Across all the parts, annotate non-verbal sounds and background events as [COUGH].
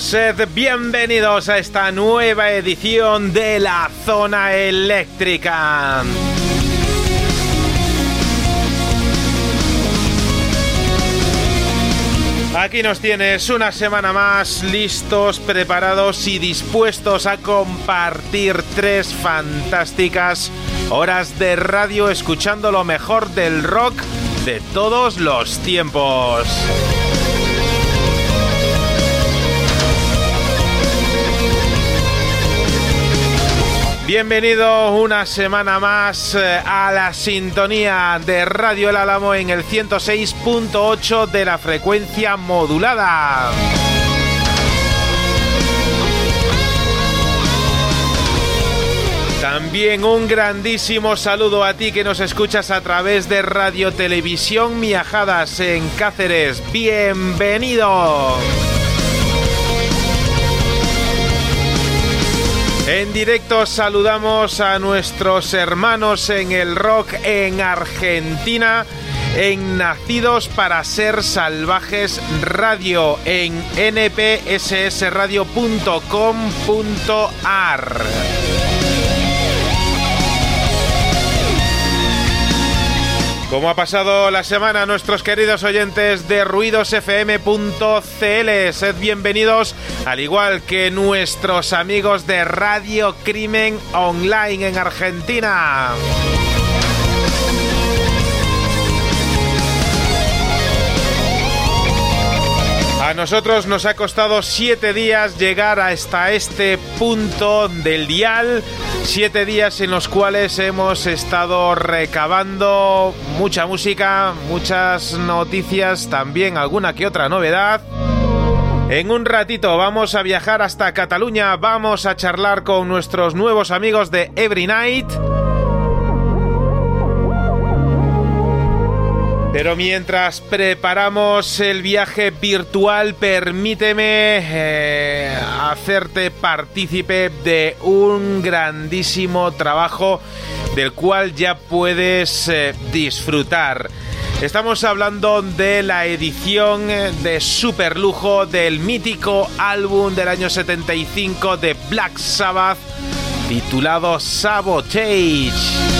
sed bienvenidos a esta nueva edición de la Zona Eléctrica. Aquí nos tienes una semana más listos, preparados y dispuestos a compartir tres fantásticas horas de radio escuchando lo mejor del rock de todos los tiempos. Bienvenido una semana más eh, a la sintonía de Radio El Álamo en el 106.8 de la frecuencia modulada. También un grandísimo saludo a ti que nos escuchas a través de Radio Televisión Miajadas en Cáceres. Bienvenido. En directo saludamos a nuestros hermanos en el rock en Argentina, en Nacidos para Ser Salvajes Radio, en npssradio.com.ar. Como ha pasado la semana, nuestros queridos oyentes de ruidosfm.cl, sed bienvenidos, al igual que nuestros amigos de Radio Crimen Online en Argentina. A nosotros nos ha costado siete días llegar hasta este punto del dial. Siete días en los cuales hemos estado recabando mucha música, muchas noticias, también alguna que otra novedad. En un ratito vamos a viajar hasta Cataluña, vamos a charlar con nuestros nuevos amigos de Every Night. Pero mientras preparamos el viaje virtual, permíteme eh, hacerte partícipe de un grandísimo trabajo del cual ya puedes eh, disfrutar. Estamos hablando de la edición de superlujo del mítico álbum del año 75 de Black Sabbath titulado Sabotage.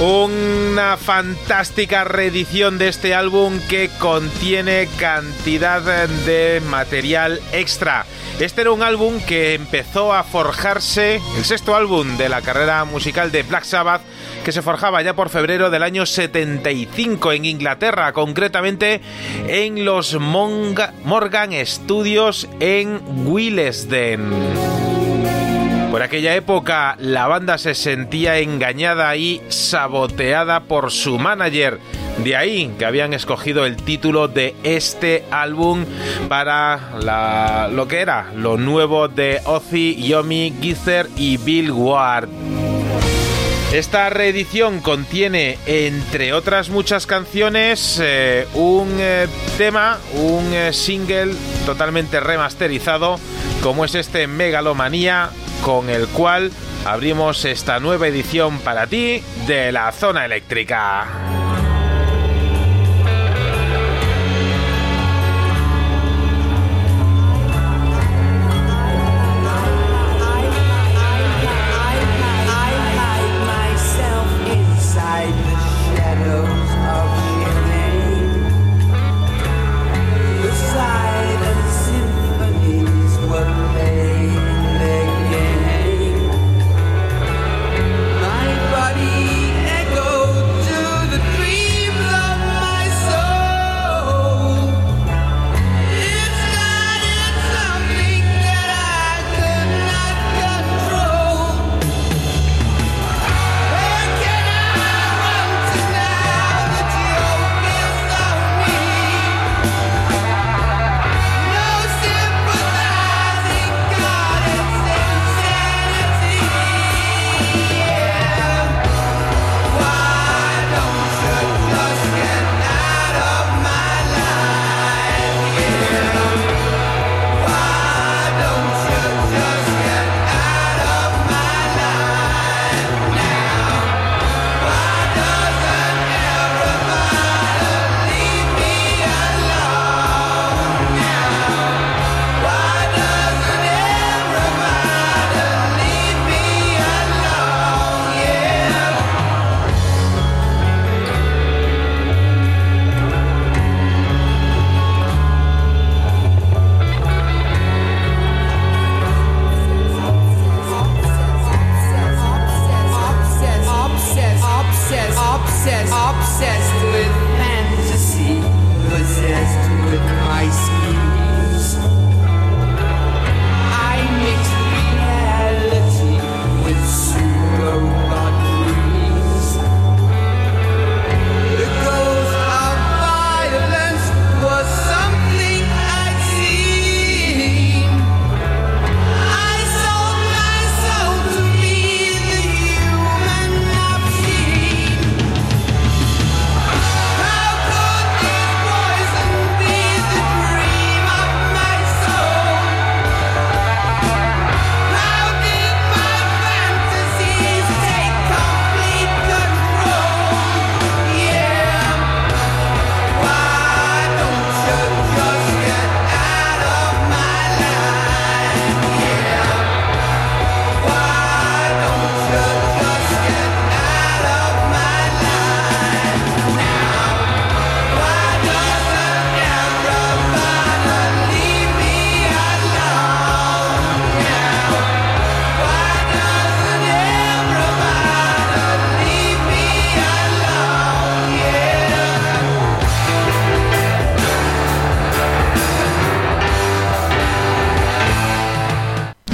Una fantástica reedición de este álbum que contiene cantidad de material extra. Este era un álbum que empezó a forjarse, el sexto álbum de la carrera musical de Black Sabbath, que se forjaba ya por febrero del año 75 en Inglaterra, concretamente en los Morgan Studios en Willesden. Por aquella época la banda se sentía engañada y saboteada por su manager. De ahí que habían escogido el título de este álbum para lo que era lo nuevo de Ozzy, Yomi, Geezer y Bill Ward. Esta reedición contiene, entre otras muchas canciones, eh, un eh, tema, un eh, single totalmente remasterizado, como es este Megalomanía, con el cual abrimos esta nueva edición para ti de la zona eléctrica.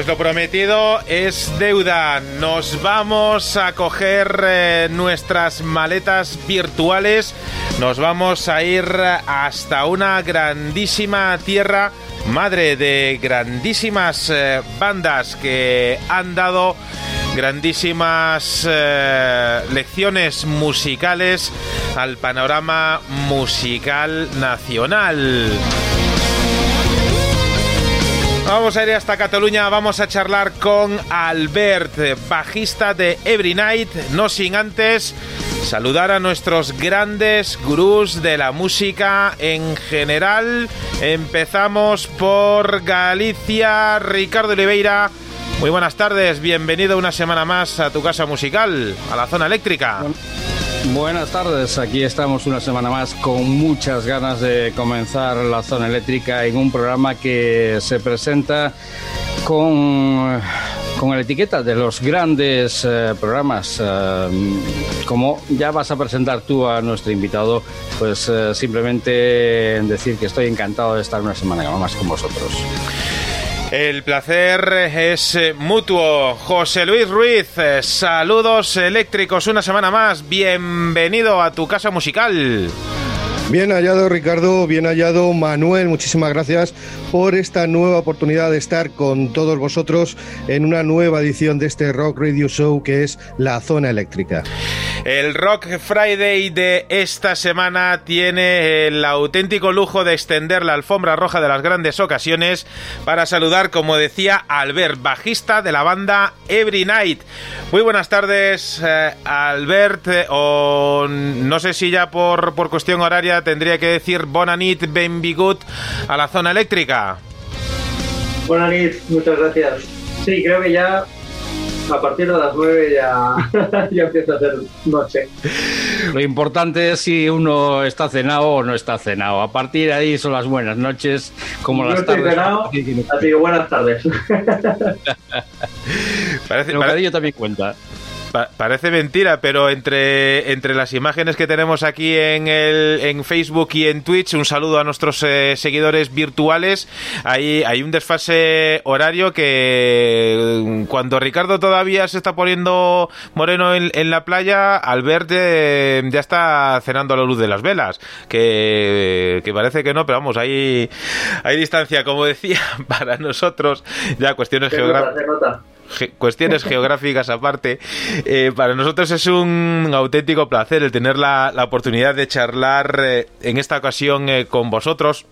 Pues lo prometido es deuda. Nos vamos a coger eh, nuestras maletas virtuales. Nos vamos a ir hasta una grandísima tierra, madre de grandísimas eh, bandas que han dado grandísimas eh, lecciones musicales al panorama musical nacional. Vamos a ir hasta Cataluña, vamos a charlar con Albert, bajista de Every Night, no sin antes saludar a nuestros grandes gurús de la música en general. Empezamos por Galicia, Ricardo Oliveira. Muy buenas tardes, bienvenido una semana más a tu casa musical, a la zona eléctrica. Buenas tardes, aquí estamos una semana más con muchas ganas de comenzar la zona eléctrica en un programa que se presenta con, con la etiqueta de los grandes eh, programas. Eh, como ya vas a presentar tú a nuestro invitado, pues eh, simplemente decir que estoy encantado de estar una semana más con vosotros. El placer es eh, mutuo. José Luis Ruiz, eh, saludos eléctricos una semana más. Bienvenido a tu casa musical. Bien hallado Ricardo, bien hallado Manuel, muchísimas gracias por esta nueva oportunidad de estar con todos vosotros en una nueva edición de este Rock Radio Show que es La Zona Eléctrica. El Rock Friday de esta semana tiene el auténtico lujo de extender la alfombra roja de las grandes ocasiones para saludar, como decía, Albert, bajista de la banda Every Night. Muy buenas tardes, eh, Albert, eh, o no sé si ya por, por cuestión horaria tendría que decir Bonanit Benvigut a la zona eléctrica. Bonanit, muchas gracias. Sí, creo que ya a partir de las 9 ya, [LAUGHS] ya empieza a ser noche. Lo importante es si uno está cenado o no está cenado. A partir de ahí son las buenas noches, como las estoy tardes. Cenado, así que buenas tardes. [LAUGHS] parece, El bocadillo también cuenta. Pa parece mentira, pero entre, entre las imágenes que tenemos aquí en, el, en Facebook y en Twitch, un saludo a nuestros eh, seguidores virtuales, hay, hay un desfase horario que cuando Ricardo todavía se está poniendo moreno en, en la playa, Albert eh, ya está cenando a la luz de las velas, que, que parece que no, pero vamos, hay, hay distancia, como decía, [LAUGHS] para nosotros, ya cuestiones geográficas cuestiones geográficas aparte, eh, para nosotros es un auténtico placer el tener la, la oportunidad de charlar eh, en esta ocasión eh, con vosotros.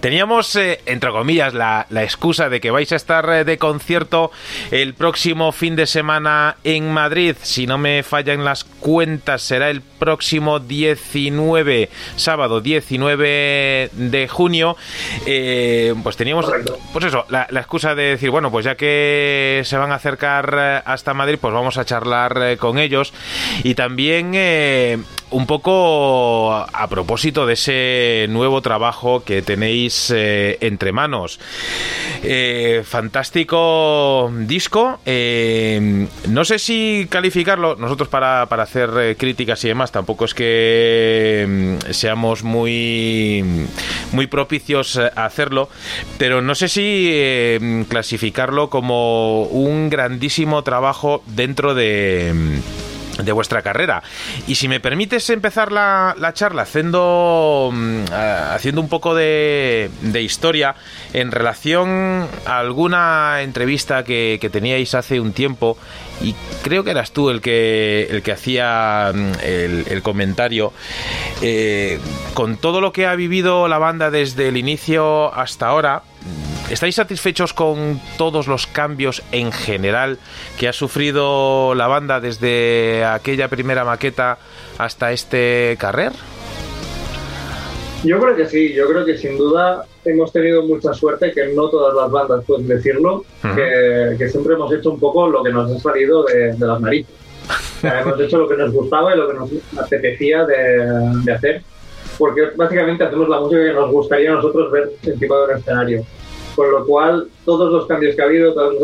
Teníamos, eh, entre comillas, la, la, excusa de que vais a estar eh, de concierto el próximo fin de semana en Madrid. Si no me fallan las cuentas, será el próximo 19, sábado 19 de junio. Eh, pues teníamos, pues eso, la, la, excusa de decir, bueno, pues ya que se van a acercar eh, hasta Madrid, pues vamos a charlar con ellos. Y también eh, un poco a propósito de ese nuevo trabajo que tenéis eh, entre manos. Eh, fantástico disco. Eh, no sé si calificarlo. Nosotros para, para hacer críticas y demás tampoco es que mm, seamos muy, muy propicios a hacerlo. Pero no sé si clasificarlo como un grandísimo trabajo dentro de de vuestra carrera. Y si me permites empezar la, la charla haciendo, uh, haciendo un poco de, de, historia en relación a alguna entrevista que, que, teníais hace un tiempo, y creo que eras tú el que, el que hacía el, el comentario, eh, con todo lo que ha vivido la banda desde el inicio hasta ahora, ¿Estáis satisfechos con todos los cambios en general que ha sufrido la banda desde aquella primera maqueta hasta este carrer? Yo creo que sí, yo creo que sin duda hemos tenido mucha suerte, que no todas las bandas pueden decirlo, uh -huh. que, que, siempre hemos hecho un poco lo que nos ha salido de, de las narices. [LAUGHS] O sea, hemos hecho lo que nos gustaba y lo que nos apetecía de, de hacer, porque básicamente hacemos la música que nos gustaría a nosotros ver encima de un escenario con lo cual todos los cambios que ha habido, todas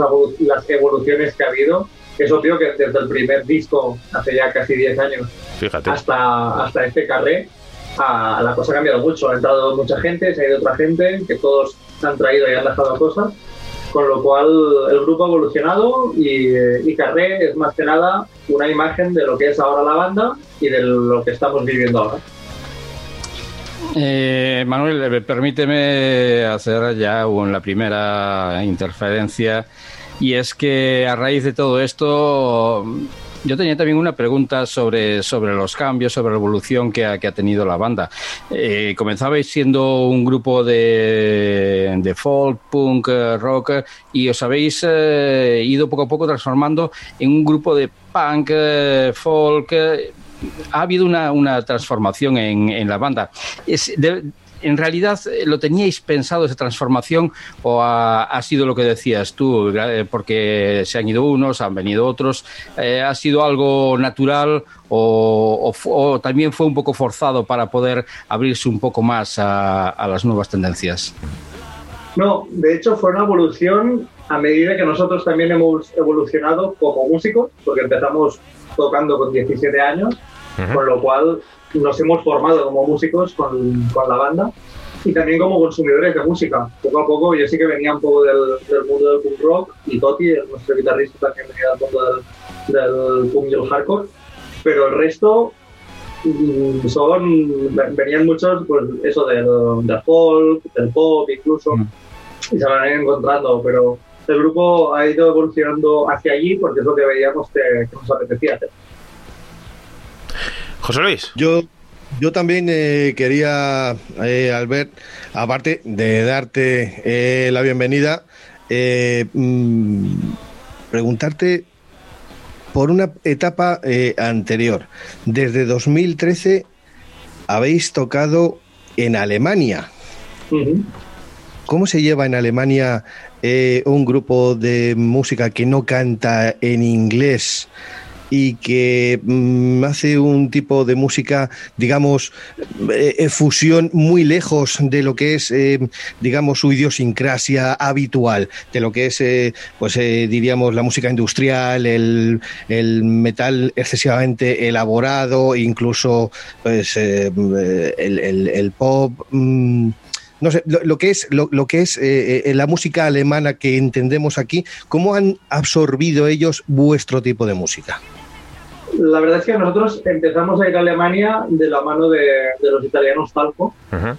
las evoluciones que ha habido, es obvio que desde el primer disco, hace ya casi 10 años, Fíjate. Hasta, hasta este carré, a, la cosa ha cambiado mucho. Ha entrado mucha gente, se ha ido otra gente, que todos han traído y han dejado cosas, con lo cual el grupo ha evolucionado y, y Carré es más que nada una imagen de lo que es ahora la banda y de lo que estamos viviendo ahora. Eh, Manuel, permíteme hacer ya la primera interferencia y es que a raíz de todo esto Yo tenía también una pregunta sobre, sobre los cambios, sobre la evolución que ha, que ha tenido la banda. Eh, comenzabais siendo un grupo de, de folk, punk, eh, rock, y os habéis eh, ido poco a poco transformando en un grupo de punk, eh, folk. Ha habido una, una transformación en, en la banda. Es, de- ¿En realidad eh, lo teníais pensado esa transformación o ha, ha sido lo que decías tú, eh, porque se han ido unos, han venido otros? eh, ¿Ha sido algo natural o, o o también fue un poco forzado para poder abrirse un poco más a, a las nuevas tendencias? No, de hecho fue una evolución a medida que nosotros también hemos evolucionado como músicos, porque empezamos tocando con 17 años, con lo cual nos hemos formado como músicos con, con la banda y también como consumidores de música. Poco a poco yo sí que venía un poco del, del mundo del punk rock y Toti, nuestro guitarrista, también venía del mundo del, del punk y el hardcore, pero el resto mm, son venían muchos pues eso del, del folk, del pop incluso Mm. y se van a ir encontrando, pero el grupo ha ido evolucionando hacia allí porque es lo que veíamos que, que nos apetecía hacer. José Luis. Yo, yo también eh, quería, eh, Albert, aparte de darte eh, la bienvenida, eh, mm, preguntarte por una etapa eh, anterior. Desde 2013 habéis tocado en Alemania. ¿Cómo se lleva en Alemania eh, un grupo de música que no canta en inglés y que mm, hace un tipo de música, digamos, eh, eh, fusión muy lejos de lo que es, eh, digamos, su idiosincrasia habitual, de lo que es, eh, pues diríamos, la música industrial, el, metal excesivamente elaborado, incluso pues, eh, el, pop. mm, no sé, lo, que es, lo, que es la música alemana que entendemos aquí, ¿cómo han absorbido ellos vuestro tipo de música? La verdad es que nosotros empezamos a ir a Alemania de la mano de, de los italianos Talco, Ujú.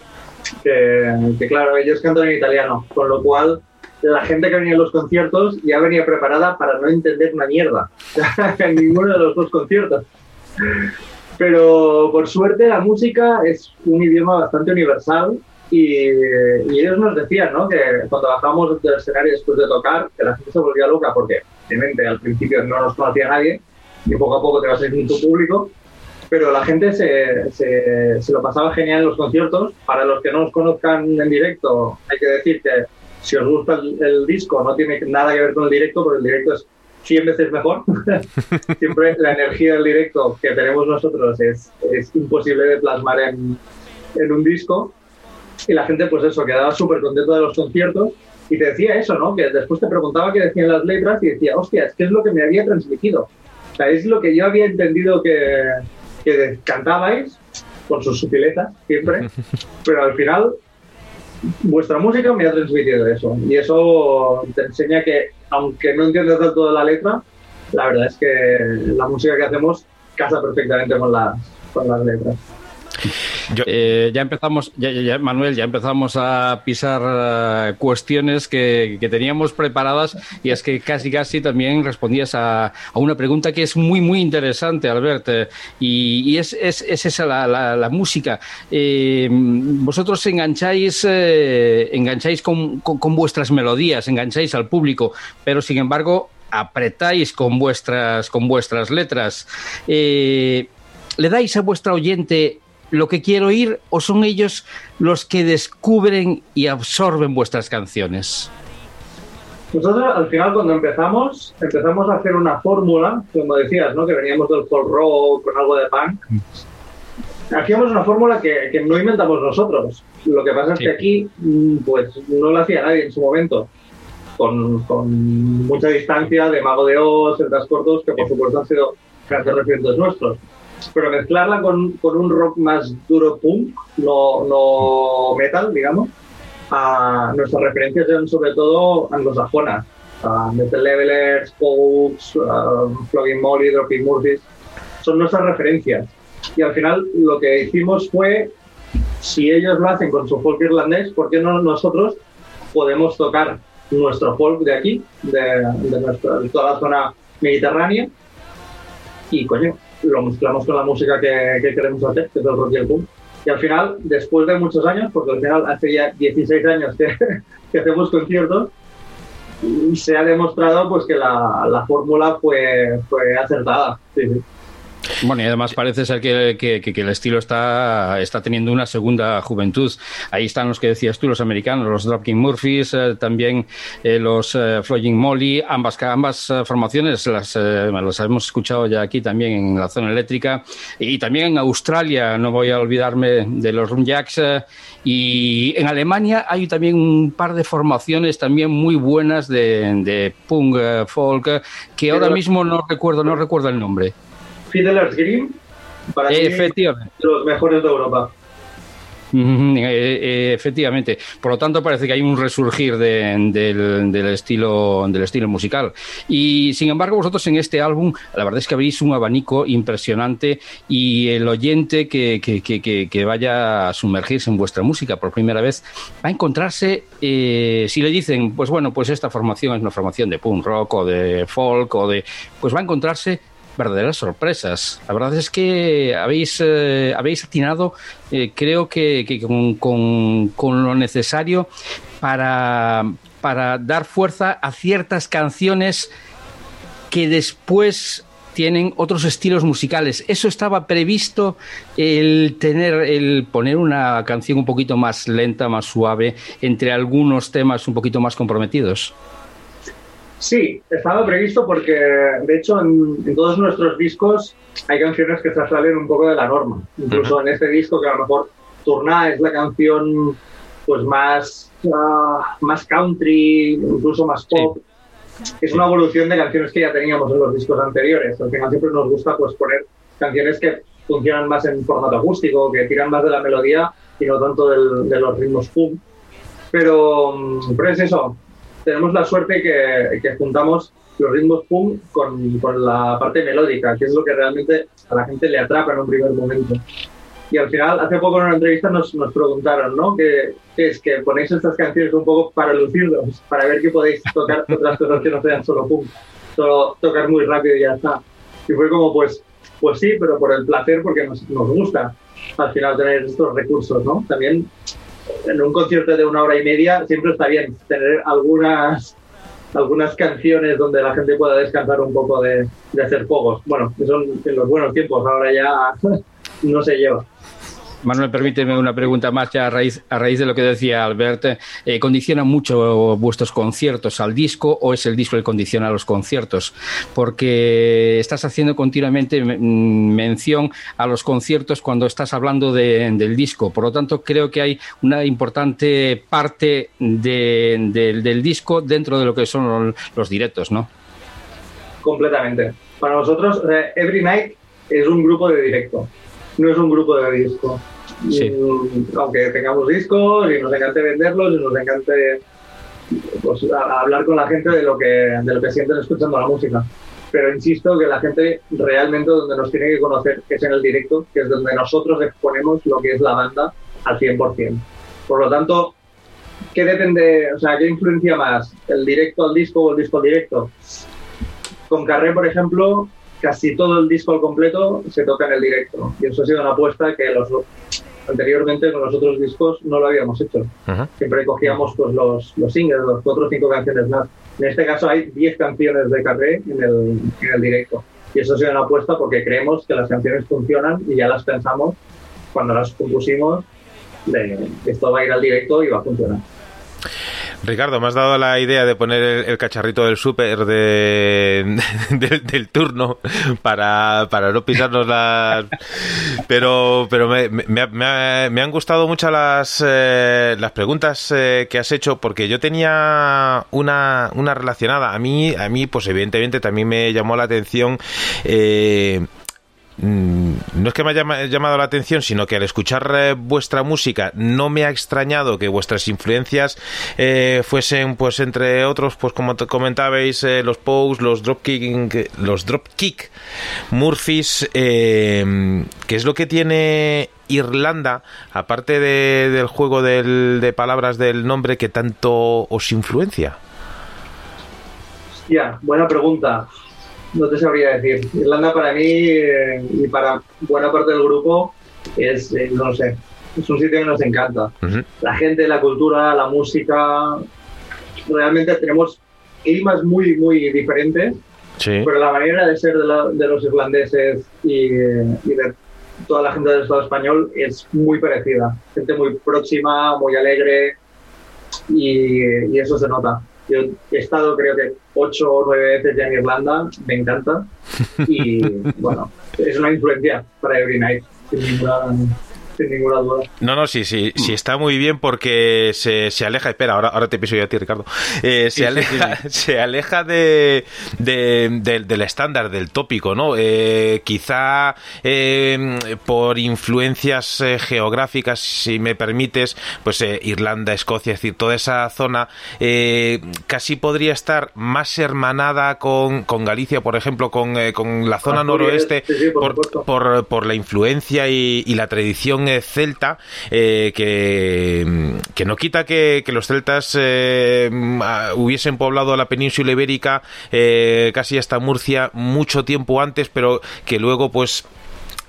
que, que claro, ellos cantan en italiano, con lo cual la gente que venía a los conciertos ya venía preparada para no entender una mierda [LAUGHS] en ninguno de los dos conciertos. Pero por suerte la música es un idioma bastante universal y, y ellos nos decían ¿no? que cuando bajamos del escenario después de tocar, que la gente se volvía loca porque obviamente al principio no nos conocía nadie y poco a poco te vas haciendo tu público, pero la gente se, se, se lo pasaba genial en los conciertos. Para los que no os conozcan en directo, hay que decir que si os gusta el, el disco no tiene nada que ver con el directo, porque el directo es 100 veces mejor. [LAUGHS] Siempre la energía del directo que tenemos nosotros es, es imposible de plasmar en, en un disco. Y la gente, pues eso, quedaba súper contenta de los conciertos y te decía eso, ¿no? Que después te preguntaba qué decían las letras y decía, hostia, es que es lo que me había transmitido. Es lo que yo había entendido que, que cantabais, con sus sutilezas, siempre, [LAUGHS] pero al final vuestra música me ha transmitido eso. Y eso te enseña que, aunque no entiendas del todo la letra, la verdad es que la música que hacemos casa perfectamente con las, con las letras. Eh, ya empezamos, ya, Manuel, ya empezamos a pisar eh, cuestiones que, teníamos preparadas y es que casi casi también respondías a, una pregunta que es muy muy interesante, Albert, eh, y, es, es, es esa la, la- música. Vosotros engancháis, engancháis con, con- vuestras melodías, engancháis al público, pero sin embargo apretáis con vuestras, con vuestras letras. ¿Le dais a vuestra oyente lo que quiero oír o son ellos los que descubren y absorben vuestras canciones? Nosotros al final cuando empezamos, empezamos a hacer una fórmula, como decías, ¿no? que veníamos del folk rock con algo de punk. Hacíamos una fórmula que, que no inventamos nosotros. Lo que pasa es Sí. que aquí mm, pues no lo hacía nadie en su momento. Con, con mucha distancia de Mago de Oz, Celtas Cortos, que por supuesto han sido grandes referentes nuestros. Pero mezclarla con, con un rock más duro punk, no, no metal, digamos, a nuestras referencias eran sobre todo anglosajonas. Uh, Metal Levelers, Pokes, uh, Flogging Molly, Dropping Murphys. Son nuestras referencias. Y al final lo que hicimos fue, si ellos lo hacen con su folk irlandés, ¿por qué no nosotros podemos tocar nuestro folk de aquí, de, de nuestra, de toda la zona mediterránea, y coño, lo mezclamos con la música que, que queremos hacer, que es el rock y el punk. Y al final, después de muchos años, porque al final hace ya 16 años que, [LAUGHS] que hacemos conciertos, se ha demostrado pues que la, la fórmula fue, fue acertada. Sí, sí. Bueno, y además parece ser que, que, que, el estilo está, está teniendo una segunda juventud. Ahí están los que decías tú, los americanos, los Dropkick Murphys, eh, también eh, los eh, Flogging Molly, ambas, ambas eh, formaciones las, eh, las hemos escuchado ya aquí también en la zona eléctrica. Y también en Australia, no voy a olvidarme de los Rumjacks. Eh, y en Alemania hay también un par de formaciones también muy buenas de, de punk, folk, que ahora mismo no recuerdo, no recuerdo el nombre. Fiddler's Green, para mí, Efectivamente. los mejores de Europa. Mm, eh, eh, efectivamente. Por lo tanto, parece que hay un resurgir de, del, del, estilo, del estilo musical. Y sin embargo, vosotros en este álbum, la verdad es que habéis un abanico impresionante y el oyente que, que, que, que vaya a sumergirse en vuestra música por primera vez va a encontrarse, eh, si le dicen, pues bueno, pues esta formación es una formación de punk rock o de folk o de. Pues va a encontrarse verdaderas sorpresas. La verdad es que habéis, eh, habéis atinado, eh, creo que, que con, con, con, lo necesario para, para dar fuerza a ciertas canciones que después tienen otros estilos musicales. ¿Eso estaba previsto el tener, el poner una canción un poquito más lenta, más suave, entre algunos temas un poquito más comprometidos? Sí, estaba previsto porque, de hecho, en, en, todos nuestros discos hay canciones que se salen un poco de la norma. Incluso uh -huh. en este disco, que a lo mejor Turná es la canción pues más, uh, más country, incluso más pop. Sí. Es una evolución de canciones que ya teníamos en los discos anteriores. Al final siempre nos gusta pues, poner canciones que funcionan más en formato acústico, que tiran más de la melodía y no tanto del, de los ritmos punk. Pero, pero es eso, tenemos la suerte que, que juntamos los ritmos punk con, con, la parte melódica, que es lo que realmente a la gente le atrapa en un primer momento. Y al final, hace poco en una entrevista nos, nos preguntaron, ¿no? Que, que, es que ponéis estas canciones un poco para lucirlos, para ver que podéis tocar [LAUGHS] otras cosas que no sean solo punk, solo tocar muy rápido y ya está. Y fue como, pues, pues sí, pero por el placer, porque nos, nos gusta al final tener estos recursos, ¿no? También en un concierto de una hora y media siempre está bien tener algunas algunas canciones donde la gente pueda descansar un poco de, hacer juegos. Bueno, son en los buenos tiempos, ahora ya [LAUGHS] no se lleva. Manuel, permíteme una pregunta más ya a raíz, a raíz de lo que decía Albert. Eh, ¿Condiciona mucho vuestros conciertos al disco o es el disco el que condiciona los conciertos? Porque estás haciendo continuamente mención a los conciertos cuando estás hablando de, del disco. Por lo tanto, creo que hay una importante parte de, del disco dentro de lo que son los directos, ¿no? Completamente. Para nosotros, eh, Every Night es un grupo de directo no es un grupo de disco. Sí. Y, aunque tengamos discos y nos encante venderlos y nos encante pues, a, hablar con la gente de lo, que, de lo que sienten escuchando la música. Pero insisto que la gente realmente donde nos tiene que conocer es en el directo, que es donde nosotros exponemos lo que es la banda al 100%. Por lo tanto, ¿qué depende, o sea, qué influencia más? ¿El directo al disco o el disco al directo? Con Carré, por ejemplo, casi todo el disco al completo se toca en el directo. Y eso ha sido una apuesta que los, anteriormente con los otros discos no lo habíamos hecho. Siempre cogíamos pues, los, los singles, los cuatro o cinco canciones más. En este caso hay 10 canciones de Carré en el, en el directo. Y eso ha sido una apuesta porque creemos que las canciones funcionan y ya las pensamos cuando las compusimos de esto va a ir al directo y va a funcionar. Ricardo, me has dado la idea de poner el, cacharrito del súper de, [LAUGHS] de, del turno para, para no pisarnos las... Pero, pero me, me, me, me han gustado mucho las, eh, las preguntas eh, que has hecho porque yo tenía una, una relacionada. A mí, a mí, pues evidentemente también me llamó la atención... Eh, no es que me haya llamado la atención, sino que al escuchar eh, vuestra música no me ha extrañado que vuestras influencias eh, fuesen, pues entre otros, pues como comentabais, eh, los Pose, los Dropkick, los Dropkick, Murphys, eh, que es lo que tiene Irlanda, aparte de, del juego del, de palabras del nombre que tanto os influencia. Ya, buena pregunta. No te sabría decir. Irlanda para mí eh, y para buena parte del grupo es, eh, no sé, es un sitio que nos encanta. La gente, la cultura, la música, realmente tenemos climas muy, muy diferentes, pero la manera de ser de, los irlandeses y, de toda la gente del Estado español es muy parecida. Gente muy próxima, muy alegre y, eso se nota. Yo he estado creo que ocho o nueve veces ya en Irlanda, me encanta. [LAUGHS] Y bueno, es una influencia para Every Night, sin ninguna ninguna duda. No, no, sí, sí, sí está muy bien porque se, se aleja, espera, ahora, ahora te piso yo a ti, Ricardo, eh, [LAUGHS] se, aleja, se aleja de, del estándar, del tópico, ¿no? Eh, quizá eh, por influencias geográficas, si me permites, pues Irlanda, Escocia, es decir, toda esa zona casi podría estar más hermanada con, con Galicia, por ejemplo, con, con la zona noroeste, por, por, por, la influencia y, y la tradición celta eh, que, que, no quita que, los celtas eh, hubiesen poblado la península ibérica eh, casi hasta Murcia mucho tiempo antes, pero que luego pues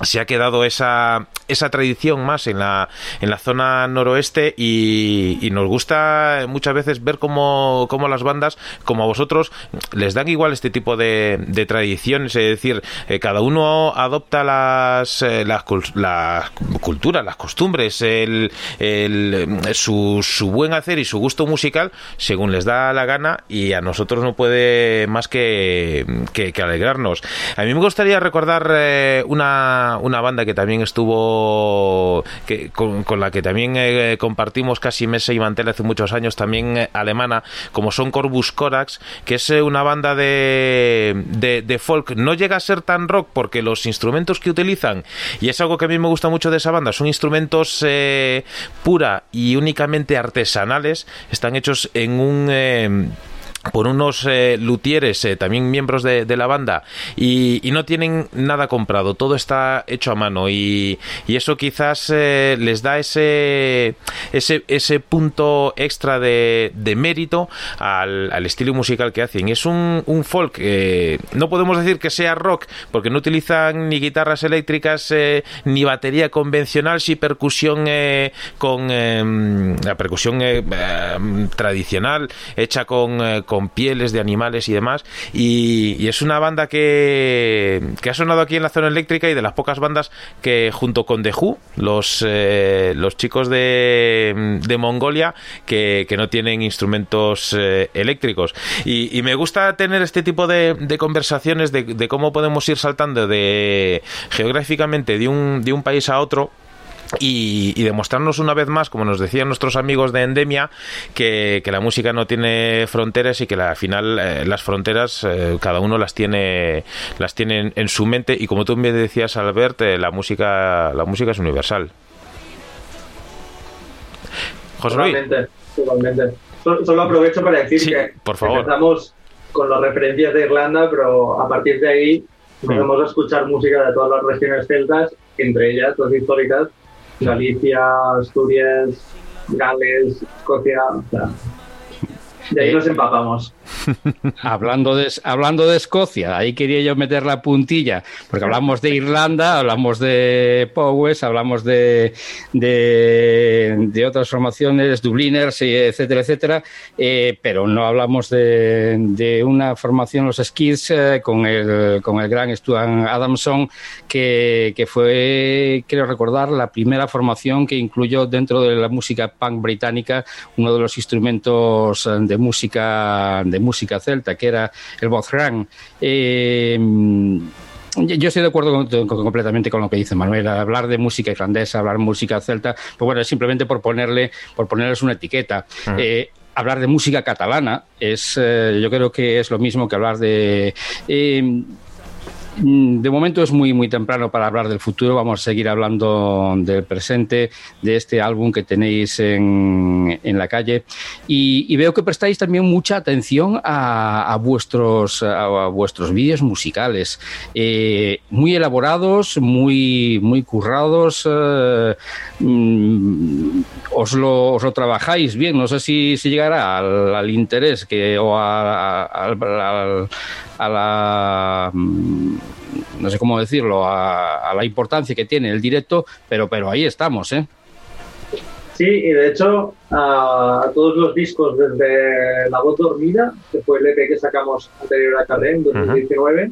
se ha quedado esa, esa tradición más en la, en la zona noroeste y, nos gusta muchas veces ver cómo, las bandas, como a vosotros, les dan igual este tipo de, de tradiciones, es decir, eh, cada uno adopta las, eh, las, la cultura, las costumbres, el, el, su, su buen hacer y su gusto musical según les da la gana y a nosotros no puede más que, que, alegrarnos. A mí me gustaría recordar eh, una una, banda que también estuvo, con, la que también eh, compartimos casi mesa y mantel hace muchos años, también eh, alemana, como son Corbus Corax, que es eh, una banda de, de, folk. No llega a ser tan rock porque los instrumentos que utilizan, y es algo que a mí me gusta mucho de esa banda, son instrumentos pura y únicamente artesanales, están hechos en un por unos eh, luthieres, eh, también miembros de, la banda, y, no tienen nada comprado, todo está hecho a mano, y, eso quizás eh, les da ese, ese, ese punto extra de, mérito al, estilo musical que hacen. Es un, un folk, no podemos decir que sea rock, porque no utilizan ni guitarras eléctricas, ni batería convencional, si percusión con la percusión tradicional, hecha con con pieles de animales y demás. Y, es una banda que, que, ha sonado aquí en la zona eléctrica y de las pocas bandas que junto con The Who, los, eh, los chicos de, de Mongolia, que, que, no tienen instrumentos eh, eléctricos. Y, me gusta tener este tipo de, conversaciones de, de, cómo podemos ir saltando de geográficamente de un, de un país a otro y, demostrarnos una vez más, como nos decían nuestros amigos de Endemia, que, la música no tiene fronteras y que al final eh, las fronteras eh, cada uno las tiene las tiene en, su mente y como tú me decías Albert, eh, la música la música es universal. José Totalmente, totalmente. Solo, aprovecho para decir que por favor. empezamos con las referencias de Irlanda, pero a partir de ahí empezamos a escuchar música de todas las regiones celtas, entre ellas las históricas, Galicia, Asturias, Gales, Escocia, de ahí nos empapamos. [LAUGHS] hablando, de, hablando de Escocia, ahí quería yo meter la puntilla, porque hablamos de Irlanda, hablamos de Powers, hablamos de, de, otras formaciones, Dubliners, etcétera, etcétera, eh, pero no hablamos de, una formación, los Skids, eh, con, el, con el gran Stuart Adamson, que, que fue, creo recordar, la primera formación que incluyó dentro de la música punk británica uno de los instrumentos de música de música celta, que era el Bozrán. Eh, yo estoy de acuerdo completamente con lo que dice Manuel. Hablar de música irlandesa, hablar de música celta, pues bueno, es simplemente por ponerle, por ponerles una etiqueta. Eh, hablar de música catalana es, eh, yo creo que es lo mismo que hablar de Mm, de momento es muy, muy temprano para hablar del futuro. Vamos a seguir hablando del presente, de este álbum que tenéis en, en la calle. Y, veo que prestáis también mucha atención a, vuestros, a, vuestros vídeos musicales. Eh, muy elaborados, muy, muy currados. Eh, mm, os lo, os lo trabajáis bien. No sé si, si llegará al, interés que, o a, a, la mm, no sé cómo decirlo, a, la importancia que tiene el directo, pero, pero ahí estamos, ¿eh? Sí, y de hecho, a, todos los discos desde La Voz Dormida, que fue el EP que sacamos anterior a Carré en 2019,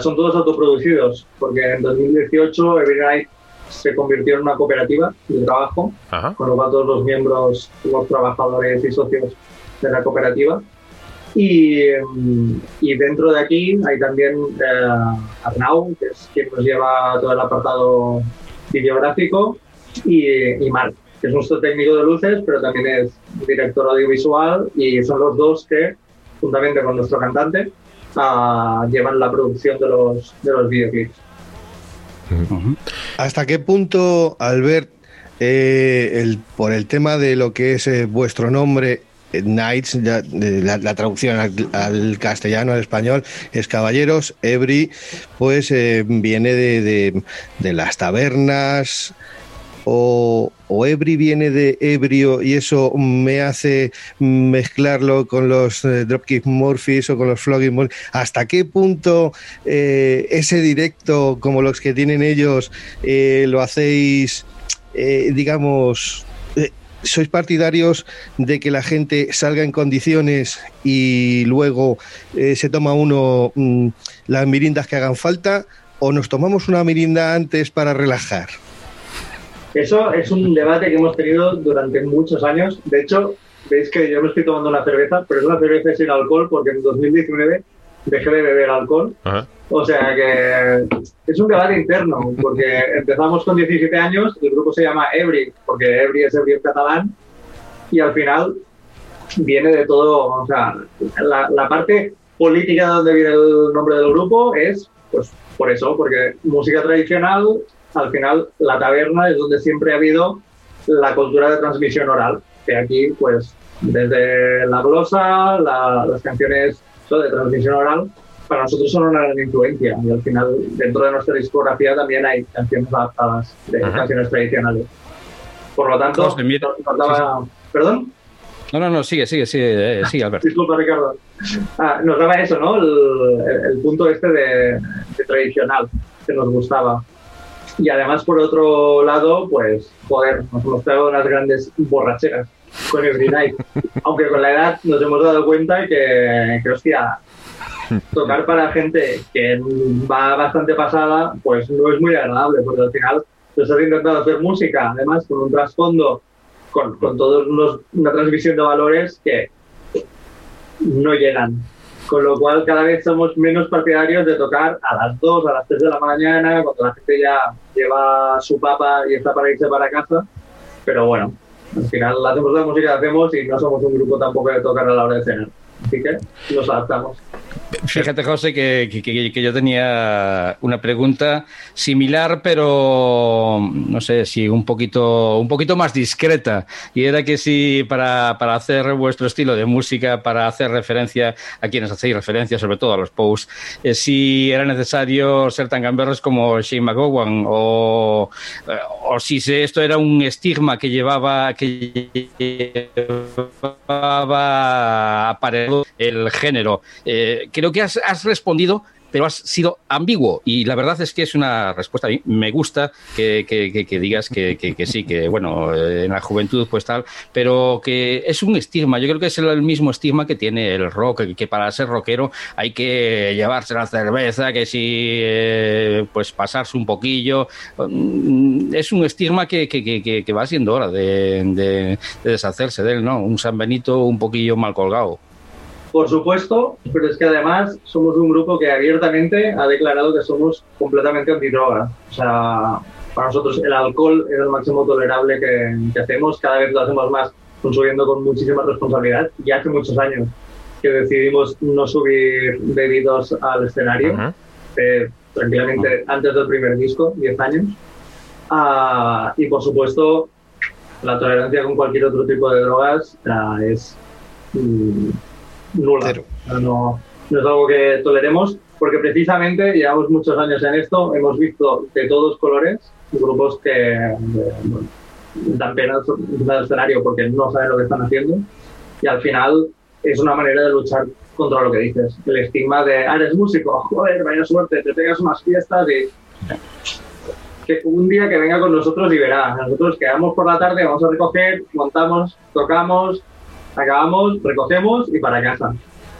son todos autoproducidos, porque en 2018 Every Night se convirtió en una cooperativa de trabajo, con lo cual todos los miembros, los trabajadores y socios de la cooperativa. Y, y dentro de aquí hay también eh, Arnau, que es quien nos lleva todo el apartado videográfico, y, y Marc, que es nuestro técnico de luces, pero también es director audiovisual, y son los dos que, juntamente con nuestro cantante, uh, llevan la producción de los, de los videoclips. ¿Hasta qué punto, Albert, eh, por el tema de lo que es eh, vuestro nombre, eh, Knights, la, traducción al, castellano, al español, es caballeros, Ebri, pues viene de, de, las tabernas, o, o Ebri viene de ebrio y eso me hace mezclarlo con los eh, Dropkick Murphys o con los Flogging Murphys. ¿Hasta qué punto eh, ese directo, como los que tienen ellos, eh, lo hacéis, digamos, sois partidarios de que la gente salga en condiciones y luego se toma uno mm, las mirindas que hagan falta o nos tomamos una mirinda antes para relajar? Eso es un debate que hemos tenido durante muchos años. De hecho, veis que yo me estoy tomando una cerveza, pero es una cerveza sin alcohol porque en 2019 dejé de beber alcohol. O sea que es un debate interno, porque empezamos con 17 años, el grupo se llama Ebri, porque Ebri es Ebri en catalán, y al final viene de todo, o sea, la, la parte política de donde viene el nombre del grupo es, pues, por eso, porque música tradicional al final la taberna es donde siempre ha habido la cultura de transmisión oral, que aquí pues desde la glosa, las canciones de transmisión oral, para nosotros son una gran influencia y al final dentro de nuestra discografía también hay canciones adaptadas de canciones tradicionales. Por lo tanto, nos, daba... ¿Perdón? No, no, no, sigue, sigue, sigue, eh, sigue Alberto. Disculpa, Ricardo. Ah, nos daba eso, ¿no? El, punto este de tradicional que nos gustaba. Y además, por otro lado, pues, joder, nos hemos pegado unas grandes borracheras con Every Night. [LAUGHS] Aunque con la edad nos hemos dado cuenta que, que hostia, tocar para gente que va bastante pasada, pues no es muy agradable, porque al final tú estás intentando hacer música, además con un trasfondo, con, con todos una transmisión de valores que no llegan con lo cual cada vez somos menos partidarios de tocar a las 2, a las 3 de la mañana, cuando la gente ya lleva su papa y está para irse para casa. Pero bueno, al final hacemos la música que hacemos y no somos un grupo tampoco de tocar a la hora de cenar. Que nos adaptamos. Fíjate, José, que, yo tenía una pregunta similar, pero no sé si un poquito, un poquito más discreta. Y era que si para, hacer vuestro estilo de música, para hacer referencia a quienes hacéis referencia, sobre todo a los posts, eh, si era necesario ser tan gamberros como Shane McGowan o, eh, o si esto era un estigma que llevaba, que llevaba el género. Eh, creo que has, respondido pero has sido ambiguo y la verdad es que es una respuesta a mí me gusta que, digas que, sí que bueno en la juventud pues tal pero que es un estigma. Yo creo que es el mismo estigma que tiene el rock que, para ser rockero hay que llevarse la cerveza que si eh, pues pasarse un poquillo. Mm, es un estigma que, va siendo hora de, de deshacerse de él no un San Benito un poquillo mal colgado por supuesto, pero es que además somos un grupo que abiertamente ha declarado que somos completamente antidroga. O sea, para nosotros el alcohol es el máximo tolerable que, hacemos, cada vez lo hacemos más consumiendo con muchísima responsabilidad. Y hace muchos años que decidimos no subir bebidos al escenario, eh, tranquilamente antes del primer disco, 10 años. Ah, y por supuesto, la tolerancia con cualquier otro tipo de drogas ah, es... Mm, nula. No, no es algo que toleremos, porque precisamente llevamos muchos años en esto, hemos visto de todos colores grupos que, dan pena del escenario porque no saben lo que están haciendo y al final es una manera de luchar contra lo que dices. El estigma de, ah, eres músico, joder, vaya suerte, te pegas unas fiestas y... Que un día que venga con nosotros y verá, nosotros quedamos por la tarde, vamos a recoger, montamos, tocamos, acabamos, recogemos y para casa.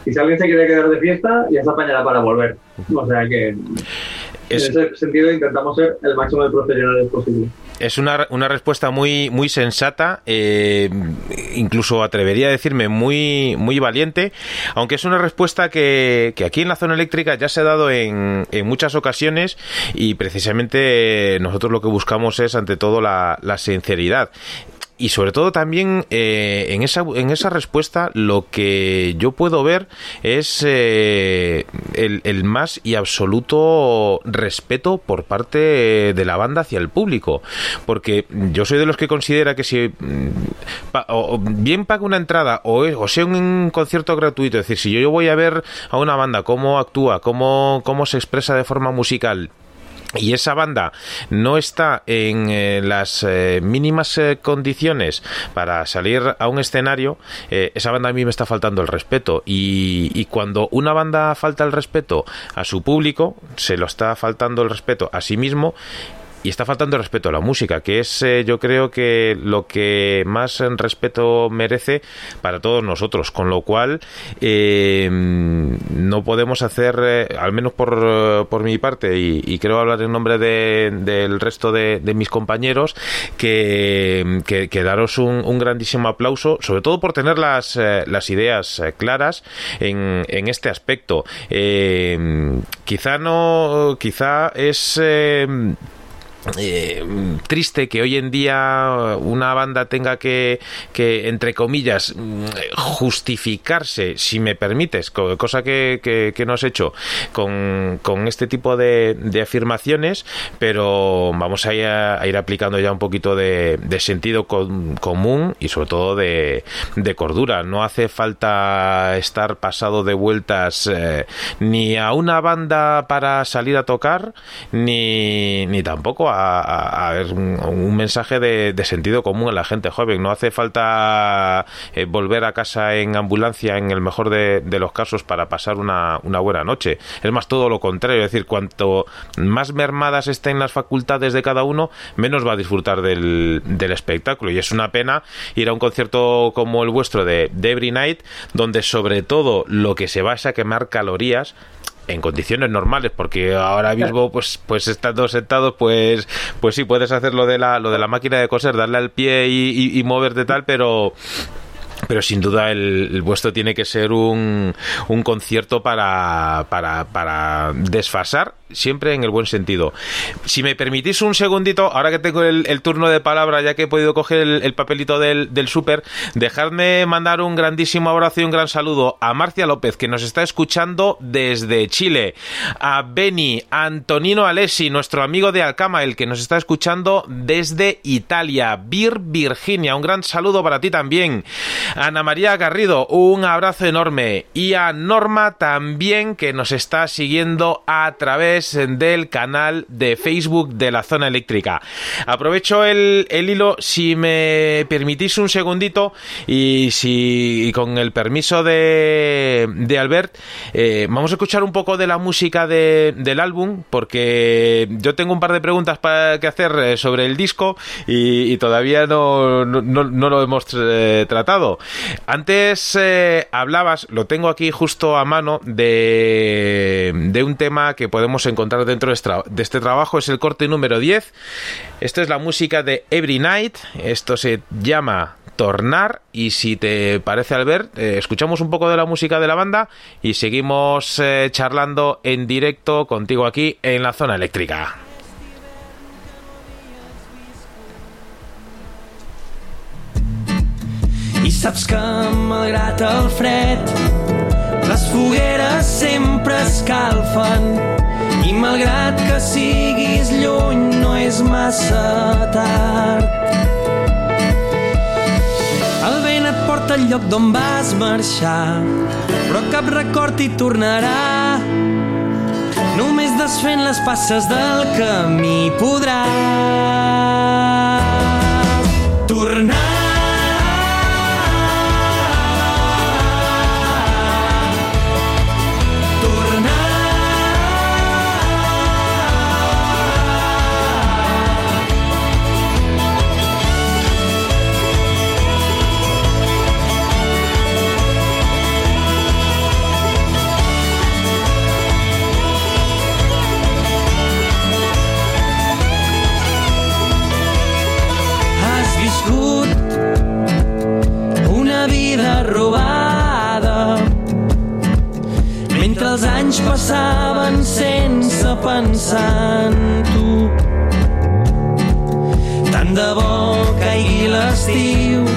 Y si alguien se quiere quedar de fiesta, ya se apañará para volver. O sea que en ese sentido intentamos ser el máximo de profesionales posible. Es una, una respuesta muy, muy sensata, eh, incluso atrevería a decirme muy, muy valiente, aunque es una respuesta que, que aquí en la zona eléctrica ya se ha dado en, en, muchas ocasiones y precisamente nosotros lo que buscamos es ante todo la, la sinceridad y sobre todo también eh, en, esa, en esa respuesta lo que yo puedo ver es eh, el, el, más y absoluto respeto por parte de la banda hacia el público. Porque yo soy de los que considera que si mm, o bien paga una entrada o, o, sea un concierto gratuito es decir si yo, yo voy a ver a una banda cómo actúa cómo, cómo se expresa de forma musical y esa banda no está en eh, las eh, mínimas eh, condiciones para salir a un escenario, esa banda a mí me está faltando el respeto. Y, y, cuando una banda falta el respeto a su público, se lo está faltando el respeto a sí mismo y está faltando respeto a la música, que es eh, yo creo que lo que más respeto merece para todos nosotros, con lo cual eh, no podemos hacer, eh, al menos por, por mi parte, y, y, creo hablar en nombre de, del resto de, mis compañeros, que, que, que daros un, un, grandísimo aplauso, sobre todo por tener las, las ideas claras en, en, este aspecto. quizá no, quizá es eh, triste que hoy en día una banda tenga que, que entre comillas, justificarse, si me permites, cosa que, que, no has hecho con, con este tipo de, de, afirmaciones, pero vamos a ir, a, ir, aplicando ya un poquito de, de sentido común y sobre todo de, de, cordura. No hace falta estar pasado de vueltas eh, ni a una banda para salir a tocar, ni, ni tampoco a a, a un, mensaje de, sentido común a la gente joven. No hace falta eh, volver a casa en ambulancia en el mejor de, los casos para pasar una, una, buena noche. Es más todo lo contrario, es decir, cuanto más mermadas estén las facultades de cada uno, menos va a disfrutar del, espectáculo. Y es una pena ir a un concierto como el vuestro de, de Every Night, donde sobre todo lo que se va es a quemar calorías en condiciones normales porque ahora mismo pues pues estando sentados pues pues sí puedes hacer lo de la lo de la máquina de coser darle al pie y, y, y moverte tal pero pero sin duda el, el, vuestro tiene que ser un, un concierto para, para, para desfasar siempre en el buen sentido. Si me permitís un segundito, ahora que tengo el, turno de palabra, ya que he podido coger el, el papelito del, súper, dejadme mandar un grandísimo abrazo y un gran saludo a Marcia López, que nos está escuchando desde Chile, a Beni, Antonino Alessi, nuestro amigo de Alcama, el que nos está escuchando desde Italia, Bir Virginia, un gran saludo para ti también. Ana María Garrido, un abrazo enorme. Y a Norma también, que nos está siguiendo a través del canal de Facebook de la zona eléctrica. Aprovecho el, el hilo, si me permitís un segundito, y si con el permiso de, de Albert, eh, vamos a escuchar un poco de la música de, del álbum, porque yo tengo un par de preguntas para que hacer eh, sobre el disco y, todavía no, no, no, lo hemos eh, tratado. Antes hablabas, lo tengo aquí justo a mano, de, de un tema que podemos encontrar dentro de este trabajo. Es el corte número 10. Esto es la música de Every Night. Esto se llama Tornar. Y si te parece, Albert, eh, escuchamos un poco de la música de la banda y seguimos eh, charlando en directo contigo aquí en la zona eléctrica. I saps que malgrat fred malgrat que siguis lluny no és massa tard. El vent et porta al lloc d'on vas marxar, però cap record t'hi tornarà. Només desfent les passes del camí podràs Has robada mentre els anys passaven sense pensar en tu. Tant de bo caigui l'estiu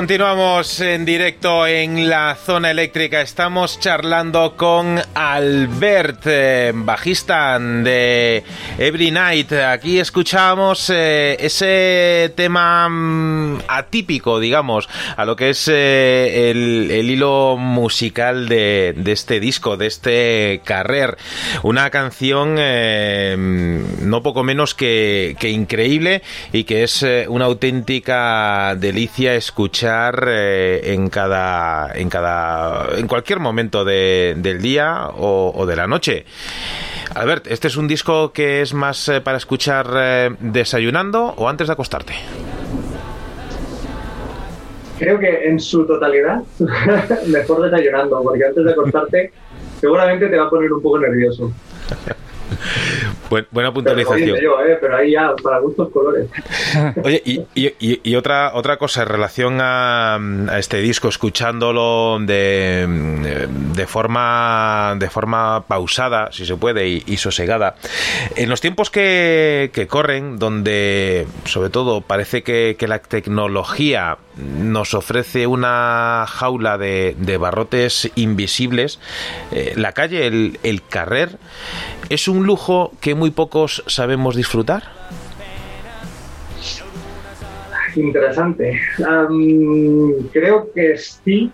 Continuamos en directo en la zona eléctrica. Estamos charlando con Albert, eh, bajista de Every Night. Aquí escuchamos eh, ese tema mm, atípico, digamos, a lo que es eh, el, hilo musical de, este disco, de este carrer. Una canción no poco menos que, increíble y que es una auténtica delicia escuchar eh, en cada en cada en cualquier momento de- del día o, o de la noche. Albert, este es un disco que es más eh, para escuchar eh, desayunando o antes de acostarte. Creo que en su totalidad, [LAUGHS] mejor desayunando, porque antes de acostarte seguramente te va a poner un poco nervioso. [LAUGHS] Buen- buena Pero puntualización. yo, ¿eh? pero ahí ya, para gustos colores. [LAUGHS] Oye, y, y- y- y otra otra cosa en relación a, a este disco, escuchándolo de, de forma de forma pausada, si se puede, y, y sosegada. En los tiempos que, que corren, donde sobre todo parece que, que la tecnología nos ofrece una jaula de, de barrotes invisibles, eh, la calle, el, el carrer, es un lujo que muy pocos sabemos disfrutar. Interesante. Am, creo que sí,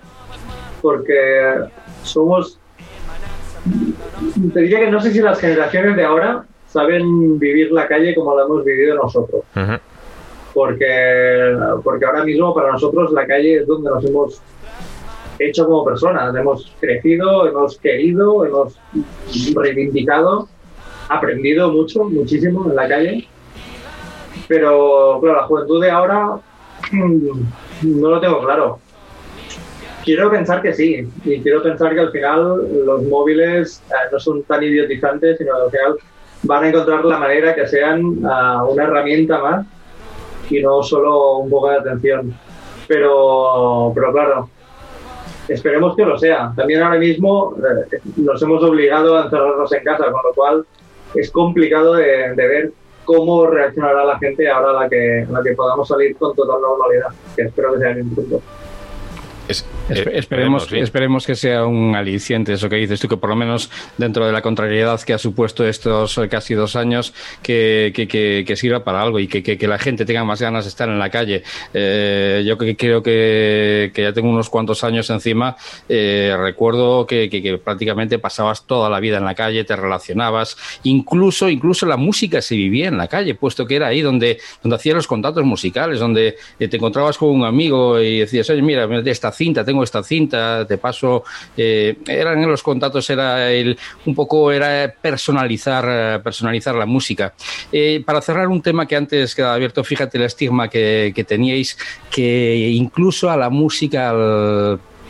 porque somos. Te diría que no sé si las generaciones de ahora saben vivir la calle como la hemos vivido nosotros. Ujú. Porque, porque ahora mismo para nosotros la calle es donde nos hemos hecho como personas. Hemos crecido, hemos querido, hemos reivindicado, aprendido mucho, muchísimo en la calle. Pero, claro, la juventud de ahora mm, no lo tengo claro. Quiero pensar que sí, y quiero pensar que al final los móviles eh, no son tan idiotizantes, sino que al final van a encontrar la manera que sean ah, una herramienta más y no solo un poco de atención. Pero, pero claro, esperemos que lo sea. También ahora mismo eh, nos hemos obligado a encerrarnos en casa, con lo cual es complicado de, ver cómo reaccionará la gente ahora a la que, a la que podamos salir con total normalidad, que espero que sea en un punto. Es, eh, esperemos, esperemos que sea un aliciente eso que dices tú, que por lo menos dentro de la contrariedad que ha supuesto estos casi dos años, que, que, que, sirva para algo y que, la gente tenga más ganas de estar en la calle. Eh, yo creo que, ya tengo unos cuantos años encima. Eh, recuerdo que, prácticamente pasabas toda la vida en la calle, te relacionabas, incluso, incluso la música se vivía en la calle, puesto que era ahí donde, donde hacías los contactos musicales, donde te encontrabas con un amigo y decías, oye, mira, esta cinta, tengo esta cinta, te paso. Eh, eran los contactos, era el, un poco era personalizar, personalizar la música. Eh, para cerrar un tema que antes quedaba abierto, fíjate el estigma que, teníais, que incluso a la música,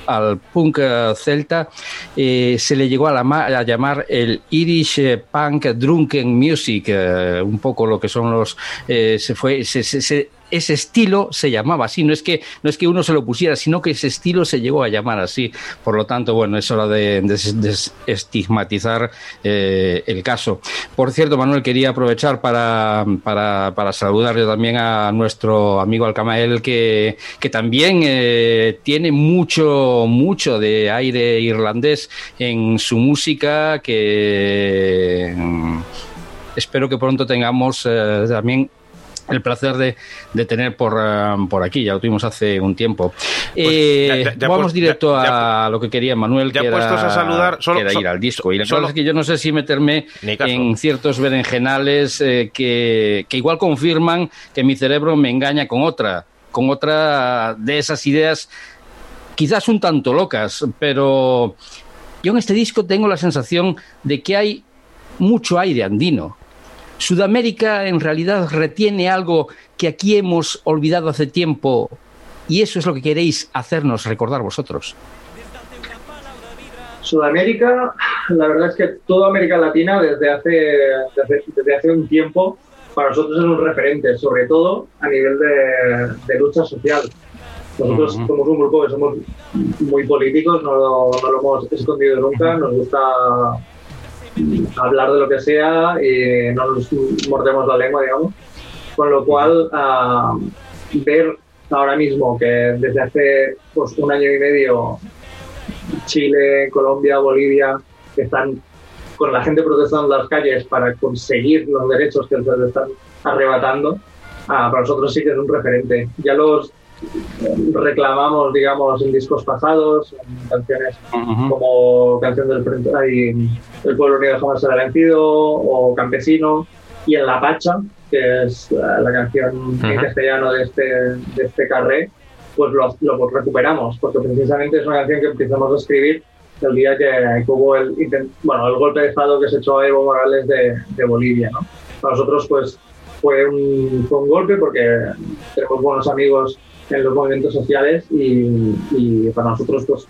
al punk celta eh, se le llegó a, a, llamar el Irish Punk Drunken Music, un poco lo que son los... se fue, ese estilo se llamaba así, no es que no es que uno se lo pusiera, sino que ese estilo se llegó a llamar así. Por lo tanto, bueno, es hora de, estigmatizar eh, el caso. Por cierto, Manuel, quería aprovechar para, para, para saludar también a nuestro amigo Alcamael, que, que también eh, tiene mucho, mucho de aire irlandés en su música, que mm, espero que pronto tengamos eh, también el placer de, de tener por, um, por aquí, ya lo tuvimos hace un tiempo. Pues, eh, vamos directo a lo que quería Manuel, que era, a saludar, solo, que era ir al disco. Y la verdad es que yo no sé si meterme en ciertos berenjenales eh, que, que igual confirman que mi cerebro me engaña con otra, con otra de esas ideas quizás un tanto locas, pero yo en este disco tengo la sensación de que hay mucho aire andino Sudamérica en realidad retiene algo que aquí hemos olvidado hace tiempo y eso es lo que queréis hacernos recordar vosotros. Sudamérica, la verdad es que toda América Latina desde hace, desde, hace un tiempo para nosotros es un referente, sobre todo a nivel de, lucha social. Nosotros somos un grupo que somos muy políticos, no, no lo hemos escondido nunca, nos gusta hablar de lo que sea y no nos mordemos la lengua, digamos. Con lo cual, uh, ver ahora mismo que desde hace pues, un año y medio Chile, Colombia, Bolivia están con la gente protestando en las calles para conseguir los derechos que les están arrebatando, uh, para nosotros sí que es un referente. Ya los reclamamos, digamos, en discos pasados, en canciones como Canción del Frente, El Pueblo Unido jamás será vencido, o Campesino, y en La Pacha, que es eh, la canción en castellano de este, de este carré, pues lo, lo, recuperamos, porque precisamente es una canción que empezamos a escribir el día que, hubo el, bueno, el golpe de Estado que se echó a Evo Morales de, de Bolivia. ¿no? Para nosotros, pues, fue un, fue un golpe porque tenemos buenos amigos en los movimientos sociales y, para nosotros pues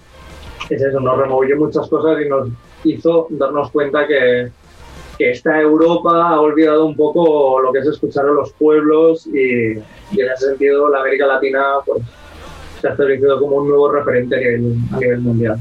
es eso, nos removió muchas cosas y nos hizo darnos cuenta que, que esta Europa ha olvidado un poco lo que es escuchar a los pueblos y, en ese sentido la América Latina pues, se ha establecido como un nuevo referente a nivel mundial.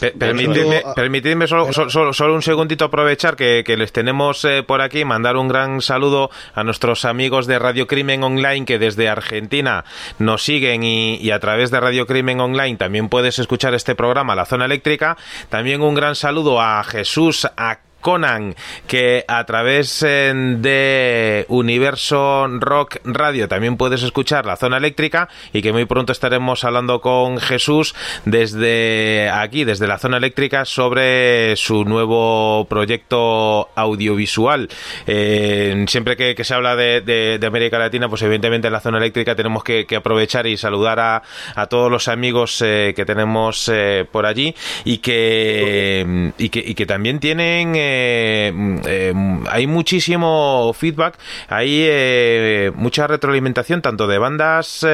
Permitidme, solo, un segundito aprovechar que, les tenemos eh, por aquí, mandar un gran saludo a nuestros amigos de Radio Crimen Online que desde Argentina nos siguen y, y, a través de Radio Crimen Online también puedes escuchar este programa, La Zona Eléctrica. También un gran saludo a Jesús, a Conan, que a través eh, de Universo Rock Radio también puedes escuchar la zona eléctrica y que muy pronto estaremos hablando con Jesús desde aquí, desde la zona eléctrica, sobre su nuevo proyecto audiovisual. Eh, siempre que, se habla de, América Latina, pues evidentemente en la zona eléctrica tenemos que, aprovechar y saludar a, todos los amigos eh, que tenemos por allí y que, también tienen eh, eh, hay muchísimo feedback, hay eh, mucha retroalimentación tanto de bandas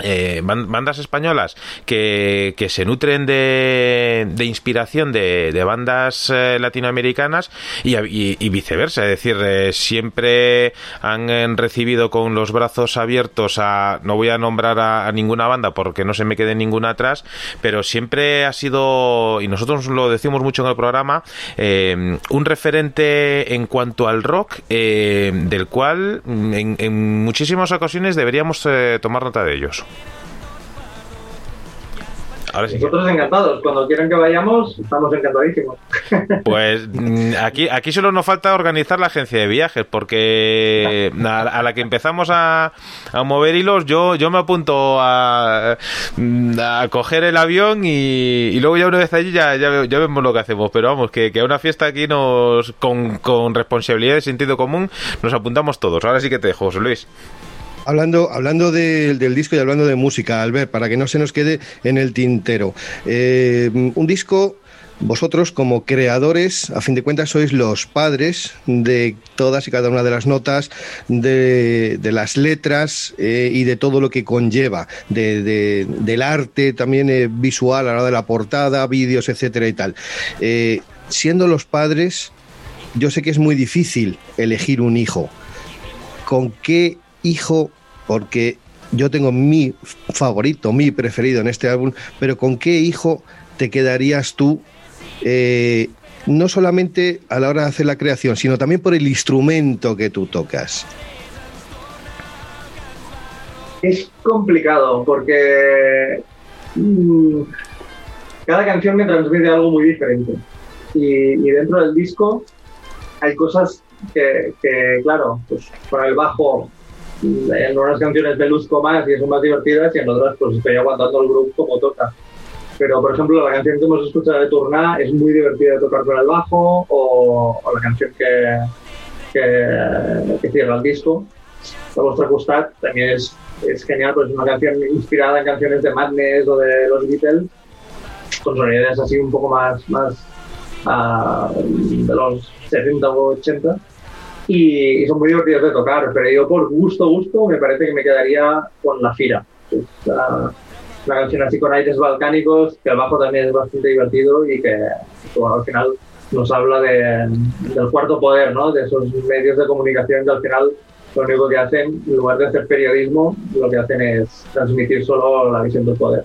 eh, bandas españolas que, que, se nutren de, de inspiración de, de bandas eh, latinoamericanas y, viceversa. Es decir, eh, siempre han recibido con los brazos abiertos a. No voy a nombrar a, ninguna banda porque no se me quede ninguna atrás, pero siempre ha sido, y nosotros lo decimos mucho en el programa, eh, un referente en cuanto al rock, del cual en, en, muchísimas ocasiones deberíamos tomar nota de ellos. Ahora sí Nosotros que... encantados, cuando quieran que vayamos, estamos encantadísimos. [LAUGHS] Pues mm, aquí, aquí solo nos falta organizar la agencia de viajes, porque a, a la que empezamos a, a, mover hilos, yo, yo me apunto a, mm, a coger el avión y, y, luego ya una vez allí ya, ya, ya, vemos lo que hacemos. Pero vamos, que, que a una fiesta aquí nos con, con responsabilidad y sentido común nos apuntamos todos. Ahora sí que te dejo, José Luis. Hablando, hablando de, del disco y hablando de música, Albert, para que no se nos quede en el tintero. Eh, un disco vosotros como creadores, a fin de cuentas, sois los padres de todas y cada una de las notas, de, las letras eh, y de todo lo que conlleva, de, de, del arte también eh, visual a la hora de la portada, vídeos, etcétera y tal. Siendo los padres, yo sé que es muy difícil elegir un hijo. ¿Con qué hijo, porque yo tengo mi favorito, mi preferido en este álbum, pero ¿con qué hijo te quedarías tú? Eh, no solamente a la hora de hacer la creación, sino también por el instrumento que tú tocas. Es complicado porque mmm, cada canción me transmite algo muy diferente. Y, dentro del disco hay cosas que, que, claro, pues con el bajo en unas canciones me luzco más y son más divertidas y en otras pues estoy aguantando el grupo como toca. Pero, por ejemplo, la canción que hemos escuchado de Turná es muy divertida de tocar con el bajo o, o la canción que, que, que, cierra el disco, La Vostra Costat, también es, es genial, pues es una canción inspirada en canciones de Madness o de los Beatles, con sonidos así un poco más, más uh, de los 70 o 80 y, son muy divertidos de tocar, pero yo por gusto, gusto, me parece que me quedaría con La Fira. La, una canción así con aires balcánicos, que el bajo también es bastante divertido y que al final nos habla de, del cuarto poder, ¿no? de esos medios de comunicación que al final lo único que hacen, en lugar de hacer periodismo, lo que hacen es transmitir solo la visión del poder.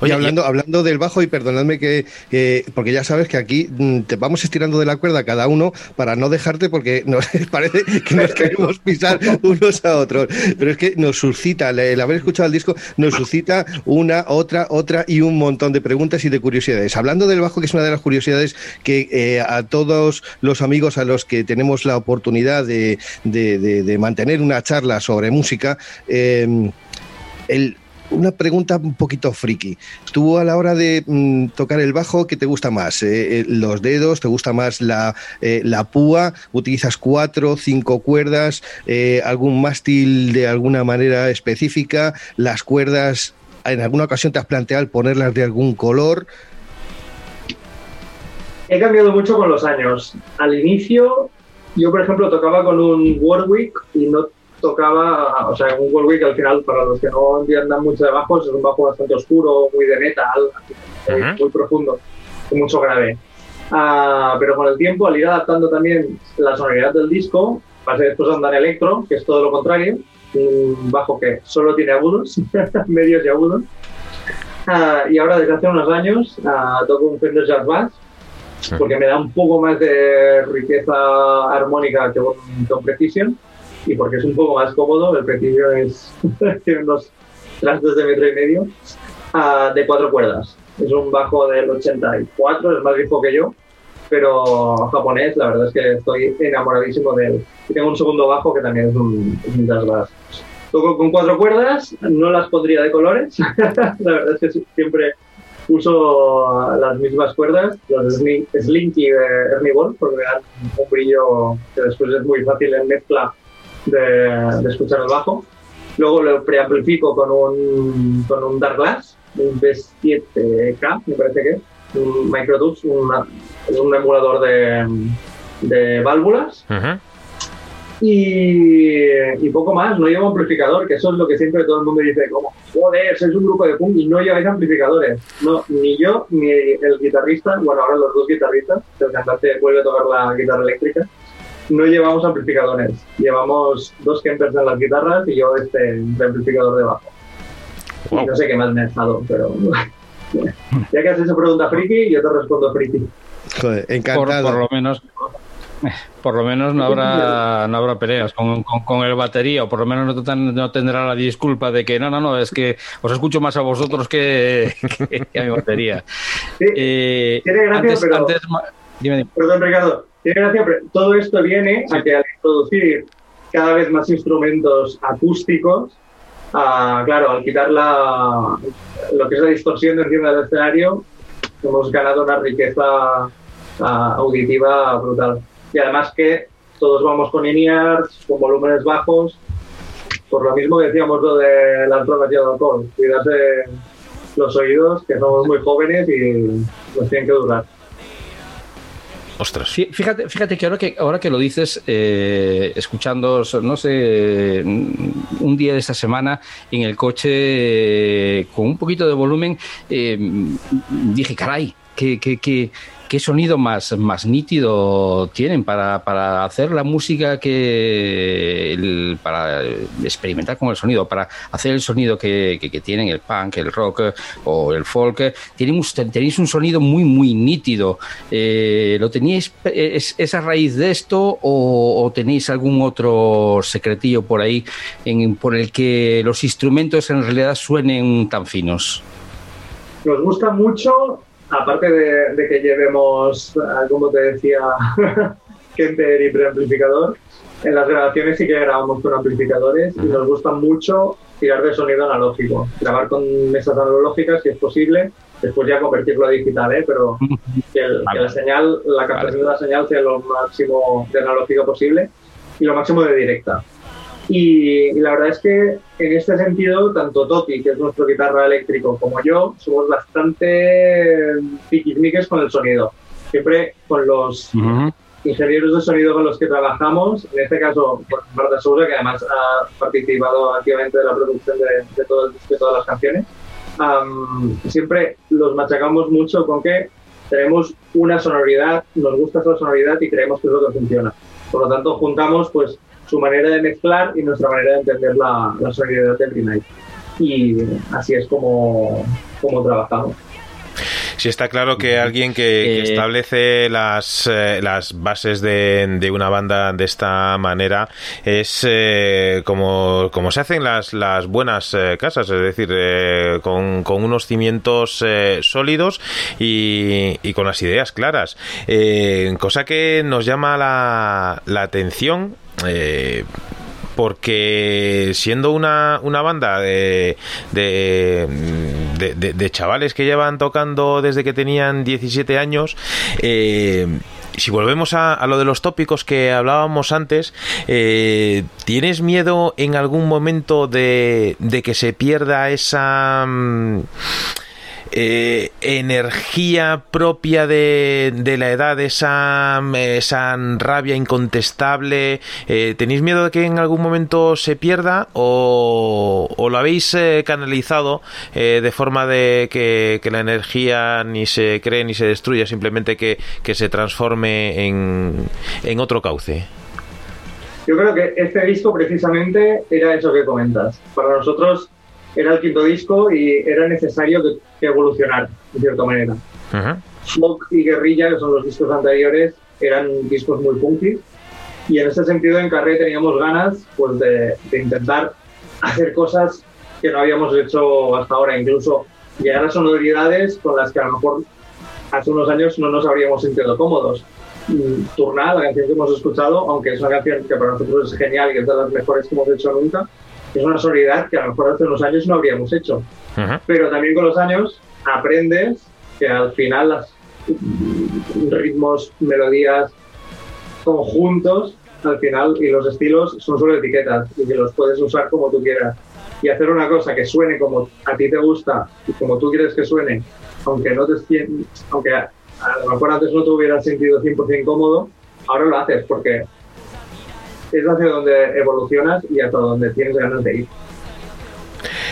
Oye, y hablando, hablando del bajo, y perdonadme que, porque ya sabes que aquí mm, te vamos estirando de la cuerda cada uno para no dejarte, porque nos [LAUGHS] parece que nos queremos pisar unos a otros. Pero es que nos suscita, el haber escuchado el disco, nos suscita una, otra, otra y un montón de preguntas y de curiosidades. Hablando del bajo, que es una de las curiosidades que eh, a todos los amigos a los que tenemos la oportunidad de, de, de, de mantener una charla sobre música, eh, el una pregunta un poquito friki. Tú a la hora de mm, tocar el bajo, ¿qué te gusta más? Eh, ¿Los dedos? ¿Te gusta más la, eh, la púa? ¿Utilizas cuatro, cinco cuerdas? Eh, ¿Algún mástil de alguna manera específica? ¿Las cuerdas, en alguna ocasión te has planteado ponerlas de algún color? He cambiado mucho con los años. Al inicio, yo por ejemplo tocaba con un Warwick y no tocaba, o sea, un Warwick al final, para los que no entiendan mucho de bajos, es un bajo bastante oscuro, muy de metal, uh -huh. muy profundo, mucho grave. Uh, pero con el tiempo, al ir adaptando también la sonoridad del disco, pasé después a andar electro, que es todo lo contrario, un bajo que solo tiene agudos, [LAUGHS] medios y agudos. Uh, y ahora desde hace unos años toco un Fender Jazz Bass, porque me da un poco más de riqueza armónica que un Tom Precision y porque es un poco más cómodo, el Precision es, [LAUGHS] tiene unos trastos de metro y medio, uh, de cuatro cuerdas. Es un bajo del 84, es más viejo que yo, pero japonés, la verdad es que estoy enamoradísimo de él. Y tengo un segundo bajo que también es un, es un. Toco con cuatro cuerdas, no las pondría de colores, [LAUGHS] la verdad es que siempre uso las mismas cuerdas, los Slinky de Ernie Ball, porque me dan un brillo que después es muy fácil en mezcla de, de, escuchar el bajo. Luego lo preamplifico con un, con un Dark Glass, un B7K, me parece que es, un Microdux, una, un emulador de, de válvulas. Uh -huh. Y, poco más, no llevo amplificador, que eso es lo que siempre todo el mundo dice, como, joder, sois un grupo de punk y no lleváis amplificadores. No, ni yo, ni el guitarrista, bueno, ahora los dos guitarristas, el cantante vuelve a tocar la guitarra eléctrica, no llevamos amplificadores. Llevamos dos Kempers en las guitarras y yo este amplificador de bajo. no sé qué más me ha estado, pero... [LAUGHS] ya que has hecho pregunta friki, yo te respondo friki. Joder, encantado. por lo menos por lo menos no habrá no habrá peleas con, con, el batería, o por lo menos no, tendrá la disculpa de que no, no, no, es que os escucho más a vosotros que, a mi batería. Eh, tiene gracia, pero. Perdón, Ricardo. Pero todo esto viene a que al introducir cada vez más instrumentos acústicos, claro, al quitar la, lo que es la distorsión de encima del escenario, hemos ganado una riqueza auditiva brutal y además que todos vamos con INIARS, con volúmenes bajos, por lo mismo que decíamos lo de las drogas alcohol, cuidarse los oídos, que somos muy jóvenes y nos tienen que durar. Ostras. Fíjate, fíjate que ahora que ahora que lo dices, eh, escuchando, no sé, un día de esta semana en el coche eh, con un poquito de volumen, eh, dije, caray, que, que, que qué sonido más, más nítido tienen para, para hacer la música que para experimentar con el sonido, para hacer el sonido que, que, tienen el punk, el rock o el folk. Tenéis, un sonido muy, muy nítido. Eh, ¿Lo teníais, es, esa raíz de esto o, tenéis algún otro secretillo por ahí en, por el que los instrumentos en realidad suenen tan finos? Nos gusta mucho aparte de, que llevemos, ah, como te decía, [LAUGHS] Kemper y preamplificador, en las grabaciones sí que grabamos con amplificadores y nos gusta mucho tirar de sonido analógico, grabar con mesas analógicas si es posible, después ya convertirlo a digital, ¿eh? pero [LAUGHS] que, la señal, la captación de la señal sea lo máximo de analógico posible y lo máximo de directa. Y, la verdad es que en este sentido, tanto Toti, que es nuestro guitarra eléctrico, como yo, somos bastante piquismiques con el sonido. Siempre con los ingenieros de sonido con los que trabajamos, en este caso Marta Sousa, que además ha participado activamente de la producción de, de, de todas las canciones, siempre los machacamos mucho con que tenemos una sonoridad, nos gusta esa sonoridad y creemos que es lo que funciona. Por lo tanto, juntamos pues su manera de mezclar y nuestra manera de entender la, la sonoridad de Green Y así es como, como trabajamos. Sí, está claro que alguien que, eh, establece las, eh, las bases de, de, una banda de esta manera es eh, como, como se hacen las, las buenas casas, es decir, con, con, unos cimientos sólidos y, y, con las ideas claras. cosa que nos llama la, la atención eh, porque siendo una, una banda de, de, de, chavales que llevan tocando desde que tenían 17 años, eh, si volvemos a, lo de los tópicos que hablábamos antes, eh, ¿tienes miedo en algún momento de, de que se pierda esa... Mm, eh, energía propia de, la edad, esa, esa rabia incontestable. Eh, ¿Tenéis miedo de que en algún momento se pierda o, lo habéis eh, canalizado de forma de que, la energía ni se cree ni se destruya, simplemente que, que se transforme en, en otro cauce? Yo creo que este disco precisamente era eso que comentas. Para nosotros era el quinto disco y era necesario que, evolucionar, de cierta manera. Smoke y Guerrilla, que son los discos anteriores, eran discos muy punky y en ese sentido en Carré teníamos ganas pues, de, intentar hacer cosas que no habíamos hecho hasta ahora, incluso llegar a sonoridades con las que a lo mejor hace unos años no nos habríamos sentido cómodos. Mm, Turnar, la canción que hemos escuchado, aunque es una canción que para nosotros es genial y es de las mejores que hemos hecho nunca, es una sonoridad que a lo mejor hace unos años no habríamos hecho. Pero también con los años aprendes que al final los ritmos, melodías, conjuntos, al final, y los estilos son solo etiquetas y que los puedes usar como tú quieras. Y hacer una cosa que suene como a ti te gusta y como tú quieres que suene, aunque no te aunque a, lo mejor antes no te hubieras sentido 100% cómodo, ahora lo haces porque es hacia donde evolucionas y hasta donde tienes ganas de ir.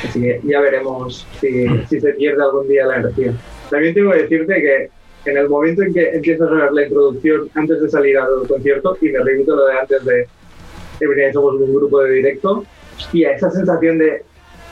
Así que ya veremos si, se pierde algún día la energía. También tengo que decirte que en el momento en que empiezas a ver la introducción antes de salir al concierto, y me repito lo de antes de que somos un grupo de directo, hostia, esa sensación de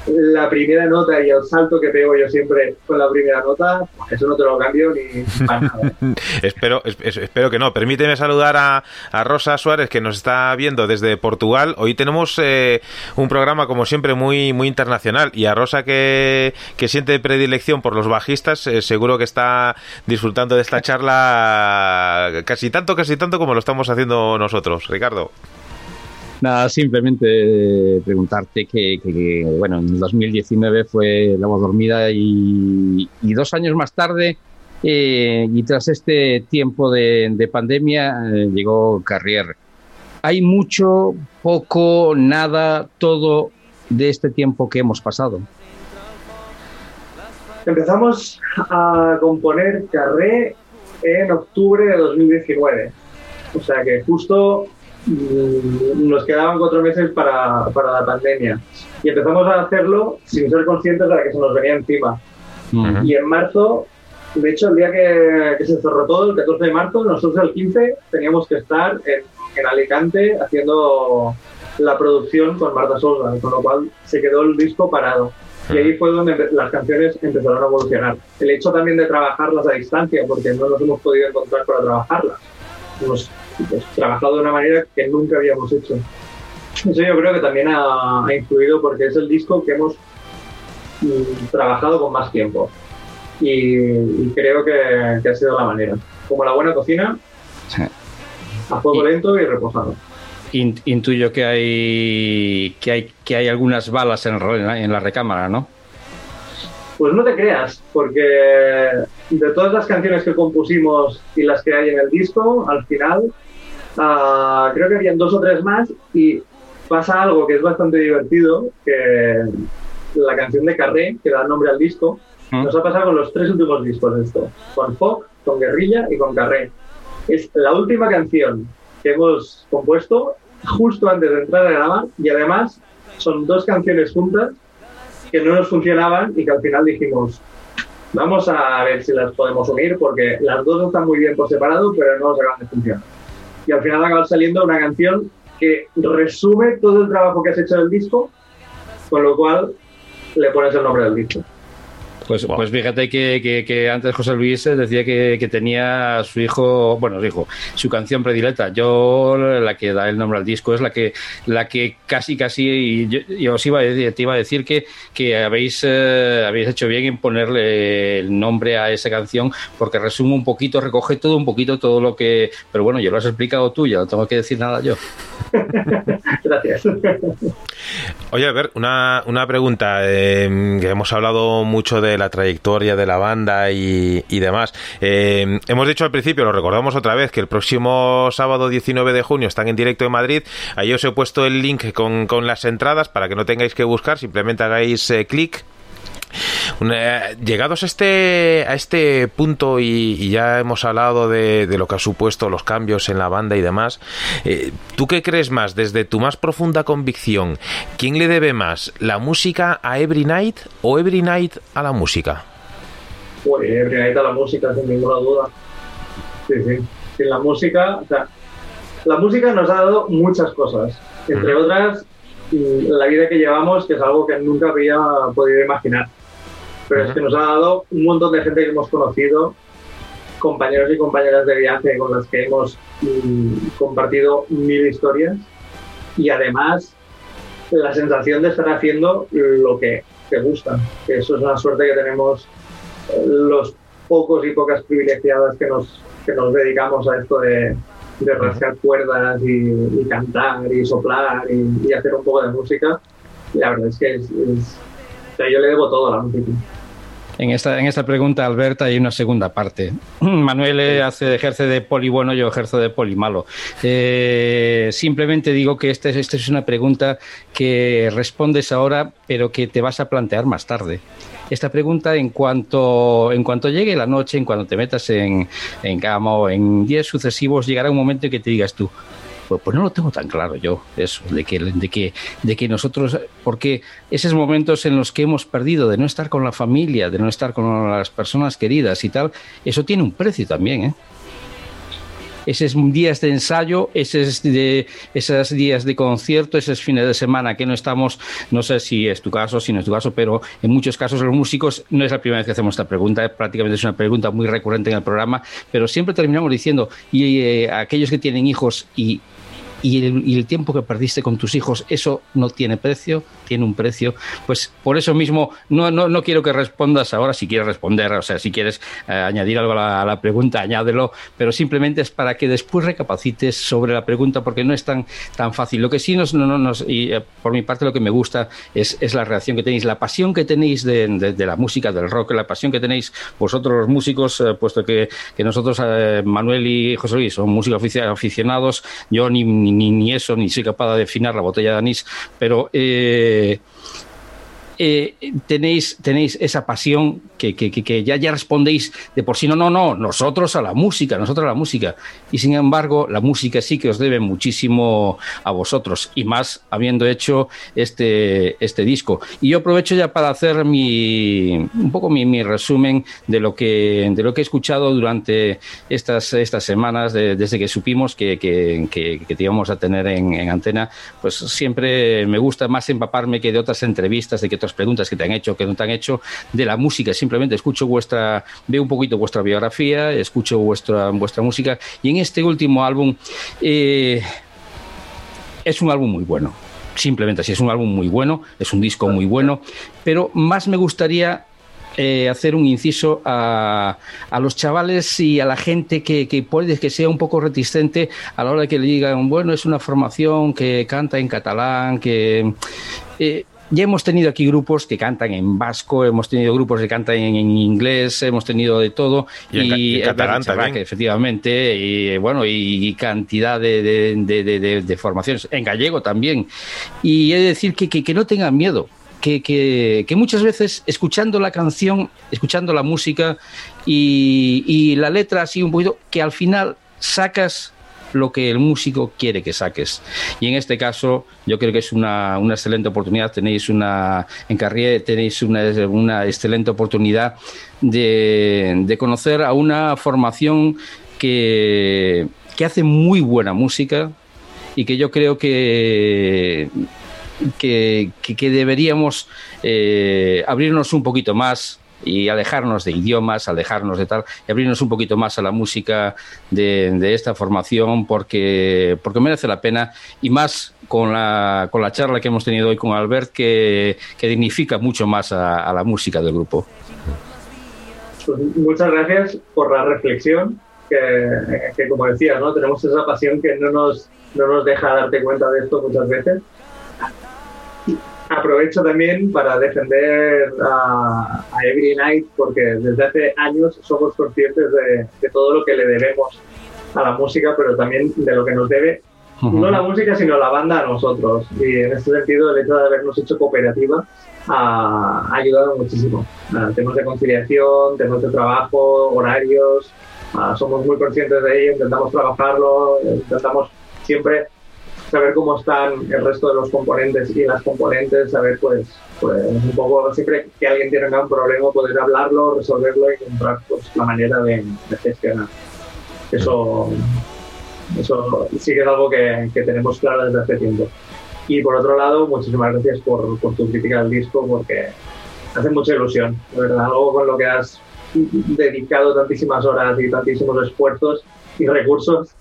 la primera nota y el salto que pego yo siempre con la primera nota, eso no te lo cambio ni [LAUGHS] espero, es- espero que no. Permíteme saludar a, a Rosa Suárez, que nos está viendo desde Portugal. Hoy tenemos eh, un programa, como siempre, muy, muy internacional. Y a Rosa, que, que siente predilección por los bajistas, eh, seguro que está disfrutando de esta charla casi tanto, casi tanto como lo estamos haciendo nosotros. Ricardo. Nada, simplemente eh, preguntarte que, bueno, en el 2019 fue La Voz Dormida y, dos años más tarde, eh, y tras este tiempo de, de pandemia, eh, llegó Carrier. ¿Hay mucho, poco, nada, todo de este tiempo que hemos pasado? Empezamos a componer Carré en octubre de 2019. O sea que justo nos quedaban cuatro meses para, para la pandemia. Y empezamos a hacerlo sin ser conscientes de la que se nos venía encima. Y en marzo, de hecho, el día que, que se cerró todo, el 14 de marzo, nosotros el 15 teníamos que estar en, en Alicante haciendo la producción con Marta Sousa, con lo cual se quedó el disco parado. Y ahí fue donde las canciones empezaron a evolucionar. El hecho también de trabajarlas a distancia, porque no nos hemos podido encontrar para trabajarlas. Hemos pues, trabajado de una manera que nunca habíamos hecho. Eso yo creo que también ha, ha influido porque es el disco que hemos mm, trabajado con más tiempo. Y, y creo que, que ha sido la manera. Como la buena cocina, a fuego lento y reposado. In- intuyo que hay, que hay que hay algunas balas en, en la recámara, ¿no? Pues no te creas, porque de todas las canciones que compusimos y las que hay en el disco, al final ah, creo que habían dos o tres más y pasa algo que es bastante divertido, que la canción de Carré, que da nombre al disco, nos ha pasado con los tres últimos discos esto, con Fog, con Guerrilla y con Carré. Es la última canción que hemos compuesto justo antes de entrar a grabar y además son dos canciones juntas que no nos funcionaban y que al final dijimos, vamos a ver si las podemos unir porque las dos están muy bien por separado, pero no nos acaban de funcionar. Y al final acaba saliendo una canción que resume todo el trabajo que has hecho del disco, con lo cual le pones el nombre del disco. Pues, pues fíjate que, que- que antes José Luis eh, decía que, que tenía a su hijo, bueno, su hijo, su canción predilecta. Yo la que da el nombre al disco es la que, la que casi, casi, y yo, yo os iba a decir, te iba a decir que, que habéis, eh, habéis hecho bien en ponerle el nombre a esa canción porque resume un poquito, recoge todo un poquito, todo lo que... Pero bueno, yo lo has explicado tú, ya no tengo que decir nada yo. [LAUGHS] Gracias. Oye, a ver, una, una pregunta. eh, que hemos hablado mucho de la trayectoria de la banda y, demás. Eh, hemos dicho al principio, lo recordamos otra vez, que el próximo sábado 19 de junio están en directo en Madrid. Ahí os he puesto el link con, con las entradas para que no tengáis que buscar, simplemente hagáis eh, clic una- llegados a este, a este punto y, y ya hemos hablado de, de lo que ha supuesto los cambios en la banda y demás, eh, ¿tú qué crees más desde tu más profunda convicción? ¿Quién le debe más, la música a Every Night o Every Night a la música? Pues Brigadita la música, sin ninguna duda. Sí, sí. Sin la música, o sea, la música nos ha dado muchas cosas, entre otras la vida que llevamos, que es algo que nunca había podido imaginar. Pero es que nos ha dado un montón de gente que hemos conocido, compañeros y compañeras de viaje con las que hemos mm, compartido mil historias y además la sensación de estar haciendo lo que te gusta, que eso es una suerte que tenemos eh, los pocos y pocas privilegiadas que nos, que nos dedicamos a esto de, de rascar cuerdas y, y cantar y soplar y, y hacer un poco de música. Y la verdad es que es, es- o sea, yo le debo todo a la música. En esta, en esta pregunta, Alberta, hay una segunda parte. [CLEARS THROAT] Manuel eh, hace, ejerce de poli bueno, yo ejerzo de poli malo. Eh, simplemente digo que esta es, esta es una pregunta que respondes ahora, pero que te vas a plantear más tarde. Esta pregunta, en cuanto, en cuanto llegue la noche, en cuanto te metas en, en cama o en días sucesivos, llegará un momento en que te digas tú, Pues, pues, no lo tengo tan claro yo, eso, de que, de, que, de que nosotros, porque esos momentos en los que hemos perdido de no estar con la familia, de no estar con las personas queridas y tal, eso tiene un precio también, ¿eh? esos días de ensayo, esos, de, días de concierto, esos fines de semana que no estamos, no sé si es tu caso, si no es tu caso, pero en muchos casos los músicos, no es la primera vez que hacemos esta pregunta, prácticamente es una pregunta muy recurrente en el programa, pero siempre terminamos diciendo, y eh, aquellos que tienen hijos y y el, tiempo que perdiste con tus hijos, eso no tiene precio, tiene un precio. Pues por eso mismo no, no, no quiero que respondas ahora, si quieres responder, o sea, si quieres eh, añadir algo a la, pregunta, añádelo, pero simplemente es para que después recapacites sobre la pregunta porque no es tan, tan fácil. Lo que sí nos, no, nos y eh, por mi parte lo que me gusta es, es, la reacción que tenéis, la pasión que tenéis de, de, la música, del rock, la pasión que tenéis vosotros los músicos, eh, puesto que, que nosotros, Manuel y José Luis, son músicos aficionados, yo ni ni, ni eso, ni soy capaz de afinar la botella de anís, pero eh, eh, tenéis, tenéis esa pasión que, que, ya, ya respondéis de por sí, no, no, no, nosotros a la música, nosotros a la música. Y sin embargo, la música sí que os debe muchísimo a vosotros, y más habiendo hecho este, este disco. Y yo aprovecho ya para hacer mi, un poco mi, resumen de lo, que, de lo que he escuchado durante estas, estas semanas, desde que supimos que, te íbamos a tener en, en antena. Pues siempre me gusta más empaparme que de otras entrevistas, de que otras preguntas que te han hecho, que no te han hecho, de la música. Simplemente escucho vuestra, veo un poquito vuestra biografía, escucho vuestra, vuestra música y en este último álbum eh, es un álbum muy bueno. Simplemente así, es un álbum muy bueno, es un disco muy bueno, pero más me gustaría eh, hacer un inciso a, a, los chavales y a la gente que, que, puede que sea un poco reticente a la hora que le digan, bueno, es una formación que canta en catalán, que... Eh, ya hemos tenido aquí grupos que cantan en vasco, hemos tenido grupos que cantan en, inglés, hemos tenido de todo. Y, en, catalán también. efectivamente, y bueno, y, cantidad de, formaciones. En gallego también. Y he de decir que, que, no tengan miedo. Que, que, que, muchas veces escuchando la canción, escuchando la música y, y la letra así un poquito, que al final sacas lo que el músico quiere que saques. Y en este caso, yo creo que es una, una excelente oportunidad. Tenéis una, en Carrier tenéis una, una excelente oportunidad de, de, conocer a una formación que, que hace muy buena música y que yo creo que que, que, deberíamos eh, abrirnos un poquito más y alejarnos de idiomas, alejarnos de tal, y abrirnos un poquito más a la música de, esta formación porque, porque merece la pena y más con la, con la charla que hemos tenido hoy con Albert que, que dignifica mucho más a, la música del grupo. Pues muchas gracias por la reflexión que, que, como decías, ¿no? tenemos esa pasión que no nos, no nos deja darte cuenta de esto muchas veces aprovecho también para defender a, Every Night porque desde hace años somos conscientes de, todo lo que le debemos a la música, pero también de lo que nos debe no la música, sino la banda a nosotros. Y en este sentido, el hecho de habernos hecho cooperativa ha, ayudado muchísimo. temas de conciliación, temas de trabajo, horarios, somos muy conscientes de ello, intentamos trabajarlo, intentamos siempre saber cómo están el resto de los componentes y las componentes, saber pues, pues un poco siempre que alguien tiene un problema poder hablarlo, resolverlo y encontrar pues, la manera de, gestionar. Eso, eso sí que es algo que, que, tenemos claro desde hace tiempo. Y por otro lado, muchísimas gracias por, por tu crítica del disco porque hace mucha ilusión, de verdad, algo con lo que has dedicado tantísimas horas y tantísimos esfuerzos y recursos,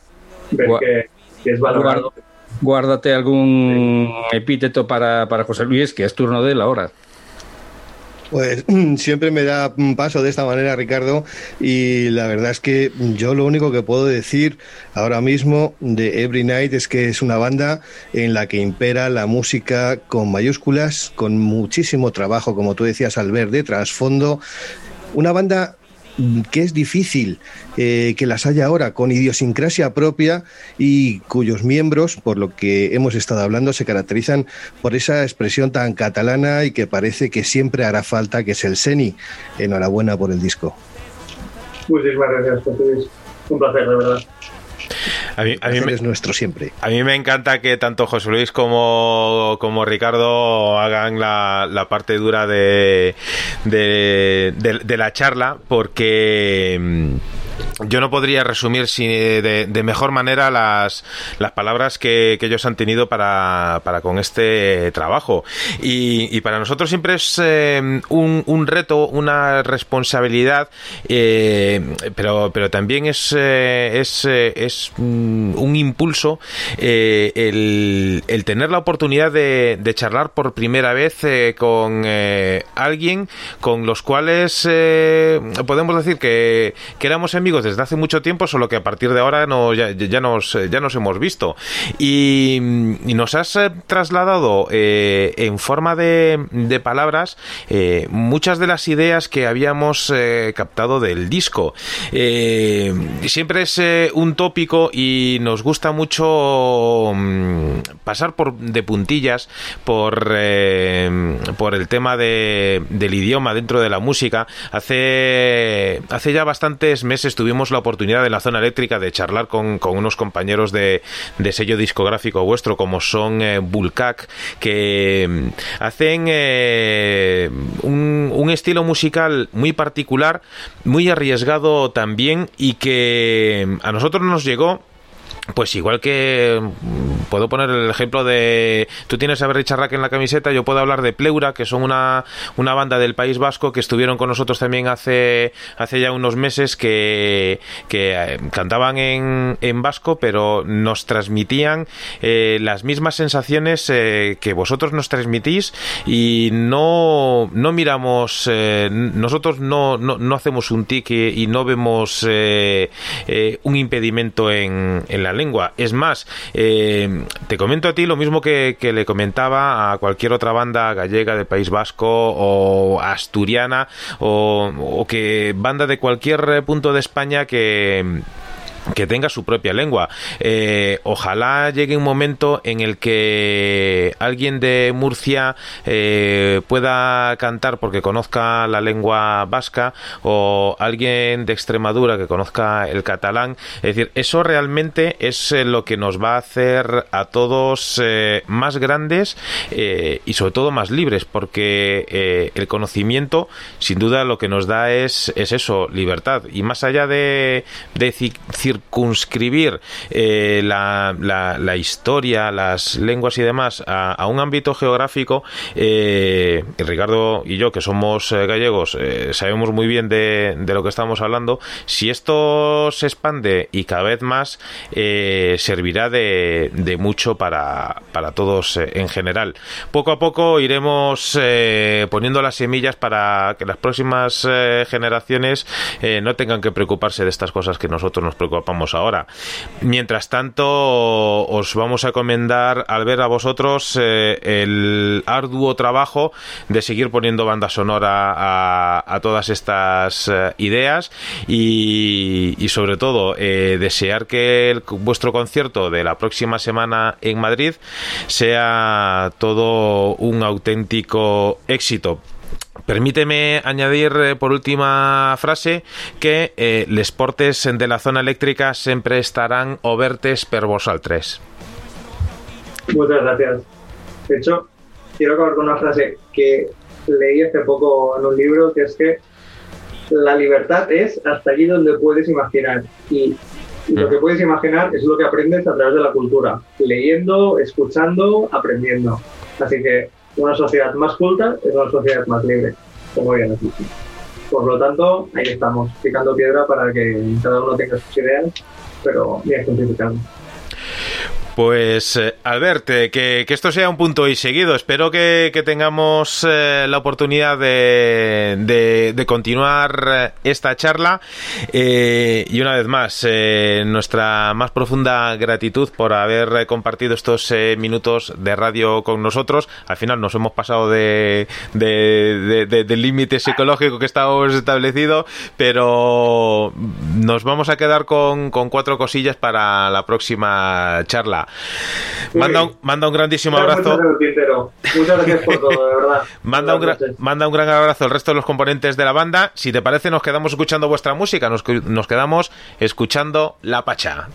ver que, que, es valorado guárdate algún epíteto para, para José Luis, que es turno de él ahora. Pues [CLEARS THROAT] siempre me da paso de esta manera, Ricardo, y la verdad es que yo lo único que puedo decir ahora mismo de Every Night es que es una banda en la que impera la música con mayúsculas, con muchísimo trabajo, como tú decías, al ver de trasfondo. Una banda que es difícil eh, que las haya ahora con idiosincrasia propia y cuyos miembros, por lo que hemos estado hablando, se caracterizan por esa expresión tan catalana y que parece que siempre hará falta, que es el Seni. Enhorabuena por el disco. Muchísimas gracias, José Un placer, de verdad. A mí, es nuestro siempre. A mí me encanta que tanto José Luis como, como Ricardo hagan la, parte dura de, de la charla porque mm, yo no podría resumir de, mejor manera las, las palabras que, ellos han tenido para, con este trabajo. Y, para nosotros siempre es eh, un, reto, una responsabilidad, eh, pero, pero también es, eh, es, es un impulso el, tener la oportunidad de, charlar por primera vez con alguien con los cuales podemos decir que, que éramos amigos desde hace mucho tiempo, solo que a partir de ahora no, ya, nos, ya nos hemos visto. Y, nos has eh, trasladado eh, en forma de, de palabras eh, muchas de las ideas que habíamos captado del disco. siempre es un tópico y nos gusta mucho mm, pasar por de puntillas por, por el tema de, del idioma dentro de la música. Hace, hace ya bastantes meses tuvimos la oportunidad en la zona eléctrica de charlar con, unos compañeros de, sello discográfico vuestro, como son eh, que mm, hacen eh, un, un estilo musical muy particular, muy arriesgado también y que mm, a nosotros nos llegó pues igual que mm, puedo poner el ejemplo de tú tienes a Berry Charrac en la camiseta, yo puedo hablar de Pleura, que son una, una banda del País Vasco que estuvieron con nosotros también hace, hace ya unos meses que, que eh, cantaban en, en vasco, pero nos transmitían eh, las mismas sensaciones eh, que vosotros nos transmitís y no, no miramos, nosotros no, no, no, hacemos un tic y, no vemos un impedimento en, en la lengua. Es más, eh, te comento a ti lo mismo que, le comentaba a cualquier otra banda gallega del País Vasco o asturiana o, o que banda de cualquier punto de España que que tenga su propia lengua. Eh, ojalá llegue un momento en el que alguien de Murcia eh, pueda cantar porque conozca la lengua vasca o alguien de Extremadura que conozca el catalán. Es decir, eso realmente es eh, lo que nos va a hacer a todos más grandes y sobre todo más libres porque el conocimiento sin duda lo que nos da es, es eso, libertad. Y más allá de, de circunscribir eh, la, la, historia, las lenguas y demás a, un ámbito geográfico, eh, Ricardo y yo, que somos eh, gallegos, sabemos muy bien de, de, lo que estamos hablando. Si esto se expande y cada vez más, servirá de, de, mucho para, para todos en general. Poco a poco iremos poniendo las semillas para que las próximas generaciones no tengan que preocuparse de estas cosas que nosotros nos preocupamos ahora. Mientras tanto, os vamos a recomendar al ver a vosotros eh, el arduo trabajo de seguir poniendo banda sonora a, todas estas eh, ideas y, sobre todo eh, desear que vuestro concierto de la próxima semana en Madrid sea todo un auténtico éxito Permíteme añadir eh, por última frase que eh, portes de la zona eléctrica siempre estarán obertes per tres. Muchas gracias. De hecho, quiero acabar con una frase que leí hace poco en un libro, que es que la libertad es hasta allí donde puedes imaginar. Y lo que puedes imaginar es lo que aprendes a través de la cultura, leyendo, escuchando, aprendiendo. Así que una sociedad más culta es una sociedad más libre, como bien has Por lo tanto, ahí estamos, picando piedra para que cada uno tenga sus ideas, pero bien simplificando. Pues eh, Albert, eh, que, esto sea un punto y seguido. Espero que, tengamos eh, la oportunidad de, de, continuar esta charla. y una vez más, nuestra más profunda gratitud por haber compartido estos minutos de radio con nosotros. Al final nos hemos pasado de, del límite psicológico que estábamos establecido, pero nos vamos a quedar con cuatro cosillas para la próxima charla. Manda un, manda un grandísimo abrazo. Muchas gracias por todo, de verdad. [LAUGHS] manda, un manda un gran abrazo al resto de los componentes de la banda. Si te parece, nos quedamos escuchando vuestra música. Nos, nos quedamos escuchando La Pacha.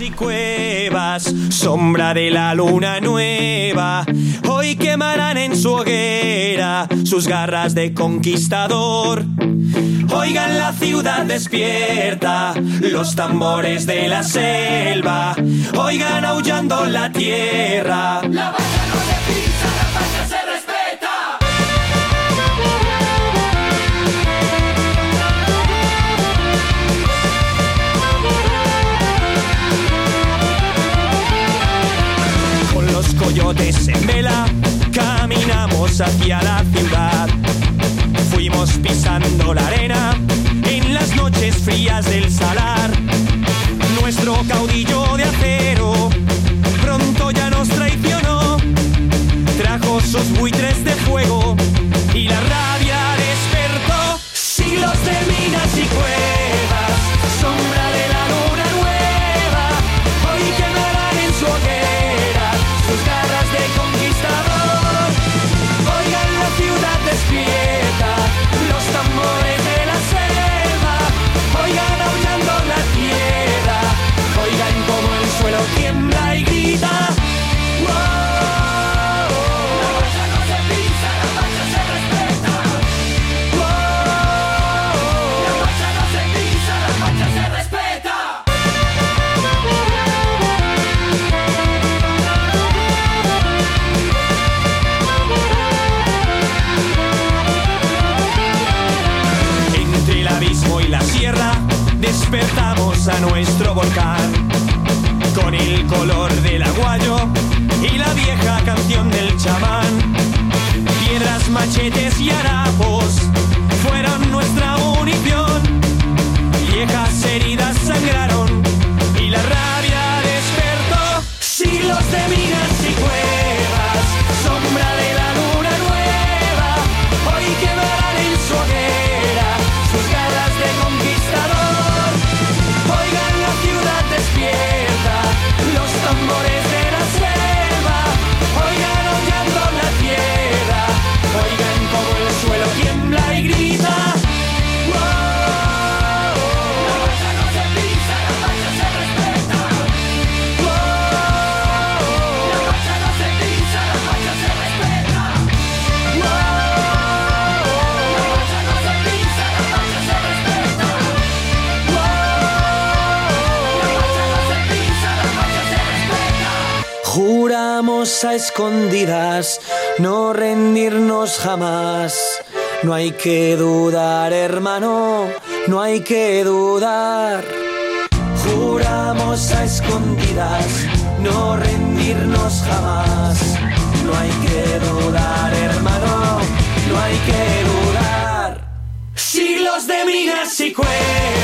Y cuevas, sombra de la luna nueva. Hoy quemarán en su hoguera sus garras de conquistador. Oigan la ciudad despierta, los tambores de la selva. Oigan aullando la tierra. La en vela, caminamos hacia la ciudad. Fuimos pisando la arena en las noches frías del salar. Nuestro caudillo de acero pronto ya nos traicionó. Trajo sus buitres de fuego y la rabia despertó. Siglos de minas y cuevas, hay que dudar, hermano, no hay que dudar. Juramos a escondidas no rendirnos jamás. No hay que dudar, hermano, no hay que dudar. Siglos de minas y cuevas,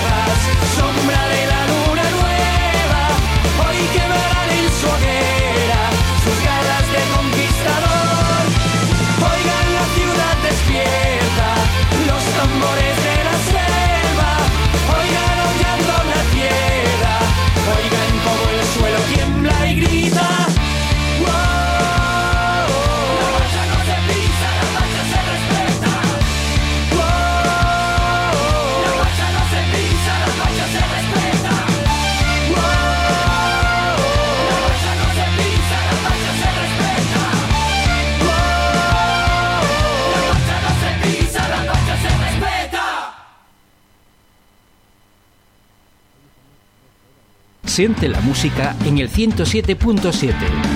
Siente la música en el 107.7,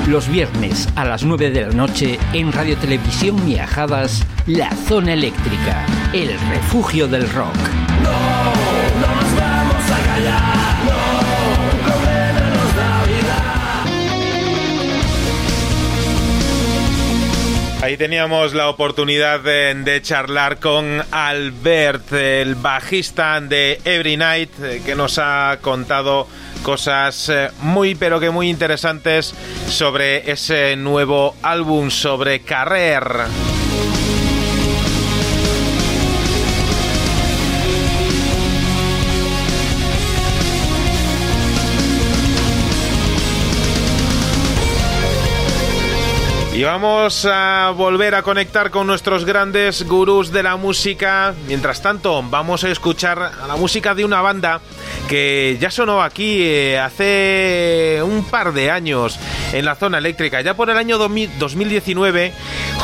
los viernes a las 9 de la noche en Radio Televisión Miajadas, La Zona Eléctrica, el refugio del rock. No nos vamos a callar, no. Ahí teníamos la oportunidad de, de charlar con Albert, el bajista de Every Night, eh, que nos ha contado cosas eh, muy pero que muy interesantes sobre ese nuevo álbum, sobre Carrer. Vamos a volver a conectar con nuestros grandes gurús de la música. Mientras tanto, vamos a escuchar a la música de una banda que ya sonó aquí eh, hace un par de años en la zona eléctrica. Ya por el año 2019,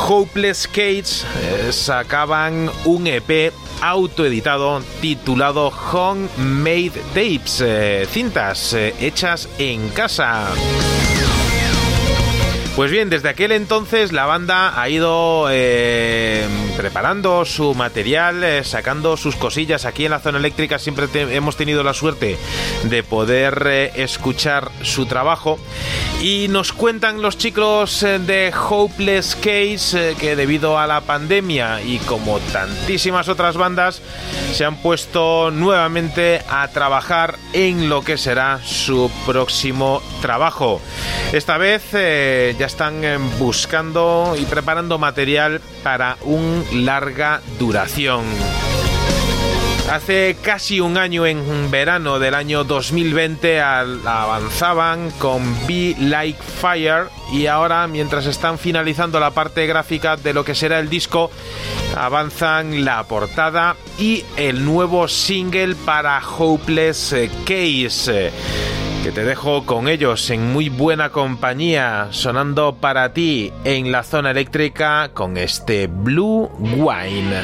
Hopeless Cage eh, sacaban un EP autoeditado titulado Homemade Tapes, eh, cintas hechas en casa. Pues bien, desde aquel entonces la banda ha ido eh, preparando su material, eh, sacando sus cosillas. Aquí en la zona eléctrica siempre hemos tenido la suerte de poder eh, escuchar su trabajo. Y nos cuentan los chicos de Hopeless Case que debido a la pandemia y como tantísimas otras bandas se han puesto nuevamente a trabajar en lo que será su próximo trabajo. Esta vez ya están eh, buscando y preparando material para un larga duración. Hace casi un año, en verano del año 2020, avanzaban con Be Like Fire y ahora, mientras están finalizando la parte gráfica de lo que será el disco, avanzan la portada y el nuevo single para Hopeless Case que te dejo con ellos en muy buena compañía, sonando para ti en la zona eléctrica con este Blue Wine.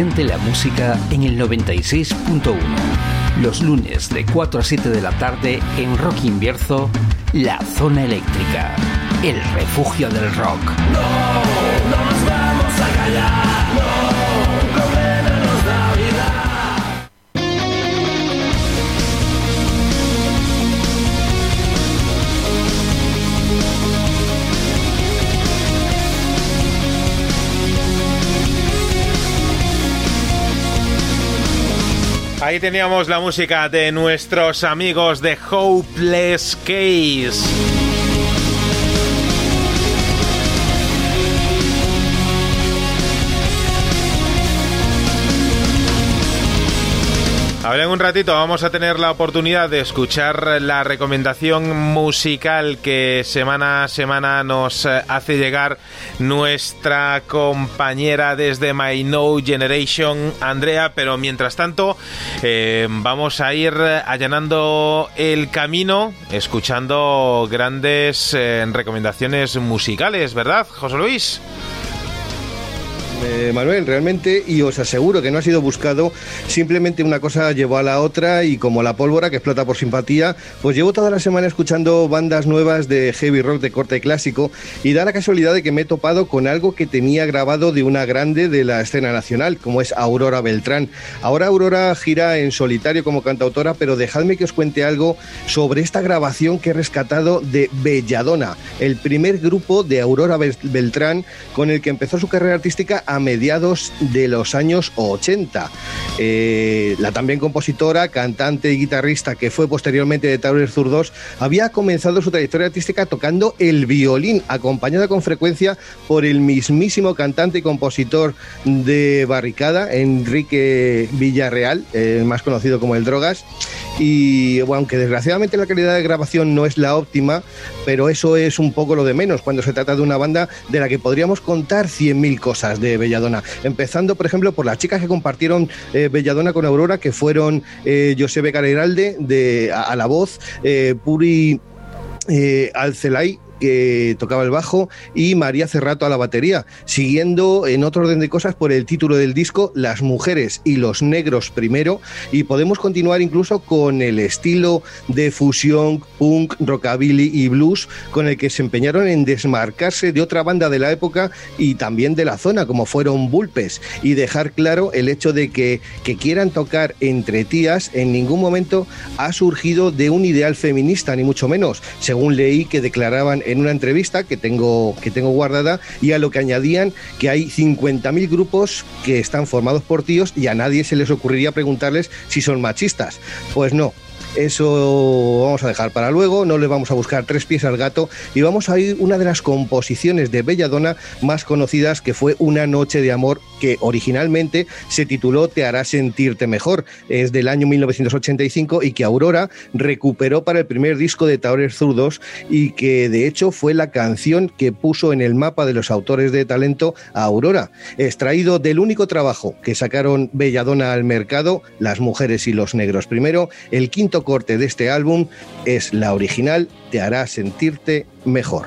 Siente la música en el 96.1. Los lunes de 4 a 7 de la tarde en Rock Invierzo, La Zona Eléctrica, el refugio del rock. Ahí teníamos la música de nuestros amigos de Hopeless Case. Ahora en un ratito vamos a tener la oportunidad de escuchar la recomendación musical que semana a semana nos hace llegar nuestra compañera desde My No Generation, Andrea, pero mientras tanto vamos a ir allanando el camino escuchando grandes eh, recomendaciones musicales, ¿verdad, José Luis? Eh, Manuel, realmente, y os aseguro que no ha sido buscado, simplemente una cosa llevó a la otra y como la pólvora que explota por simpatía, pues llevo toda la semana escuchando bandas nuevas de heavy rock de corte clásico y da la casualidad de que me he topado con algo que tenía grabado de una grande de la escena nacional, como es Aurora Beltrán. Ahora Aurora gira en solitario como cantautora, pero dejadme que os cuente algo sobre esta grabación que he rescatado de Belladona, el primer grupo de Aurora Bel- Beltrán con el que empezó su carrera artística a mediados de los años 80. Eh, la también compositora, cantante y guitarrista que fue posteriormente de Taurer Zurdos, había comenzado su trayectoria artística tocando el violín, acompañada con frecuencia por el mismísimo cantante y compositor de Barricada, Enrique Villarreal, eh, más conocido como el Drogas. Y bueno, aunque desgraciadamente la calidad de grabación no es la óptima, pero eso es un poco lo de menos cuando se trata de una banda de la que podríamos contar 100.000 cosas de Empezando, por ejemplo, por las chicas que compartieron eh, Belladona con Aurora, que fueron eh, Josebe de, a, a la voz, eh, Puri eh, Alcelay que tocaba el bajo y María Cerrato a la batería, siguiendo en otro orden de cosas por el título del disco Las mujeres y los negros primero. Y podemos continuar incluso con el estilo de fusión, punk, rockabilly y blues con el que se empeñaron en desmarcarse de otra banda de la época y también de la zona como fueron Bulpes y dejar claro el hecho de que que quieran tocar entre tías en ningún momento ha surgido de un ideal feminista ni mucho menos, según leí que declaraban en una entrevista que tengo, que tengo guardada y a lo que añadían que hay 50.000 grupos que están formados por tíos y a nadie se les ocurriría preguntarles si son machistas. Pues no, eso vamos a dejar para luego, no le vamos a buscar tres pies al gato y vamos a oír una de las composiciones de Belladona más conocidas que fue Una noche de amor que originalmente se tituló Te hará sentirte mejor. Es del año 1985 y que Aurora recuperó para el primer disco de Taurer Zurdos y que de hecho fue la canción que puso en el mapa de los autores de talento a Aurora, extraído del único trabajo que sacaron Belladona al mercado, Las mujeres y los negros. Primero, el quinto corte de este álbum es la original Te hará sentirte mejor.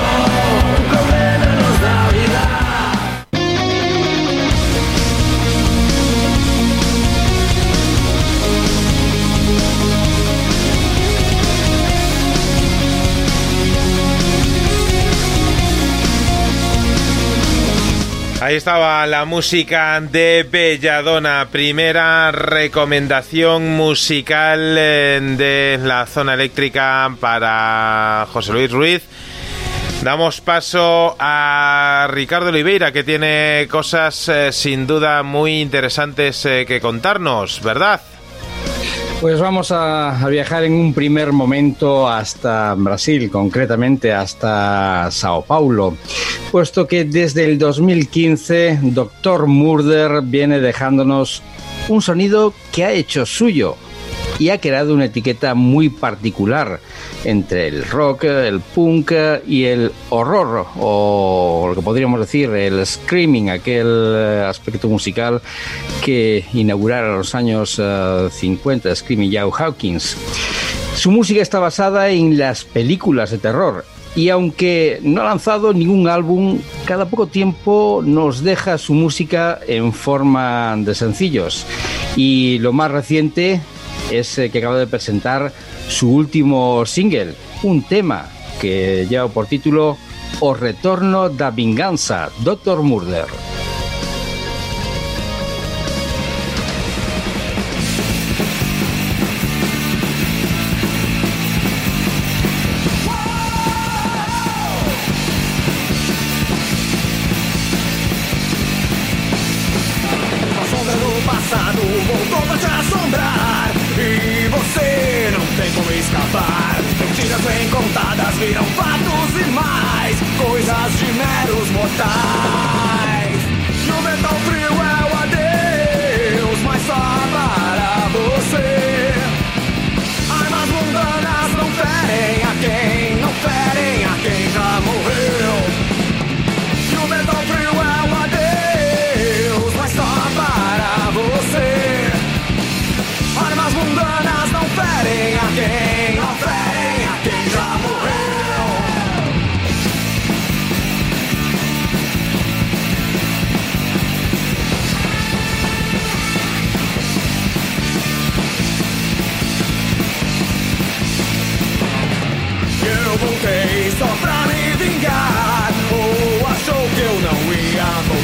Ahí estaba la música de Belladona, primera recomendación musical eh, de la zona eléctrica para José Luis Ruiz. Damos paso a Ricardo Oliveira, que tiene cosas eh, sin duda muy interesantes eh, que contarnos, ¿verdad? Pues vamos a, viajar en un primer momento hasta Brasil, concretamente hasta Sao Paulo, puesto que desde el 2015 Dr. Murder viene dejándonos un sonido que ha hecho suyo y ha creado una etiqueta muy particular entre el rock, el punk y el horror, o lo que podríamos decir, el screaming, aquel aspecto musical que inaugurara los años uh, 50, Screaming Joe Hawkins. Su música está basada en las películas de terror y aunque no ha lanzado ningún álbum, cada poco tiempo nos deja su música en forma de sencillos. Y lo más reciente es que acaba de presentar su último single, un tema que lleva por título O Retorno da Vinganza, Dr. Murder.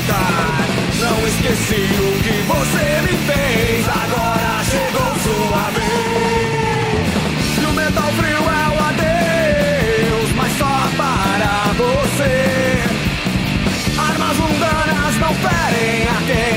Voltar Não esqueci o que você me fez. Agora chegou sua vez. E o metal frio é o adeus Mas só para você. Armas mundanas não ferem a quem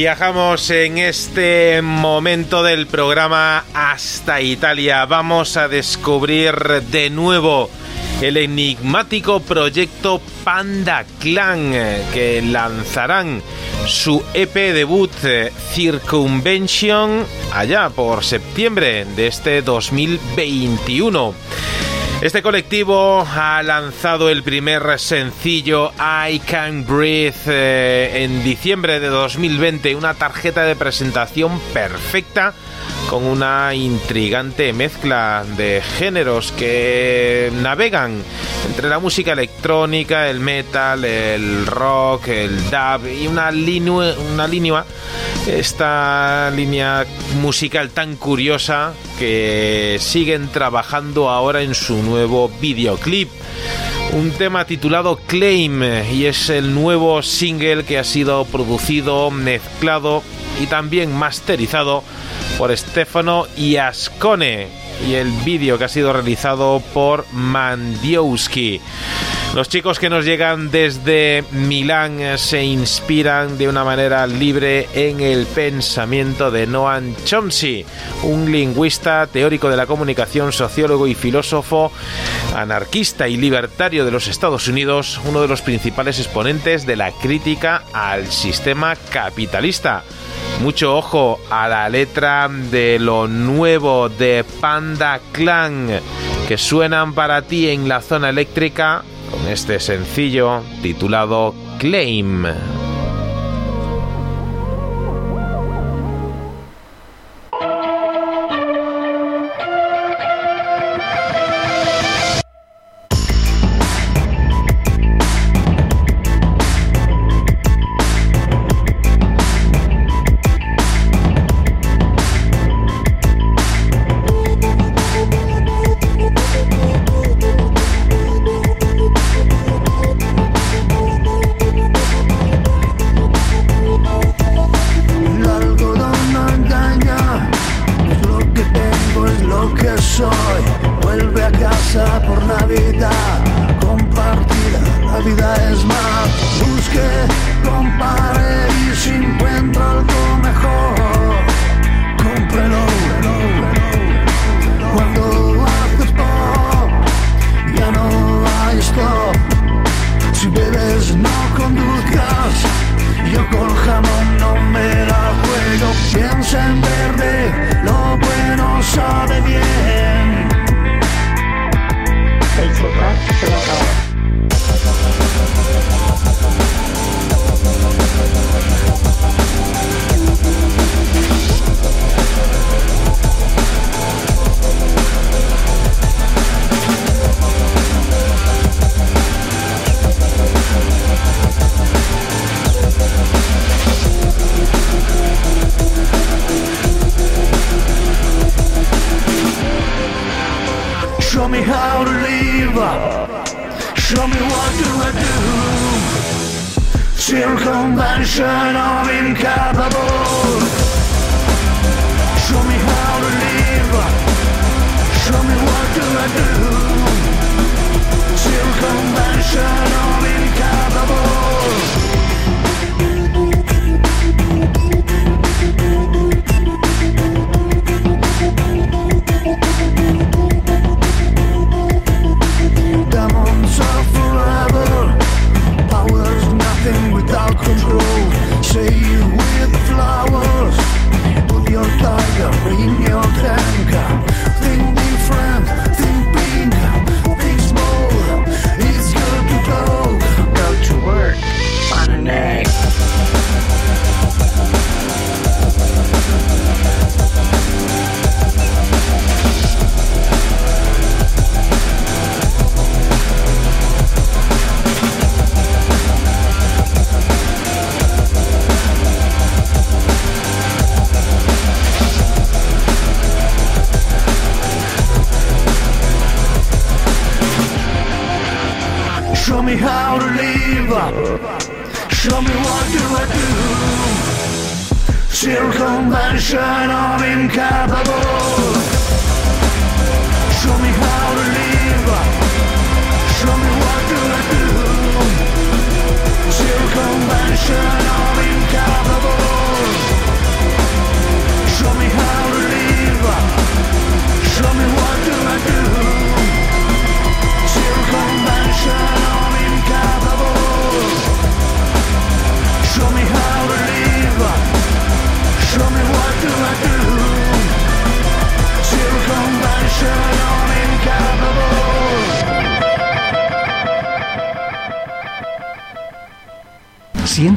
Viajamos en este momento del programa hasta Italia. Vamos a descubrir de nuevo el enigmático proyecto Panda Clan eh, que lanzarán su EP debut eh, Circumvention allá por septiembre de este 2021. Este colectivo ha lanzado el primer sencillo I Can Breathe eh, en diciembre de 2020, una tarjeta de presentación perfecta con una intrigante mezcla de géneros que navegan entre la música electrónica, el metal, el rock, el dub y una línea, una línea esta línea musical tan curiosa que siguen trabajando ahora en su nuevo videoclip un tema titulado Claim y es el nuevo single que ha sido producido, mezclado y también masterizado por Stefano Iascone y el vídeo que ha sido realizado por Mandiowski. Los chicos que nos llegan desde Milán se inspiran de una manera libre en el pensamiento de Noam Chomsky, un lingüista teórico de la comunicación, sociólogo y filósofo anarquista y libertario de los Estados Unidos, uno de los principales exponentes de la crítica al sistema capitalista. Mucho ojo a la letra de lo nuevo de Panda Clan que suenan para ti en la zona eléctrica con este sencillo titulado Claim.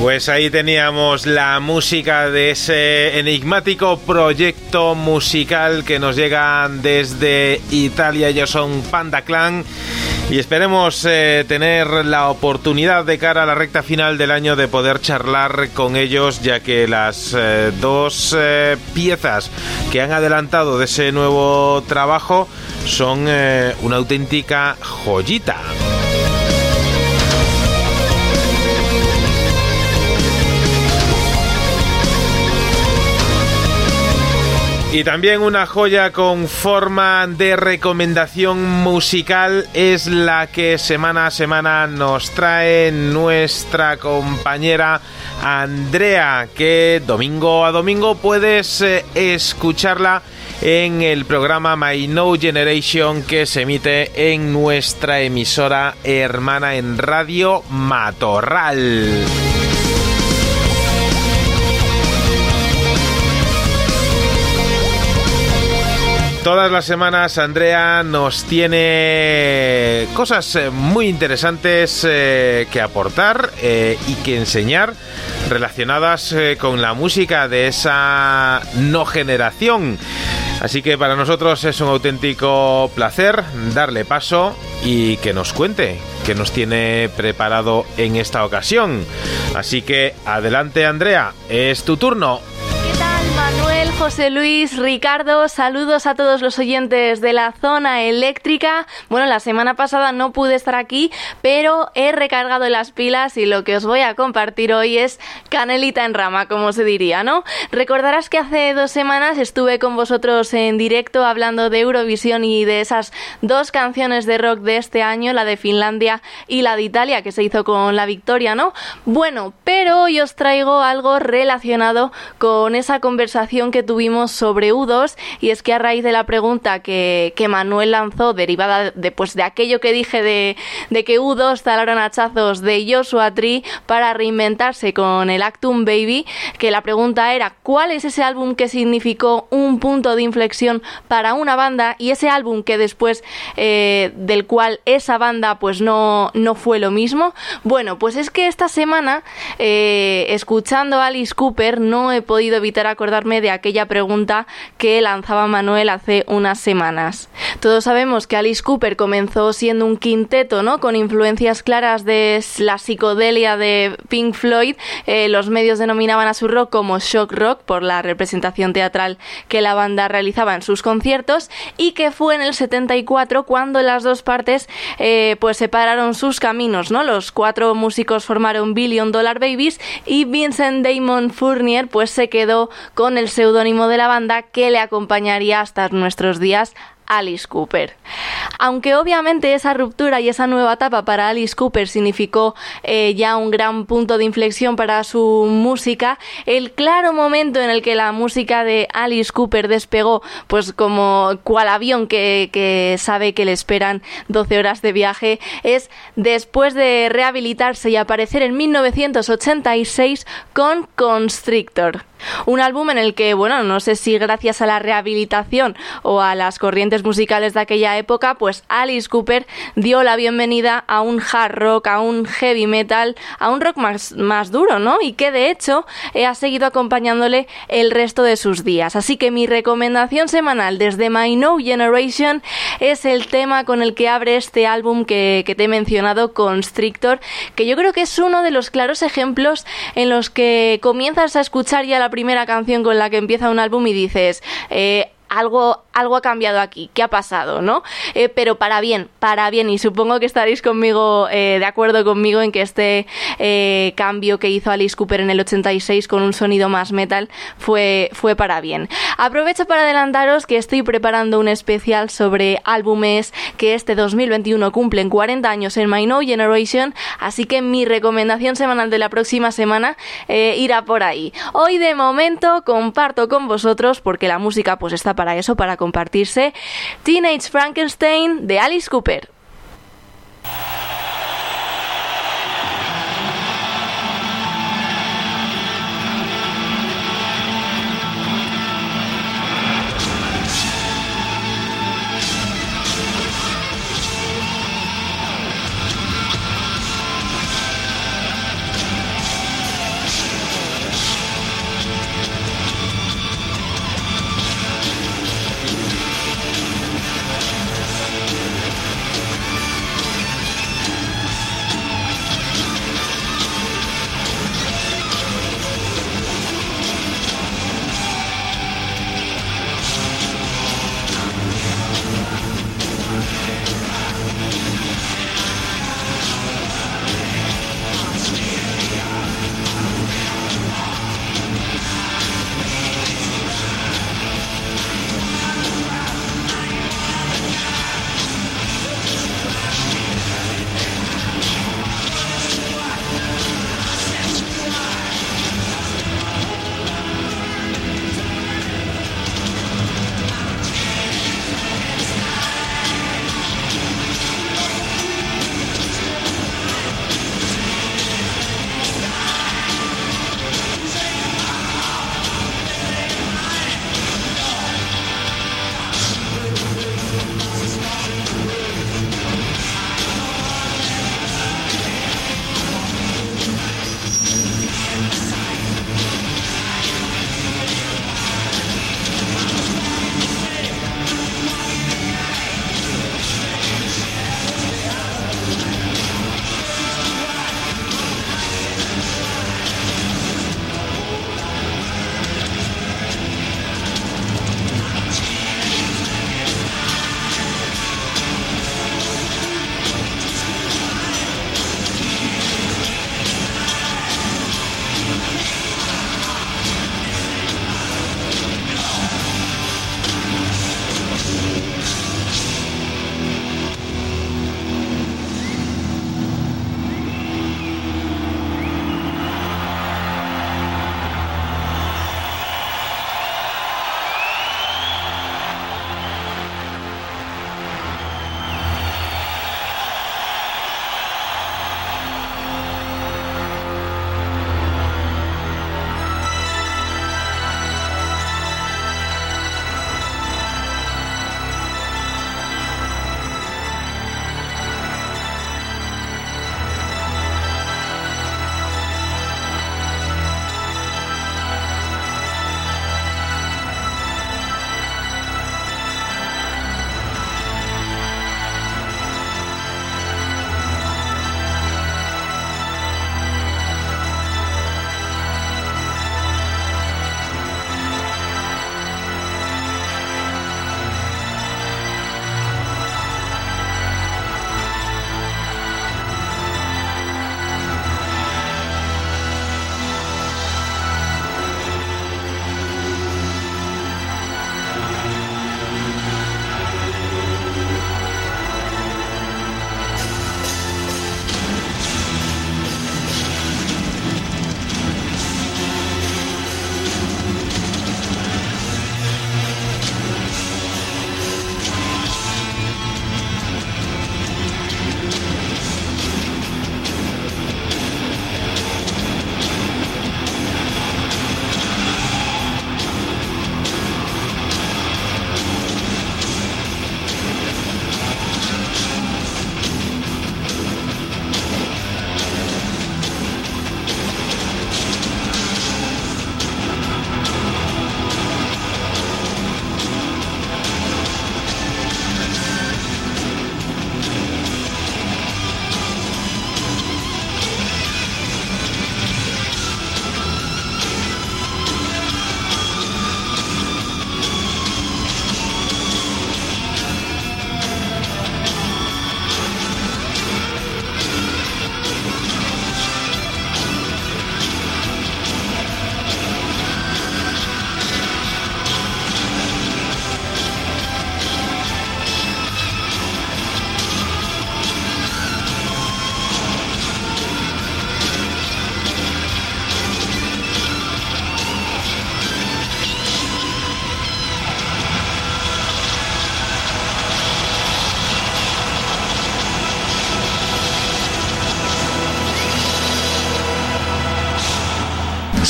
Pues ahí teníamos la música de ese enigmático proyecto musical que nos llega desde Italia. Ellos son Panda Clan. Y esperemos eh, tener la oportunidad de cara a la recta final del año de poder charlar con ellos, ya que las eh, dos eh, piezas que han adelantado de ese nuevo trabajo son una auténtica joyita. Y también una joya con forma de recomendación musical es la que semana a semana nos trae nuestra compañera Andrea, que domingo a domingo puedes eh, escucharla en el programa My No Generation que se emite en nuestra emisora hermana en Radio Matorral. Todas las semanas Andrea nos tiene cosas eh, muy interesantes eh, que aportar eh, y que enseñar relacionadas con la música de esa no generación. Así que para nosotros es un auténtico placer darle paso y que nos cuente qué nos tiene preparado en esta ocasión. Así que adelante Andrea, es tu turno. ¿Qué tal, Manuel, José Luis, Ricardo? Saludos a todos los oyentes de la zona eléctrica. Bueno, la semana pasada no pude estar aquí, pero he recargado las pilas y lo que os voy a compartir hoy es canelita en rama, como se diría, ¿no? Recordarás que hace dos semanas estuve con vosotros en directo hablando de Eurovisión y de esas dos canciones de rock de este año, la de Finlandia y la de Italia, que se hizo con la victoria, ¿no? Bueno, pero hoy os traigo algo relacionado con esa conversación que tuvimos sobre U2 y es que a raíz de la pregunta que, que Manuel lanzó derivada de, pues, de aquello que dije de, de que U2 talaron hachazos de Joshua Tree para reinventarse con el Actum Baby, que la pregunta era ¿cuál es ese álbum que significó un punto de inflexión para una banda y ese álbum que después eh, del cual esa banda pues no, no fue lo mismo? Bueno, pues es que esta semana eh, escuchando a Alice Cooper no he podido evitar acordarme de aquella pregunta que lanzaba Manuel hace unas semanas. Todos sabemos que Alice Cooper comenzó siendo un quinteto, ¿no? Con influencias claras de la psicodelia de Pink Floyd. Eh, los medios denominaban a su rock como shock rock por la representación teatral que la banda realizaba en sus conciertos y que fue en el 74 cuando las dos partes eh, pues separaron sus caminos, ¿no? Los cuatro músicos formaron Billion Dollar Babies y Vincent Damon Fournier pues se quedó con el seudónimo de la banda que le acompañaría hasta nuestros días Alice Cooper. Aunque obviamente esa ruptura y esa nueva etapa para Alice Cooper significó eh, ya un gran punto de inflexión para su música, el claro momento en el que la música de Alice Cooper despegó, pues como cual avión que, que sabe que le esperan 12 horas de viaje, es después de rehabilitarse y aparecer en 1986 con Constrictor. Un álbum en el que, bueno, no sé si gracias a la rehabilitación o a las corrientes musicales de aquella época, pues Alice Cooper dio la bienvenida a un hard rock, a un heavy metal, a un rock más, más duro, ¿no? Y que de hecho eh, ha seguido acompañándole el resto de sus días. Así que mi recomendación semanal desde My No Generation es el tema con el que abre este álbum que, que te he mencionado, Constrictor, que yo creo que es uno de los claros ejemplos en los que comienzas a escuchar ya la primera canción con la que empieza un álbum y dices, eh, algo, algo ha cambiado aquí, ¿qué ha pasado? ¿no? Eh, pero para bien, para bien, y supongo que estaréis conmigo, eh, de acuerdo conmigo en que este eh, cambio que hizo Alice Cooper en el 86 con un sonido más metal fue, fue para bien. Aprovecho para adelantaros que estoy preparando un especial sobre álbumes que este 2021 cumplen 40 años en My No Generation, así que mi recomendación semanal de la próxima semana irá por ahí. Hoy de momento comparto con vosotros, porque la música pues está para eso, para compartirse. Teenage Frankenstein de Alice Cooper.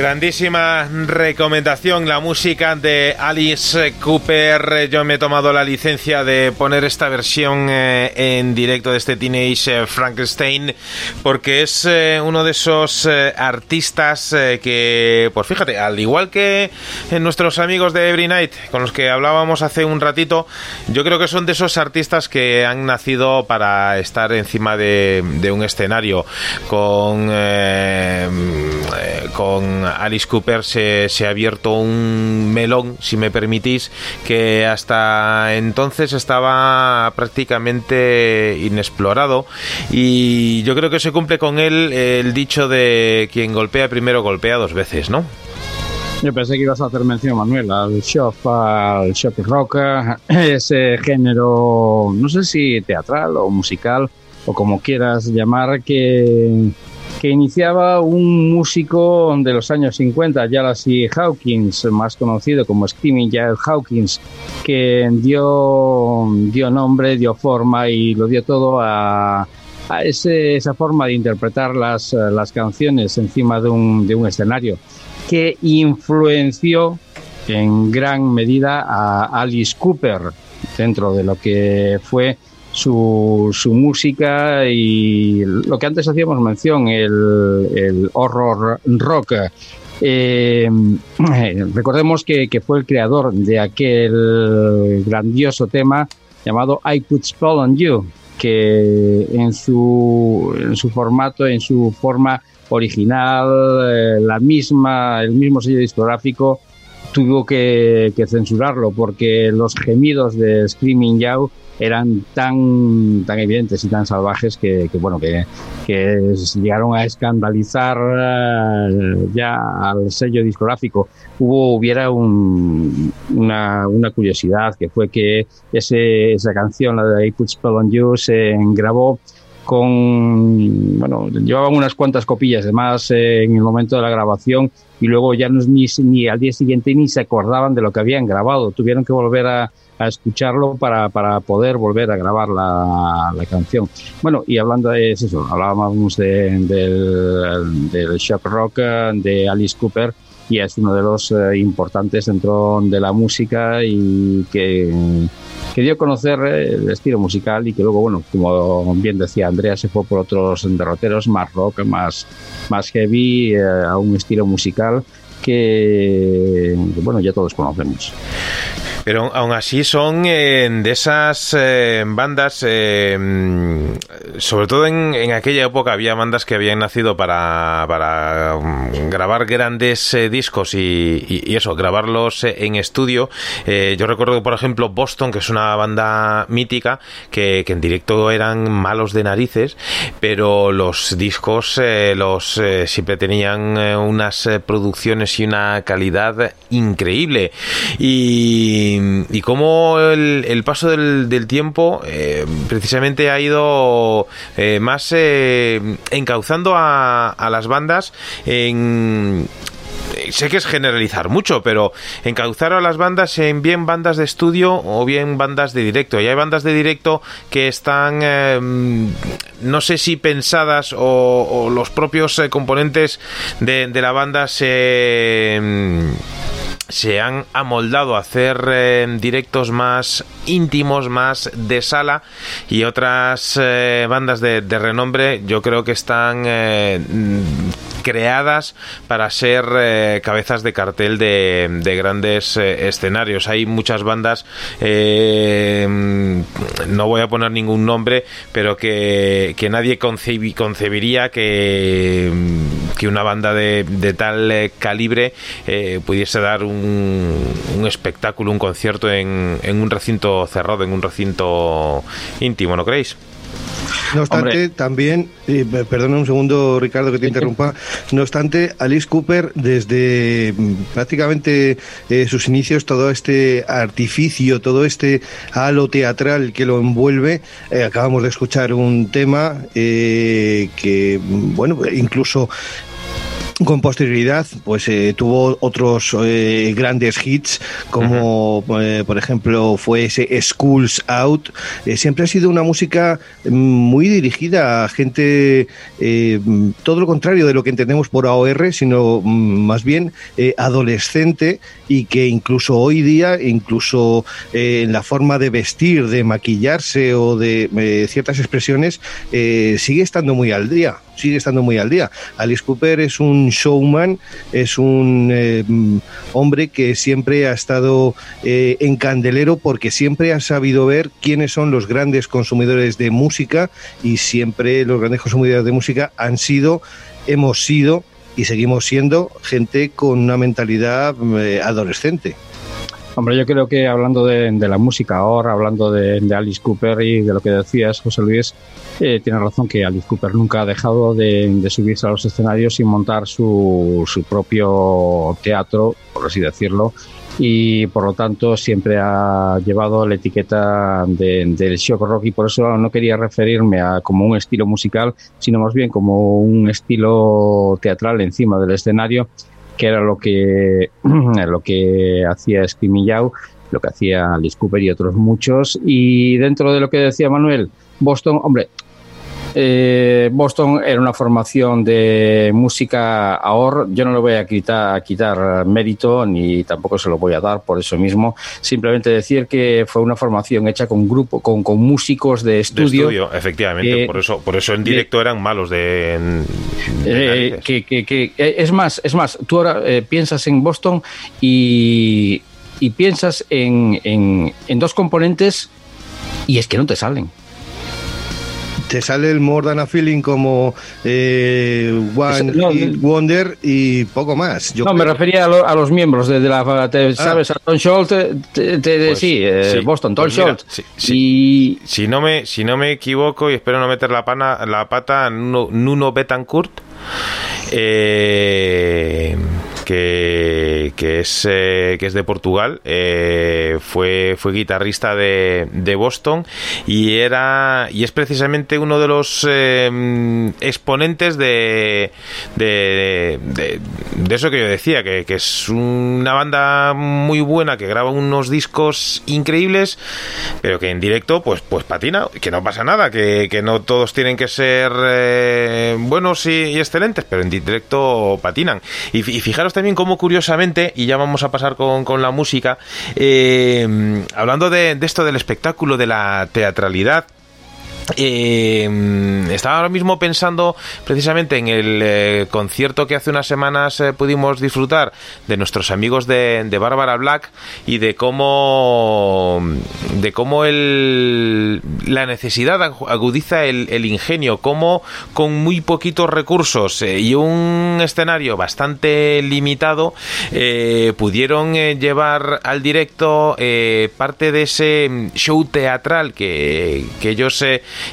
Grandísima recomendación, la música de Alice Cooper. Yo me he tomado la licencia de poner esta versión eh, en directo de este Teenage Frankenstein porque es eh, uno de esos eh, artistas que, pues fíjate, al igual que en nuestros amigos de Every Night con los que hablábamos hace un ratito, yo creo que son de esos artistas que han nacido para estar encima de, de un escenario con, con Alice Cooper se, se ha abierto un melón, si me permitís, que hasta entonces estaba prácticamente inexplorado y yo creo que se cumple con él el dicho de quien golpea primero golpea dos veces, ¿no? Yo pensé que ibas a hacer mención, Manuel, al shop, al shop rock, ese género, no sé si teatral o musical, o como quieras llamar, que, que iniciaba un músico de los años 50, Jalasi Hawkins, más conocido como Screaming Jay Hawkins, que dio, dio nombre, dio forma y lo dio todo a, a esa forma de interpretar las, las canciones encima de un, de un escenario, que influenció en gran medida a Alice Cooper dentro de lo que fue su, su música y lo que antes hacíamos mención, el, horror rock. Eh, [CLEARS THROAT] recordemos que, que, fue el creador de aquel grandioso tema llamado I Put Spell on You, que en su, en su formato, en su forma original, eh, la misma, el mismo sello discográfico tuvo que, que, censurarlo porque los gemidos de Screaming Yow eran tan, tan evidentes y tan salvajes que, bueno, que, llegaron a escandalizar uh, ya al sello discográfico. Hubo, hubiera un, una, una, curiosidad que fue que ese, esa canción, la de I Put Spell on You, se grabó con, bueno, llevaban unas cuantas copillas de más eh, en el momento de la grabación y luego ya no, ni, ni al día siguiente ni se acordaban de lo que habían grabado. Tuvieron que volver a, a escucharlo para, para, poder volver a grabar la, la, canción. Bueno, y hablando de eso, hablábamos de, del, del shock rock de Alice Cooper y es uno de los eh, importantes dentro de la música y que, que dio a conocer el estilo musical y que luego, bueno, como bien decía Andrea, se fue por otros derroteros, más rock, más, más heavy, eh, a un estilo musical que, bueno, ya todos conocemos. Pero aún así son eh, de esas eh, bandas, eh, sobre todo en, en, aquella época había bandas que habían nacido para, para um, grabar grandes discos y, eso, grabarlos en estudio. yo recuerdo por ejemplo, Boston, que es una banda mítica, que, que en directo eran malos de narices, pero los discos los siempre tenían unas producciones y una calidad increíble. Y y, cómo el, paso del, tiempo eh, precisamente ha ido eh, más eh, encauzando a, las bandas en sé que es generalizar mucho, pero encauzar a las bandas en bien bandas de estudio o bien bandas de directo. Y hay bandas de directo que están, no sé si pensadas o, los propios componentes de, la banda se se han amoldado a hacer eh, directos más íntimos, más de sala y otras eh, bandas de, de, renombre yo creo que están eh, creadas para ser eh, cabezas de cartel de, de grandes eh, escenarios. Hay muchas bandas, eh, no voy a poner ningún nombre, pero que, que nadie concebi, concebiría que, que, una banda de, de tal eh, calibre pudiese dar un, un, espectáculo, un concierto en, en un recinto cerrado, en un recinto íntimo, ¿no creéis? No obstante, también, eh, perdona un segundo, Ricardo, que te interrumpa. No obstante, Alice Cooper, desde mm, prácticamente eh, sus inicios, todo este artificio, todo este halo teatral que lo envuelve, eh, acabamos de escuchar un tema que, mm, bueno, incluso con posterioridad, pues eh, tuvo otros eh, grandes hits, como eh, por ejemplo fue ese Schools Out. siempre ha sido una música mm, muy dirigida a gente, todo lo contrario de lo que entendemos por AOR, sino mm, más bien adolescente y que incluso hoy día, incluso en la forma de vestir, de maquillarse o de ciertas expresiones, sigue estando muy al día sigue estando muy al día. Alice Cooper es un showman, es un eh, hombre que siempre ha estado eh, en candelero porque siempre ha sabido ver quiénes son los grandes consumidores de música y siempre los grandes consumidores de música han sido, hemos sido y seguimos siendo gente con una mentalidad eh, adolescente. Hombre, yo creo que hablando de, la música ahora, hablando de, Alice Cooper y de lo que decías, José Luis, eh, tiene razón que Alice Cooper nunca ha dejado de, subirse a los escenarios y montar su, su propio teatro, por así decirlo, y por lo tanto siempre ha llevado la etiqueta del shock rock y por eso no quería referirme a como un estilo musical, sino más bien como un estilo teatral encima del escenario que era lo que, [CLEARS THROAT] lo que hacía Yao, lo que hacía Alice Cooper y otros muchos. Y dentro de lo que decía Manuel, Boston, hombre, eh, Boston era una formación de música ahor. Yo no le voy a quitar, quitar mérito ni tampoco se lo voy a dar por eso mismo. Simplemente decir que fue una formación hecha con grupo, con, con músicos de estudio. De estudio, efectivamente. por eso, por eso en directo eran malos de. Eh, que, que, eh, es más, es más. Tú ahora piensas en Boston y, y piensas en, en, en dos componentes y es que no te salen te sale el More Than a Feeling como eh, One Wonder y poco más. no, me refería a, los miembros de, la. Ah. ¿Sabes? A Tom Schultz, pues, sí, eh, Boston, Tom pues Schultz. y... si, no me, si no me equivoco, y espero no meter la, pana, la pata, Nuno Betancourt. Eh que, es, eh, que es de Portugal, eh, fue, fue guitarrista de, de, Boston y, era, y es precisamente uno de los eh, exponentes de, de, de, eso que yo decía, que, que, es una banda muy buena, que graba unos discos increíbles, pero que en directo pues, pues patina, que no pasa nada, que, que no todos tienen que ser buenos y, excelentes, pero en directo patinan. Y fijaros también como curiosamente, y ya vamos a pasar con, con la música, eh, hablando de, de esto del espectáculo, de la teatralidad, eh, estaba ahora mismo pensando precisamente en el eh, concierto que hace unas semanas eh, pudimos disfrutar de nuestros amigos de, de Bárbara Black y de cómo de cómo el, la necesidad agudiza el, ingenio, cómo con muy poquitos recursos eh, y un escenario bastante limitado pudieron llevar al directo parte de ese show teatral que, que ellos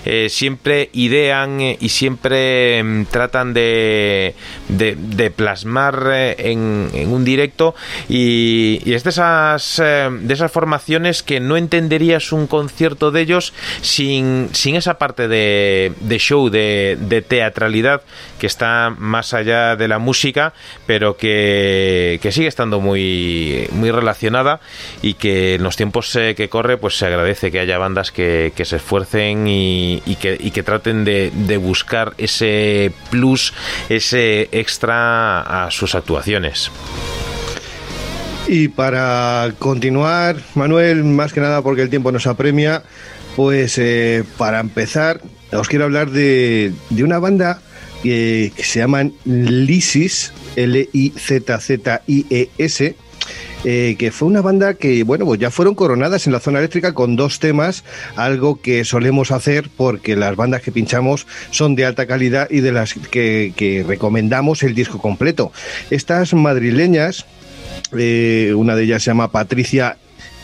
eh, siempre idean eh, y siempre mm, tratan de, de, plasmar eh, en, un directo. Y, es de esas, de esas formaciones que no entenderías un concierto de ellos sin, sin esa parte de, de show, de, de teatralidad que está más allá de la música, pero que, que sigue estando muy, muy relacionada y que en los tiempos que corre pues se agradece que haya bandas que, que se esfuercen y y, que, traten de, buscar ese plus, ese extra a sus actuaciones. Y para continuar, Manuel, más que nada porque el tiempo nos apremia, pues eh, para empezar, os quiero hablar de, una banda que, que se llaman Lisis, L-I-Z-Z-I-E-S, eh, que fue una banda que, bueno, pues ya fueron coronadas en la zona eléctrica con dos temas, algo que solemos hacer porque las bandas que pinchamos son de alta calidad y de las que, recomendamos el disco completo. Estas madrileñas, eh, una de ellas se llama Patricia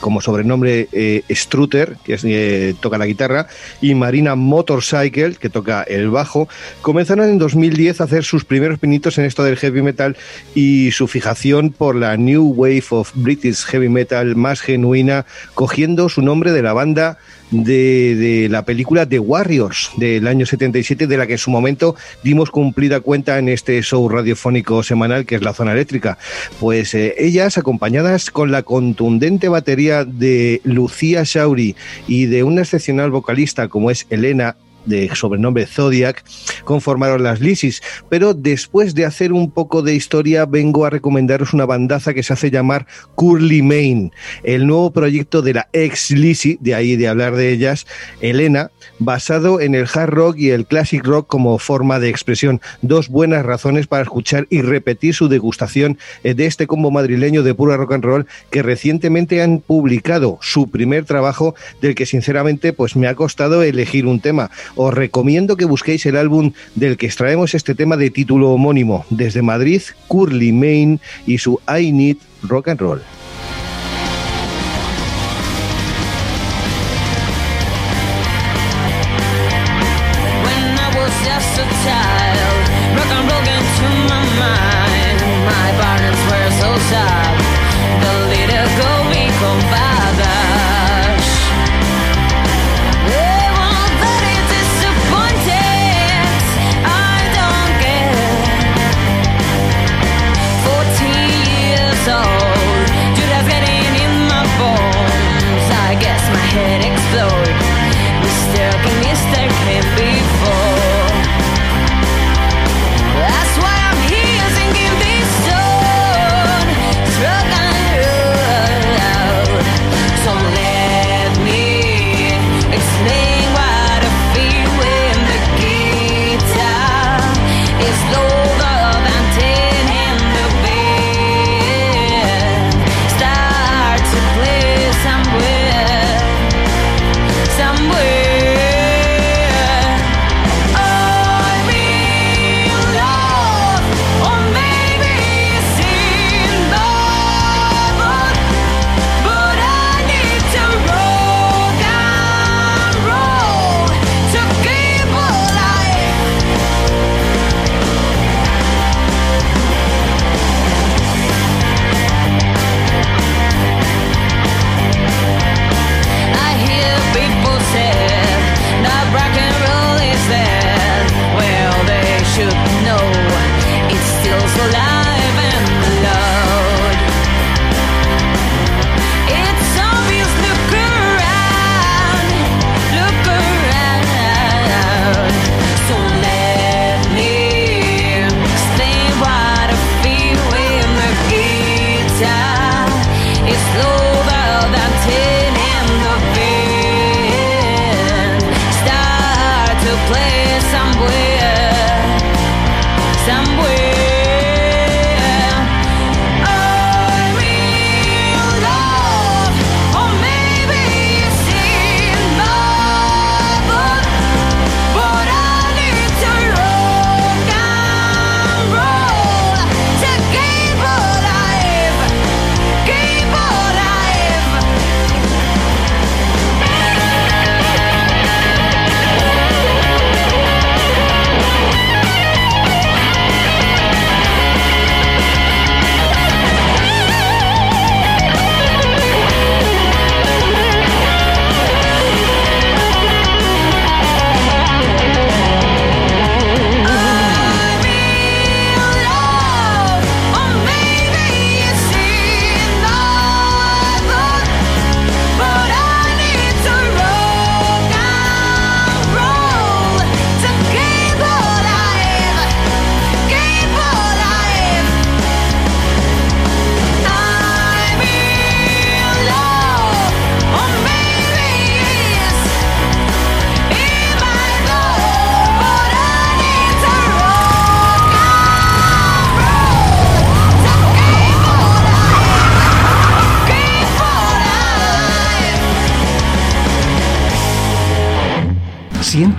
como sobrenombre eh, Strutter, que eh, toca la guitarra, y Marina Motorcycle, que toca el bajo, comenzaron en 2010 a hacer sus primeros pinitos en esto del heavy metal y su fijación por la New Wave of British Heavy Metal más genuina, cogiendo su nombre de la banda de, la película The Warriors del año 77, de la que en su momento dimos cumplida cuenta en este show radiofónico semanal que es La Zona Eléctrica. Pues eh, ellas, acompañadas con la contundente batería de Lucía Shauri y de una excepcional vocalista como es Elena de sobrenombre Zodiac, conformaron las Lisis. Pero después de hacer un poco de historia, vengo a recomendaros una bandaza que se hace llamar Curly Main, el nuevo proyecto de la ex Lisi, de ahí de hablar de ellas, Elena, basado en el hard rock y el classic rock como forma de expresión. Dos buenas razones para escuchar y repetir su degustación de este combo madrileño de pura rock and roll que recientemente han publicado su primer trabajo del que sinceramente pues me ha costado elegir un tema os recomiendo que busquéis el álbum del que extraemos este tema de título homónimo, desde Madrid, Curly Main y su I Need Rock and Roll.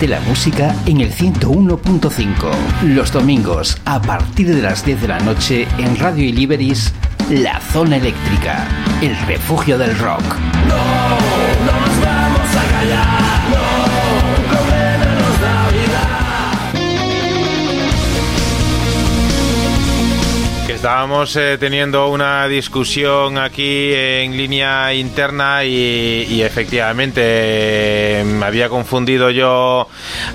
La música en el 101.5. Los domingos, a partir de las 10 de la noche, en Radio Iliberis, La Zona Eléctrica, el refugio del rock. No, no nos vamos a callar. No, comémonos Que estábamos eh, teniendo una discusión aquí en línea interna y, y efectivamente eh, me había confundido yo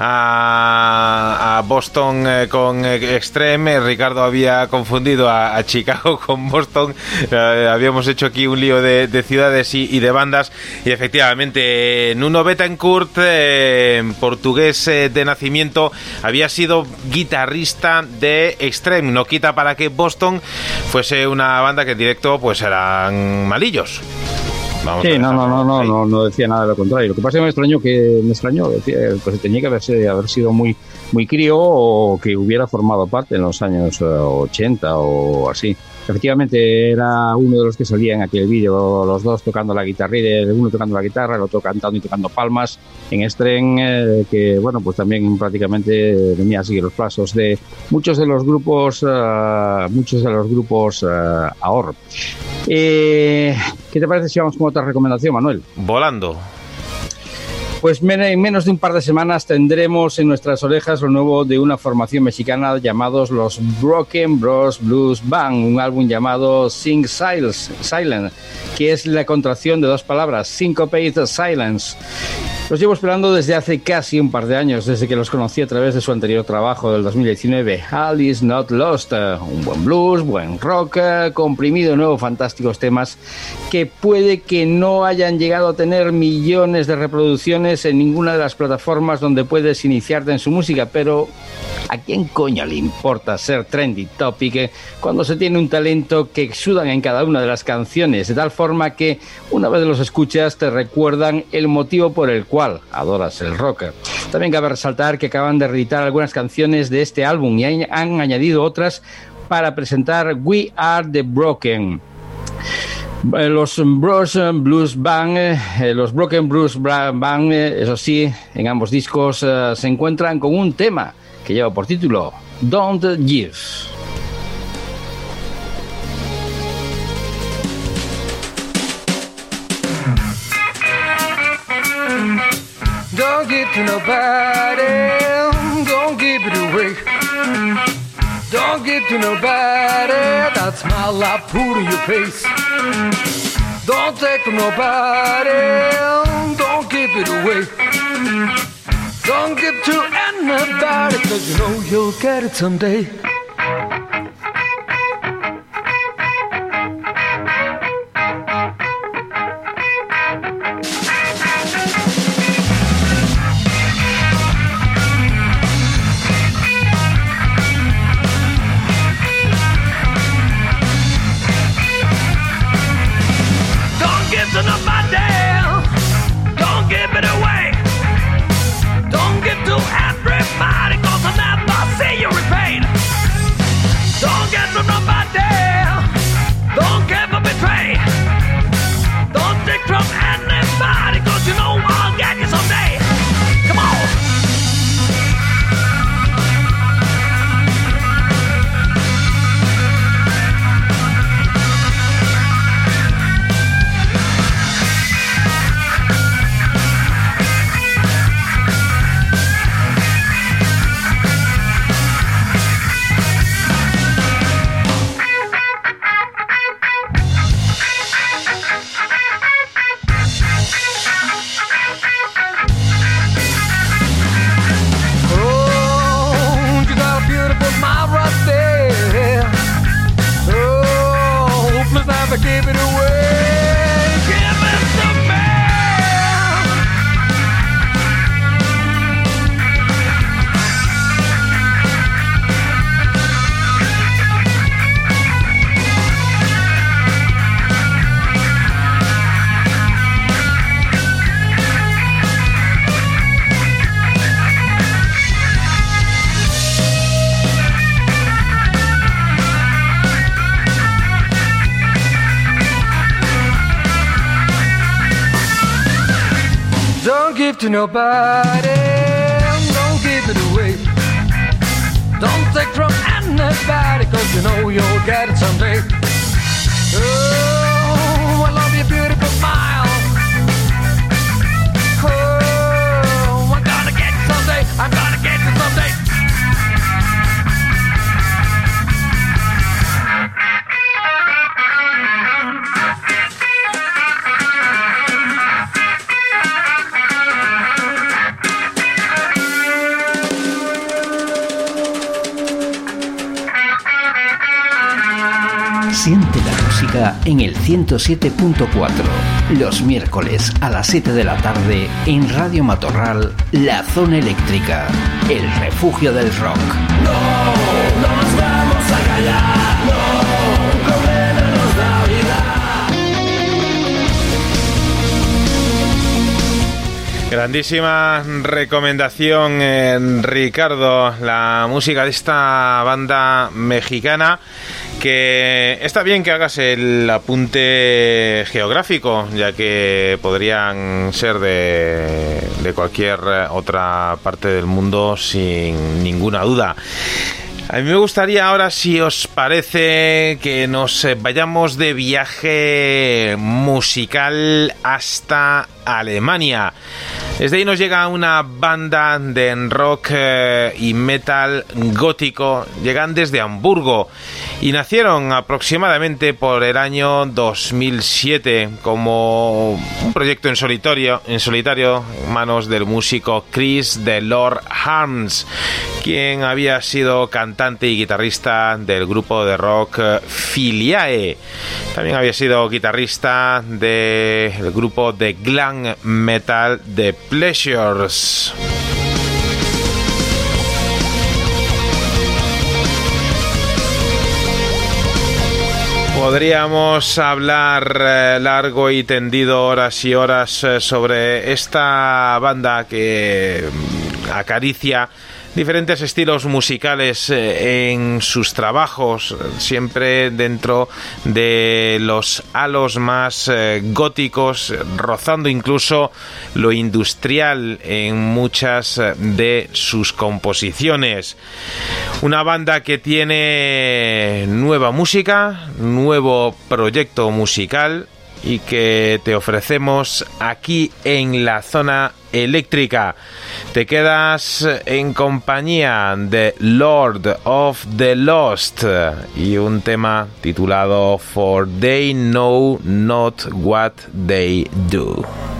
a, Boston eh, con eh, Extreme, Ricardo había confundido a, Chicago [LAUGHS] con Boston, Eh, habíamos hecho aquí un lío de, de ciudades y, de bandas. Y efectivamente Nuno Betancourt, portugués de nacimiento, había sido guitarrista de Extreme, no quita para que Boston fuese una banda que en directo pues eran malillos. Vamos Sí, no, no, no, no, no, no decía nada de lo contrario. Lo que pasa es que me extrañó que me extrañó, decía, pues tenía que haberse, haber sido muy, muy crío o que hubiera formado parte en los años eh, 80 o así. Efectivamente era uno de los que salía en aquel vídeo, los dos tocando la guitarra, el uno tocando la guitarra, el otro cantando y tocando palmas en Estren, eh, que bueno, pues también prácticamente venía a seguir los pasos de muchos de los grupos, eh, muchos de los grupos eh, ahora. Eh, ¿Qué te parece si vamos con otra recomendación, Manuel? Volando. Pues en menos de un par de semanas tendremos en nuestras orejas lo nuevo de una formación mexicana llamados los Broken Bros Blues Band, un álbum llamado Sing Silence, que es la contracción de dos palabras, Syncopate Silence. Los llevo esperando desde hace casi un par de años, desde que los conocí a través de su anterior trabajo del 2019, All Is Not Lost. eh, Un buen blues, buen rock, eh, comprimido, nuevo, fantásticos temas que puede que no hayan llegado a tener millones de reproducciones en ninguna de las plataformas donde puedes iniciarte en su música, pero ¿a quién coño le importa ser trendy topic eh, cuando se tiene un talento que exudan en cada una de las canciones, de tal forma que una vez los escuchas te recuerdan el motivo por el cual adoras el rock. También cabe resaltar que acaban de reeditar algunas canciones de este álbum y han- añadido otras para presentar We Are the Broken. Eh, Los Bros eh, Blues Band, eh, los Broken Blues Band, eso sí, en ambos discos se encuentran con un tema que lleva por título Don't Give. Don't give to nobody. Don't give it away. Don't give to nobody. That smile I put in your face. Don't take from nobody. Don't give it away. Don't give to anybody. Cause you know you'll get it someday. It away. Give to nobody. Don't give it away. Don't take from anybody, cause you know you'll get it someday. En el 107.4. Los miércoles a las 7 de la tarde en Radio Matorral, La Zona Eléctrica, el refugio del rock. No, no nos vamos a callar, no, comémonos la vida. Grandísima recomendación, eh, Ricardo, la música de esta banda mexicana que está bien que hagas el apunte geográfico, ya que podrían ser de, cualquier otra parte del mundo sin ninguna duda. A mí me gustaría ahora, si os parece, que nos vayamos de viaje musical hasta Alemania. Desde ahí nos llega una banda de rock eh, y metal gótico. Llegan desde Hamburgo y nacieron aproximadamente por el año 2007 como un proyecto en solitario, en solitario, manos del músico Chris de Lord Harms, quien había sido cantante y guitarrista del grupo de rock Filiae. También había sido guitarrista del grupo de glam metal The Pleasures. Podríamos hablar eh, largo y tendido horas y horas eh, sobre esta banda que mm, acaricia diferentes estilos musicales eh, en sus trabajos, siempre dentro de los halos más eh, góticos, rozando incluso lo industrial en muchas eh, de sus composiciones. Una banda que tiene nueva música, nuevo proyecto musical, y que te ofrecemos aquí en la zona eléctrica. Te quedas en compañía de Lord of the Lost y un tema titulado For They Know Not What They Do.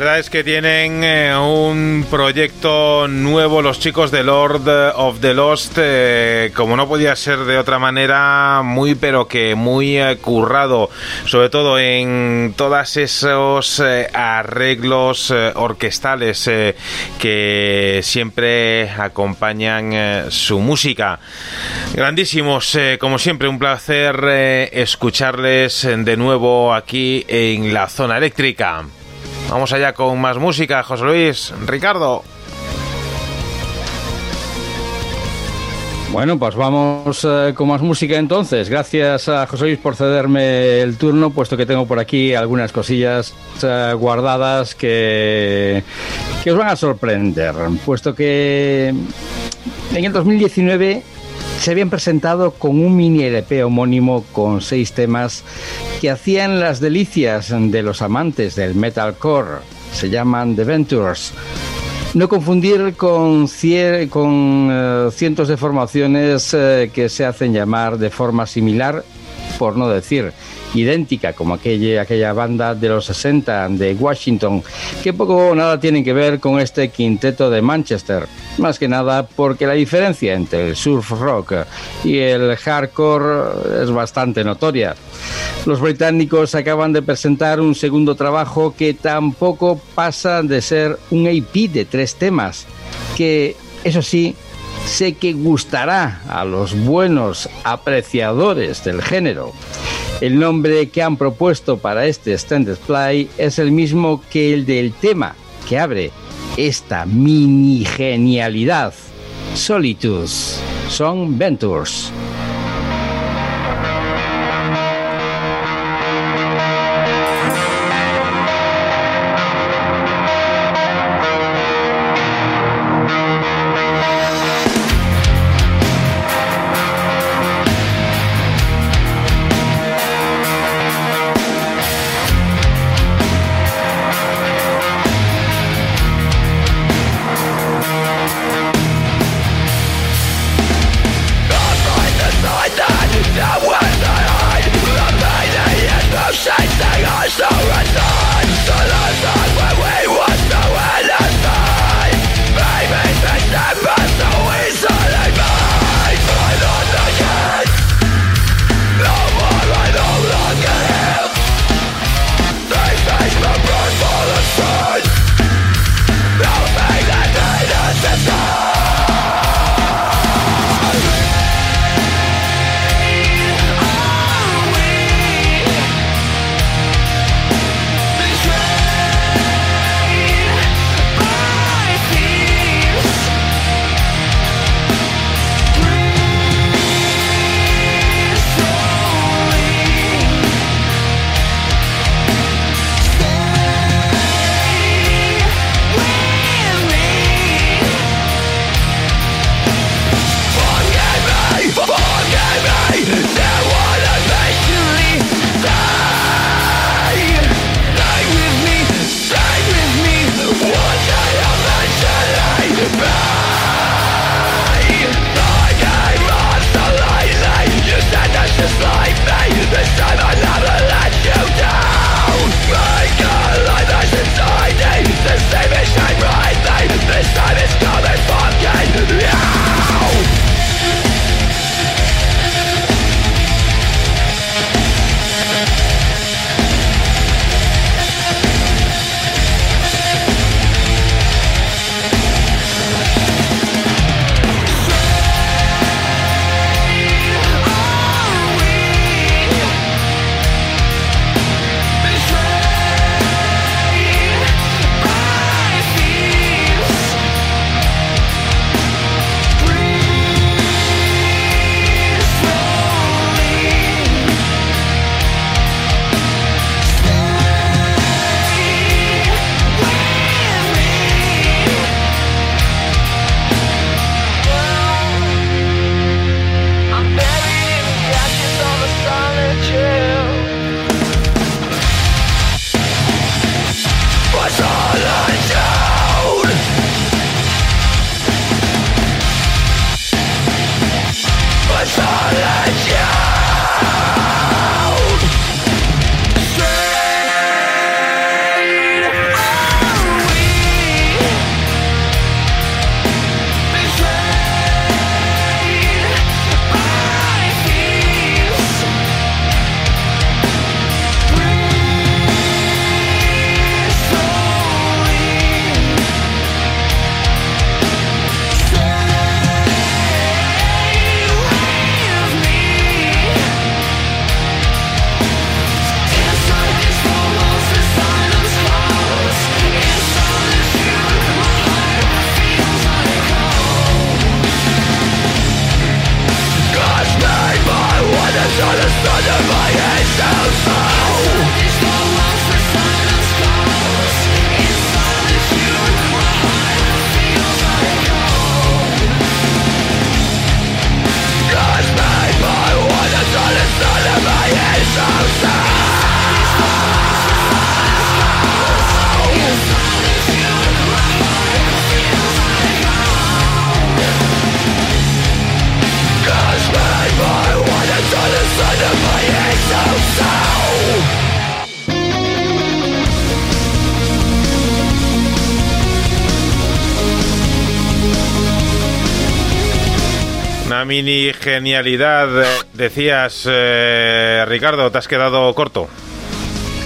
Verdad es que tienen eh, un proyecto nuevo los chicos de Lord of the Lost, eh, como no podía ser de otra manera, muy pero que muy eh, currado, sobre todo en todos esos arreglos orquestales que siempre acompañan su música. Grandísimos, como siempre, un placer escucharles de nuevo aquí en la zona eléctrica. Vamos allá con más música, José Luis, Ricardo. Bueno, pues vamos eh, con más música entonces. Gracias a José Luis por cederme el turno, puesto que tengo por aquí algunas cosillas eh, guardadas que, que os van a sorprender, puesto que en el 2019 se habían presentado con un mini LP homónimo con seis temas que hacían las delicias de los amantes del metalcore. Se llaman The Ventures. No confundir con eh, cientos de formaciones eh, que se hacen llamar de forma similar, por no decir idéntica, como aquella, aquella banda de los 60 de Washington, que poco o nada tienen que ver con este quinteto de Manchester. Más que nada porque la diferencia entre el surf rock y el hardcore es bastante notoria. Los británicos acaban de presentar un segundo trabajo que tampoco pasa de ser un EP de tres temas, que eso sí, sé que gustará a los buenos apreciadores del género. El nombre que han propuesto para este Extended Play es el mismo que el del tema que abre esta mini genialidad. Solitudes. Son Ventures. Genialidad. Decías, eh, Ricardo, te has quedado corto.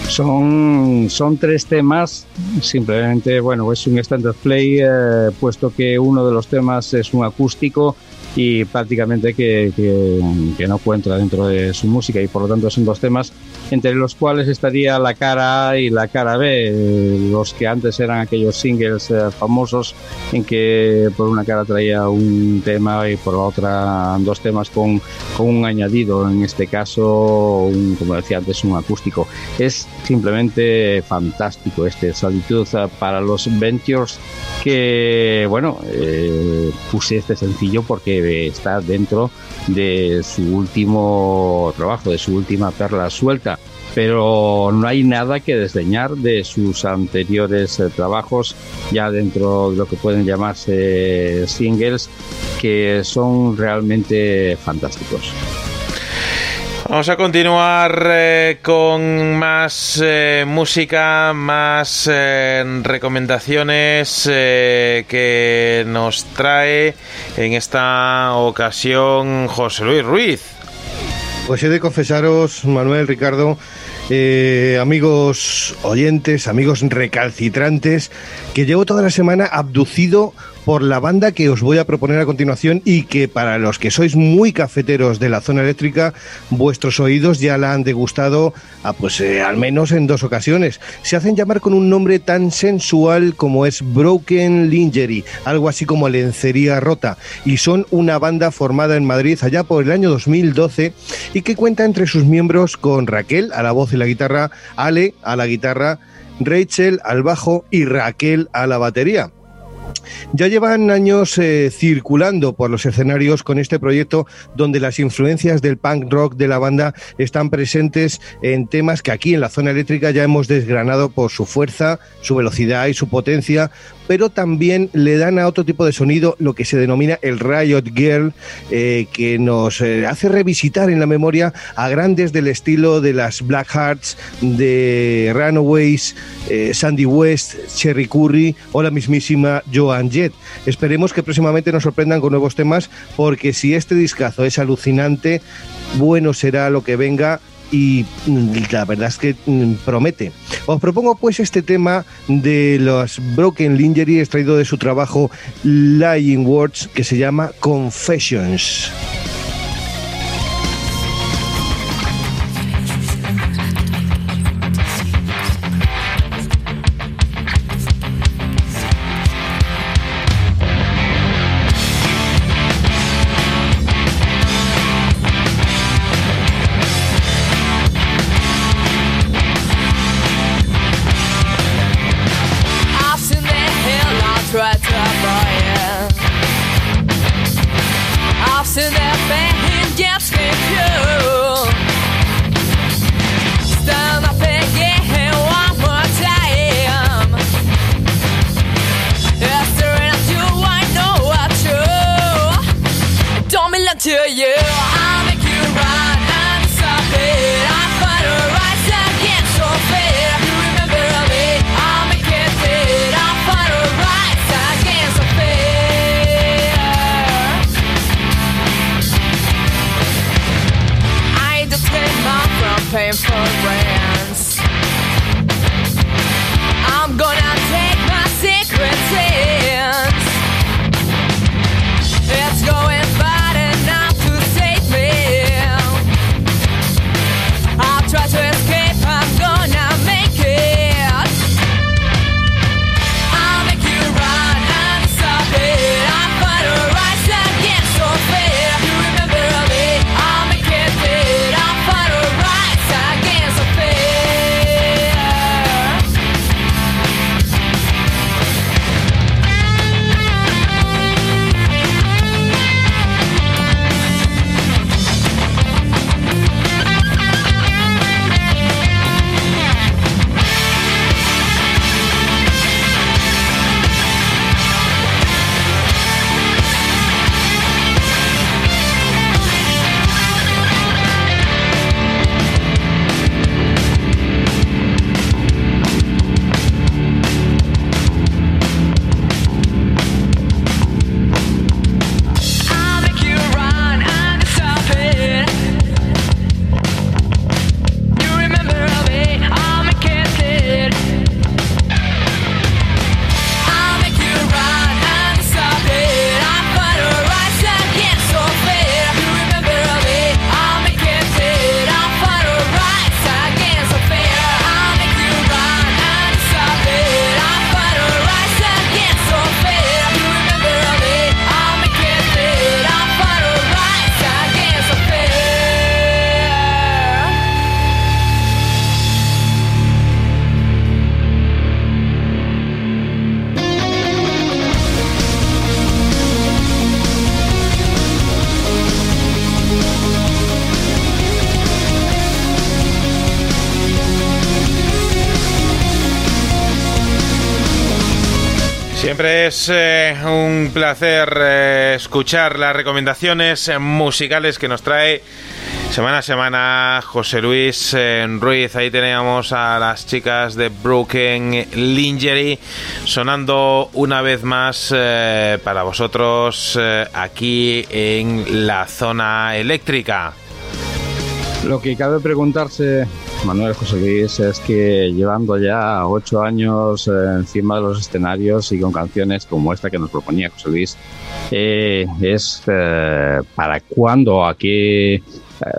Son, son tres temas, simplemente, bueno, es un standard play, eh, puesto que uno de los temas es un acústico y prácticamente que, que, no cuenta dentro de su música y por lo tanto son dos temas entre los cuales estaría la cara A y la cara B, los que antes eran aquellos singles eh, famosos en que por una cara traía un tema y por la otra dos temas con, con un añadido, en este caso, un, como decía antes, un acústico. Es simplemente fantástico este Solitud eh, para los Ventures que, bueno, eh, puse este sencillo porque está dentro de su último trabajo, de su última perla suelta pero no hay nada que desdeñar de sus anteriores eh, trabajos ya dentro de lo que pueden llamarse singles que son realmente fantásticos. Vamos a continuar eh, con más eh, música, más eh, recomendaciones que nos trae en esta ocasión José Luis Ruiz. Pues he de confesaros, Manuel, Ricardo, amigos oyentes, amigos recalcitrantes, que llevo toda la semana abducido por la banda que os voy a proponer a continuación y que para los que sois muy cafeteros de la zona eléctrica, vuestros oídos ya la han degustado a, pues, eh, al menos en dos ocasiones. Se hacen llamar con un nombre tan sensual como es Broken Lingerie, algo así como lencería rota, y son una banda formada en Madrid allá por el año 2012 y que cuenta entre sus miembros con Raquel a la voz y la guitarra, Ale a la guitarra, Rachel al bajo y Raquel a la batería. Ya llevan años eh, circulando por los escenarios con este proyecto donde las influencias del punk rock de la banda están presentes en temas que aquí en la zona eléctrica ya hemos desgranado por su fuerza, su velocidad y su potencia, pero también le dan a otro tipo de sonido lo que se denomina el Riot Girl, eh, que nos eh, hace revisitar en la memoria a grandes del estilo de las Black Hearts, de Runaways, Sandy West, Cherry Curry o la mismísima Joan Jett. Esperemos que próximamente nos sorprendan con nuevos temas, porque si este discazo es alucinante, bueno será lo que venga y mm, la verdad es que mm, promete. Os propongo pues este tema de los Broken Lingerie extraído de su trabajo Lying Words que se llama Confessions. Siempre es eh, un placer eh, escuchar las recomendaciones musicales que nos trae semana a semana José Luis eh, Ruiz. Ahí teníamos a las chicas de Broken Lingerie sonando una vez más para vosotros aquí en la zona eléctrica. Lo que cabe preguntarse Manuel José Luis es que llevando ya ocho años eh, encima de los escenarios y con canciones como esta que nos proponía José Luis, eh, es eh, para cuándo aquí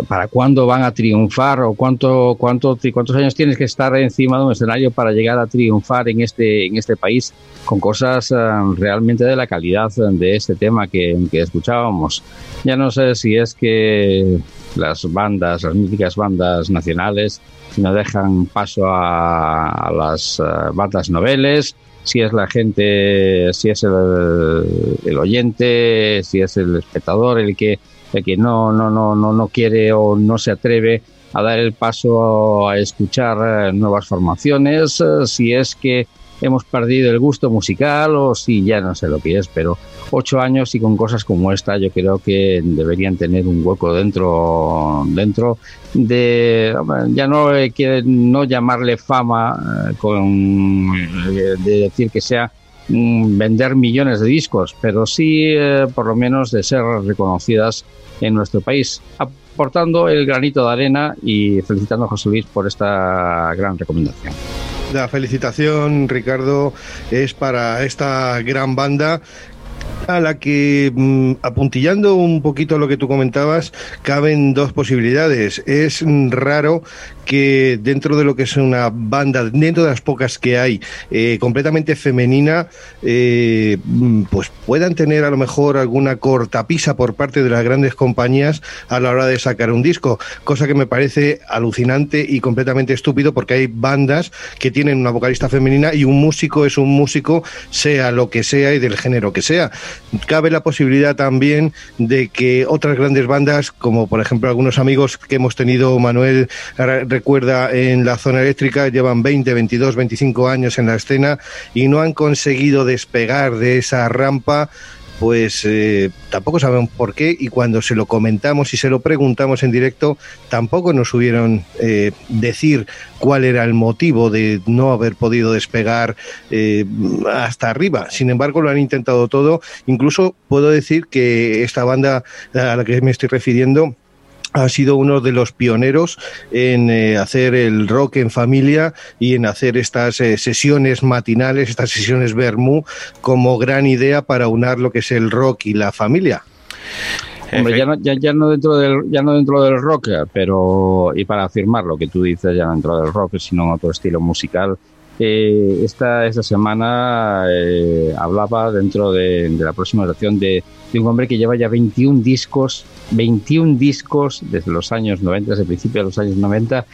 para cuándo van a triunfar o cuánto, cuánto, cuántos años tienes que estar encima de un escenario para llegar a triunfar en este, en este país con cosas realmente de la calidad de este tema que, que escuchábamos. Ya no sé si es que las bandas, las míticas bandas nacionales, no dejan paso a, las eh, bandas noveles, si es la gente, si es el, oyente, si es el espectador el que, el que no, no, no, no, no quiere o no se atreve a dar el paso a escuchar eh, nuevas formaciones, eh, si es que hemos perdido el gusto musical o si ya no sé lo que es, pero ocho años y con cosas como esta yo creo que deberían tener un hueco dentro dentro de ya no quiere no llamarle fama eh, con eh, de decir que sea vender millones de discos, pero sí eh, por lo menos de ser reconocidas en nuestro país, aportando el granito de arena y felicitando a José Luis por esta gran recomendación. La felicitación, Ricardo, es para esta gran banda a la que, mm, apuntillando un poquito lo que tú comentabas, caben dos posibilidades. Es raro que dentro de lo que es una banda, dentro de las pocas que hay, eh, completamente femenina, eh, mm, pues puedan tener a lo mejor alguna cortapisa por parte de las grandes compañías a la hora de sacar un disco, cosa que me parece alucinante y completamente estúpido porque hay bandas que tienen una vocalista femenina y un músico es un músico, sea lo que sea y del género que sea. Cabe la posibilidad también de que otras grandes bandas, como por ejemplo algunos amigos que hemos tenido, Manuel, recuerda en la zona eléctrica, llevan 20, 22, 25 años en la escena y no han conseguido despegar de esa rampa pues eh, tampoco sabemos por qué y cuando se lo comentamos y se lo preguntamos en directo tampoco nos hubieron eh, decir cuál era el motivo de no haber podido despegar eh, hasta arriba. Sin embargo, lo han intentado todo. Incluso puedo decir que esta banda a la que me estoy refiriendo ha sido uno de los pioneros en eh, hacer el rock en familia y en hacer estas eh, sesiones matinales, estas sesiones Bermú, como gran idea para unar lo que es el rock y la familia. Ya no, ya, no dentro del, ya no dentro del rock, pero, y para afirmar lo que tú dices, ya no dentro del rock, sino en otro estilo musical, eh, esta, esta semana eh, hablaba dentro de, la próxima versión de, un hombre que lleva ya 21 discos, 21 discos desde los años 90, desde el principio de los años 90,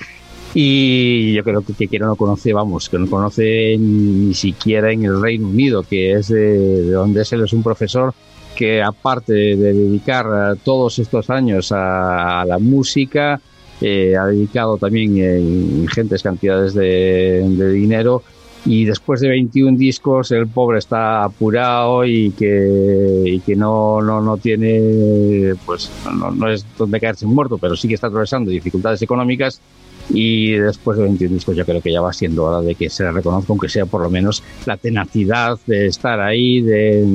y yo creo que, que no lo conoce, vamos, que no conoce ni siquiera en el Reino Unido, que es de, donde es él es un profesor que aparte de dedicar todos estos años a la música, eh, ha dedicado también eh, ingentes cantidades de, dinero y después de 21 discos el pobre está apurado y que, que no, no, no tiene, pues no, es donde caerse muerto, pero sí que está atravesando dificultades económicas y después de 21 discos yo creo que ya va siendo hora de que se le reconozca, aunque sea por lo menos la tenacidad de estar ahí de,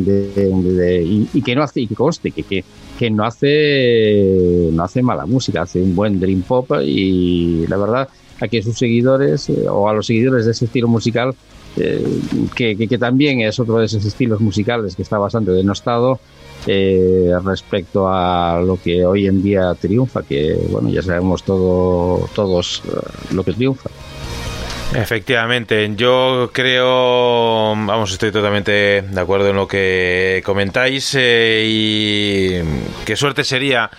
y, que no hace, y que conste, que, que, no hace no hace mala música, hace un buen dream pop y la verdad a que sus seguidores eh, o a los seguidores de ese estilo musical eh, que, que, también es otro de esos estilos musicales que está bastante denostado eh, respecto a lo que hoy en día triunfa, que bueno, ya sabemos todo, todos lo que triunfa. Efectivamente, yo creo, vamos, estoy totalmente de acuerdo en lo que comentáis eh, y qué suerte sería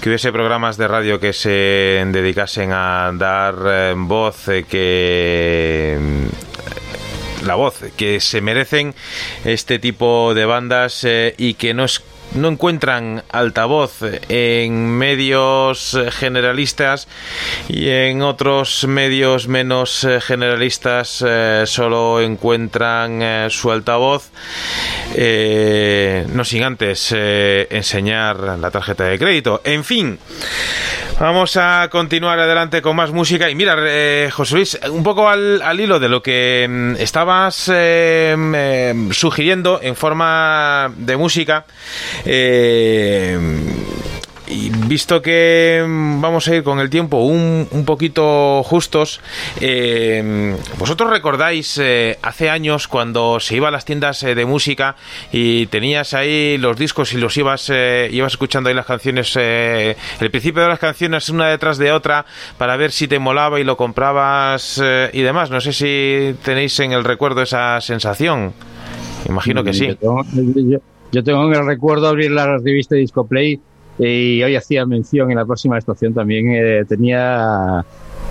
que hubiese programas de radio que se dedicasen a dar voz, que la voz, que se merecen este tipo de bandas y que no es no encuentran altavoz en medios generalistas y en otros medios menos generalistas solo encuentran su altavoz. no sin antes enseñar la tarjeta de crédito. En fin, vamos a continuar adelante con más música. Y mira, eh, José Luis, un poco al, hilo de lo que mm, estabas eh, mm, sugiriendo en forma de música. Eh, y visto que mm, vamos a ir con el tiempo un, un poquito justos, eh, vosotros recordáis eh, hace años cuando se iba a las tiendas eh, de música y tenías ahí los discos y los ibas, ibas escuchando ahí las canciones, el principio de las canciones una detrás de otra para ver si te molaba y lo comprabas y demás. No sé si tenéis en el recuerdo esa sensación. Imagino que sí. Yo yo tengo en el recuerdo abrir la revista Discoplay y hoy hacía mención en la próxima estación también eh, tenía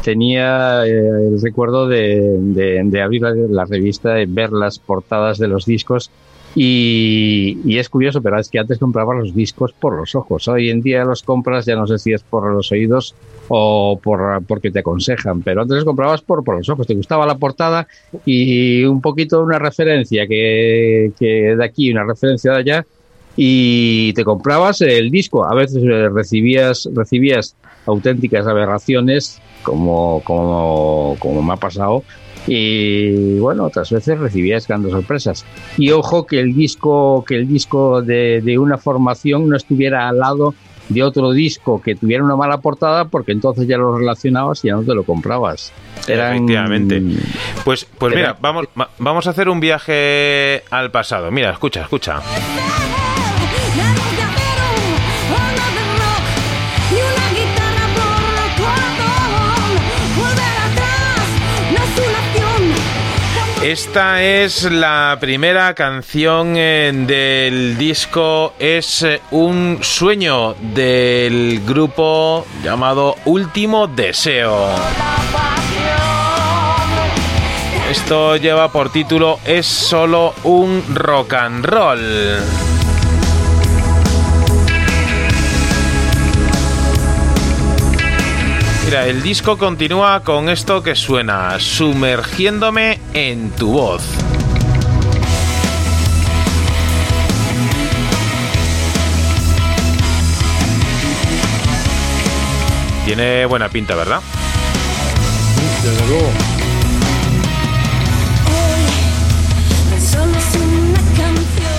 tenía eh, el recuerdo de, de, abrir la, revista y ver las portadas de los discos y, es curioso, pero es que antes compraba los discos por los ojos. Hoy en día los compras, ya no sé si es por los oídos o por porque te aconsejan, pero antes los comprabas por, por los ojos. Te gustaba la portada y un poquito una referencia que, que de aquí, una referencia de allá, y te comprabas el disco. A veces eh, recibías, recibías auténticas aberraciones, como, como, como me ha pasado, y bueno, otras veces recibías grandes sorpresas. Y ojo que el disco, que el disco de, de, una formación no estuviera al lado de otro disco que tuviera una mala portada, porque entonces ya lo relacionabas y ya no te lo comprabas. Efectivamente. Pues, pues mira, vamos, vamos a hacer un viaje al pasado. Mira, escucha, escucha. Esta es la primera canción eh, del disco Es eh, un sueño del grupo llamado Último Deseo. Esto lleva por título Es solo un rock and roll. El disco continúa con esto que suena, sumergiéndome en tu voz. Tiene buena pinta, ¿verdad? Desde luego.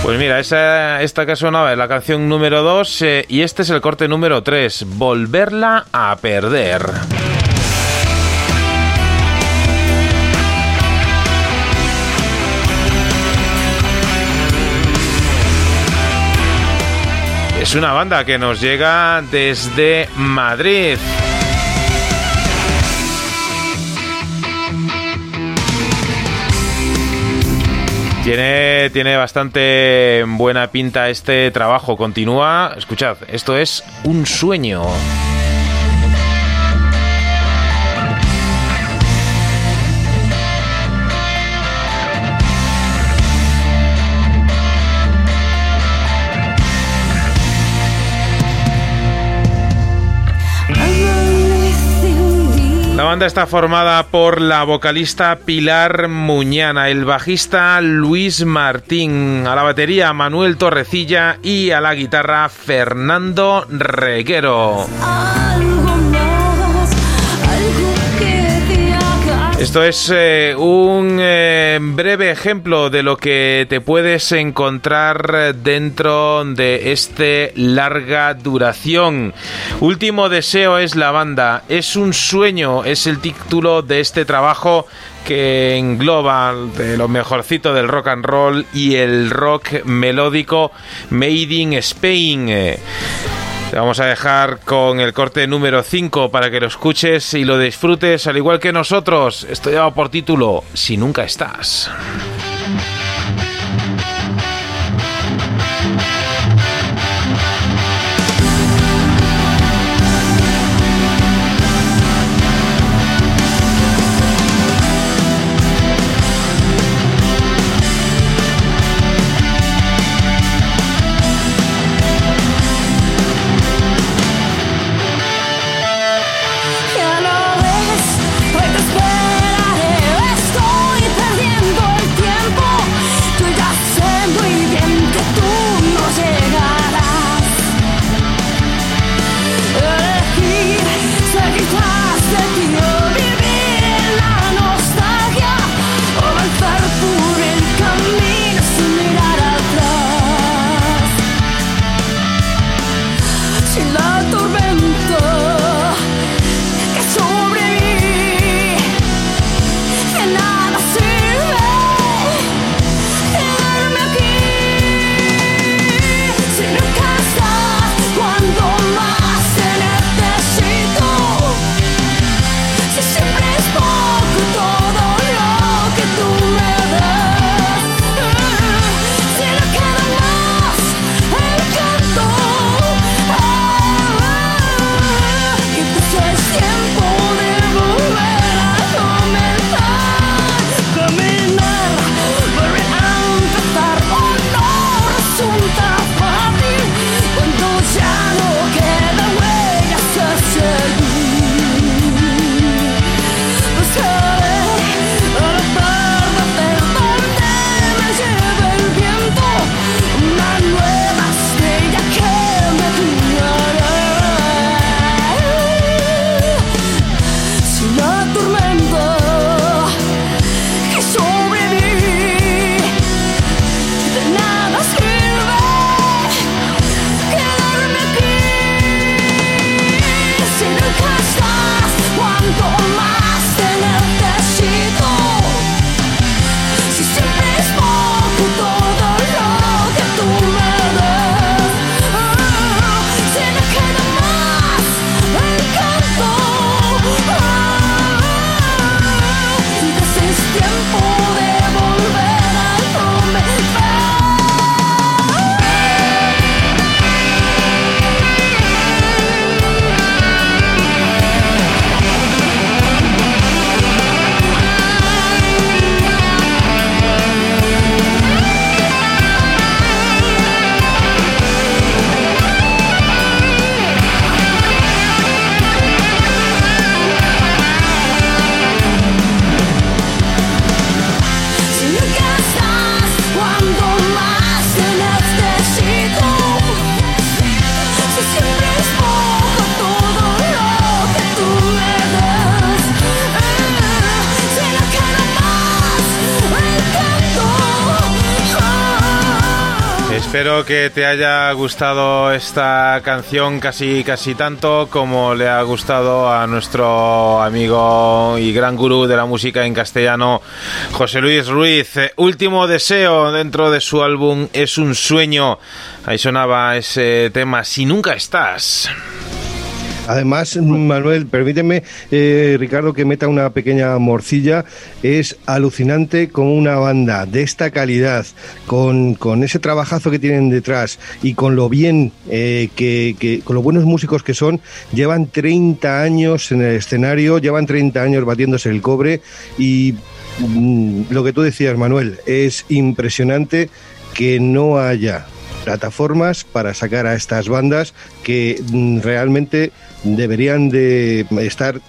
Pues mira, esta que sonaba es la canción número 2 eh, y este es el corte número 3, Volverla a perder. Es una banda que nos llega desde Madrid. Tiene, tiene bastante buena pinta este trabajo. Continúa. Escuchad, esto es un sueño. Banda está formada por la vocalista Pilar Muñana, el bajista Luis Martín, a la batería Manuel Torrecilla y a la guitarra Fernando Reguero. Esto es eh, un eh, breve ejemplo de lo que te puedes encontrar dentro de este larga duración. Último deseo es la banda, es un sueño, es el título de este trabajo que engloba de lo mejorcito del rock and roll y el rock melódico Made in Spain. Te vamos a dejar con el corte número 5 para que lo escuches y lo disfrutes al igual que nosotros. Esto lleva por título Si nunca estás. Que te haya gustado esta canción casi casi tanto como le ha gustado a nuestro amigo y gran gurú de la música en castellano José Luis Ruiz. Eh, último deseo dentro de su álbum Es un sueño. Ahí sonaba ese tema Si nunca estás. Además, Manuel, permíteme, eh, Ricardo, que meta una pequeña morcilla. Es alucinante con una banda de esta calidad, con, con ese trabajazo que tienen detrás y con lo bien eh, que, que, con los buenos músicos que son, llevan 30 años en el escenario, llevan 30 años batiéndose el cobre y mm, lo que tú decías, Manuel, es impresionante que no haya plataformas para sacar a estas bandas que mm, realmente deberían de estar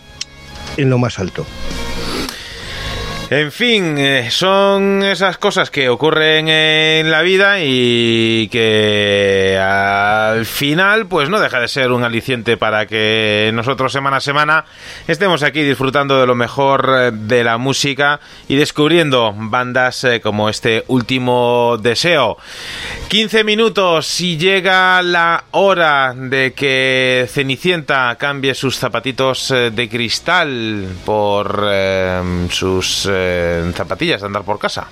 en lo más alto. En fin, eh, son esas cosas que ocurren en la vida y que al final pues no deja de ser un aliciente para que nosotros semana a semana estemos aquí disfrutando de lo mejor eh, de la música y descubriendo bandas eh, como este último deseo. 15 minutos y llega la hora de que Cenicienta cambie sus zapatitos de cristal por sus zapatillas de andar por casa.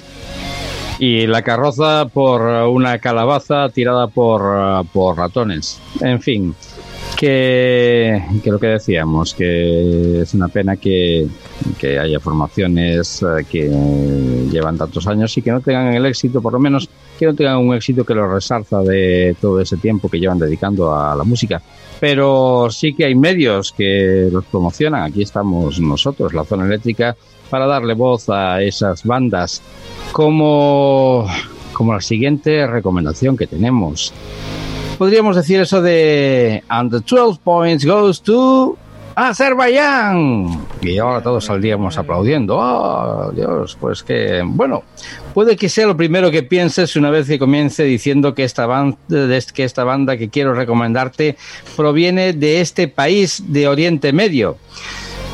Y la carroza por una calabaza tirada por, por ratones. En fin, que, que, lo que decíamos, que es una pena que, que, haya formaciones eh, que llevan tantos años y que no tengan el éxito, por lo menos que no tengan un éxito que los resarza de todo ese tiempo que llevan dedicando a la música. Pero sí que hay medios que los promocionan. Aquí estamos nosotros, la zona eléctrica, para darle voz a esas bandas. Como, como la siguiente recomendación que tenemos. Podríamos decir eso de And the 12 points goes to Azerbaiyán. Y ahora todos saldríamos aplaudiendo. Oh, Dios, pues que. Bueno, puede que sea lo primero que pienses una vez que comience diciendo que esta, banda, que esta banda que quiero recomendarte proviene de este país de Oriente Medio.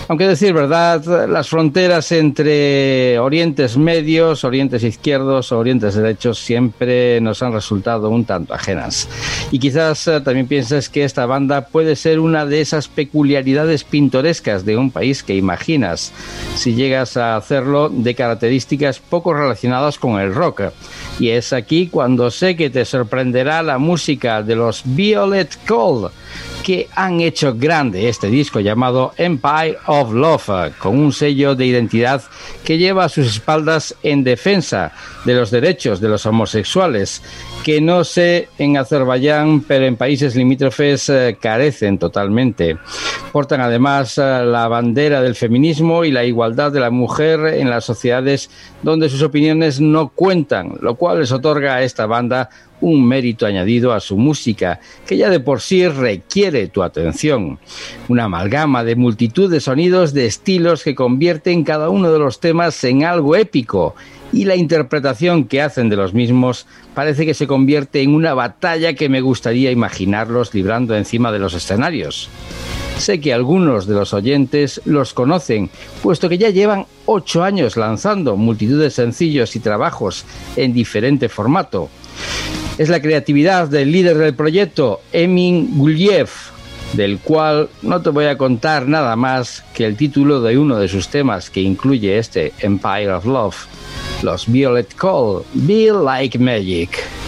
Aunque decir verdad, las fronteras entre orientes medios, orientes izquierdos o orientes derechos siempre nos han resultado un tanto ajenas. Y quizás eh, también pienses que esta banda puede ser una de esas peculiaridades pintorescas de un país que imaginas si llegas a hacerlo de características poco relacionadas con el rock. Y es aquí cuando sé que te sorprenderá la música de los Violet Cold que han hecho grande este disco llamado Empire of Love, con un sello de identidad que lleva a sus espaldas en defensa de los derechos de los homosexuales, que no sé en Azerbaiyán, pero en países limítrofes eh, carecen totalmente. Portan además eh, la bandera del feminismo y la igualdad de la mujer en las sociedades donde sus opiniones no cuentan, lo cual les otorga a esta banda un mérito añadido a su música, que ya de por sí requiere tu atención. Una amalgama de multitud de sonidos, de estilos que convierten cada uno de los temas en algo épico, y la interpretación que hacen de los mismos parece que se convierte en una batalla que me gustaría imaginarlos librando encima de los escenarios. Sé que algunos de los oyentes los conocen, puesto que ya llevan ocho años lanzando multitud de sencillos y trabajos en diferente formato es la creatividad del líder del proyecto, Emin Guliev, del cual no te voy a contar nada más que el título de uno de sus temas que incluye este Empire of Love, los Violet Call, Be Like Magic.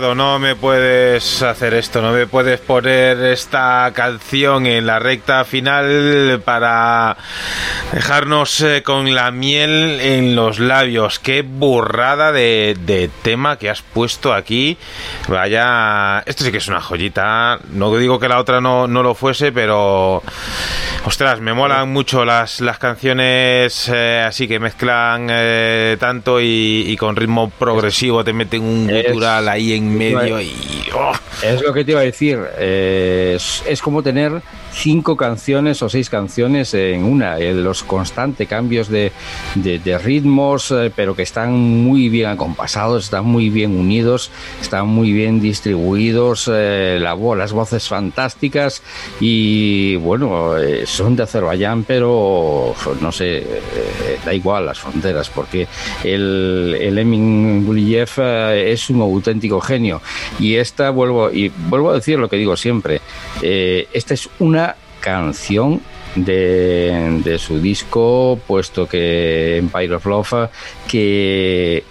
No me puedes hacer esto, no me puedes poner esta canción en la recta final para dejarnos eh, con la miel en los labios. Qué burrada de, de, tema que has puesto aquí. Vaya, esto sí que es una joyita. No digo que la otra no, no lo fuese, pero ostras, me molan mucho las, las canciones eh, así que mezclan eh, tanto y, y, con ritmo progresivo, te meten un gutural ahí en medio y... Oh. Es lo que te iba a decir, eh, es, es, como tener cinco canciones o seis canciones en una, eh, los constantes cambios de, de, de ritmos, eh, pero que están muy bien acompasados, están muy bien unidos, están muy bien distribuidos, eh, la las voces fantásticas y bueno, son de Azerbaiyán, pero no sé, da igual las fronteras, porque el, el Emin Guliyev es un auténtico genio. Y esta vuelvo y vuelvo a decir lo que digo siempre, eh, esta es una canción de, de, su disco, puesto que Empire of Love, que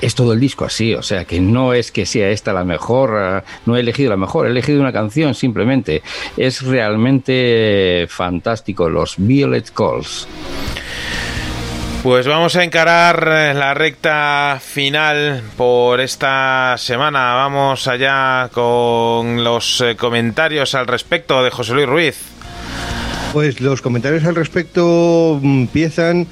es todo el disco así, o sea que no es que sea esta la mejor, no he elegido la mejor, he elegido una canción simplemente. Es realmente fantástico, los Violet Calls. Pues vamos a encarar la recta final por esta semana. Vamos allá con los comentarios al respecto de José Luis Ruiz. Pues los comentarios al respecto empiezan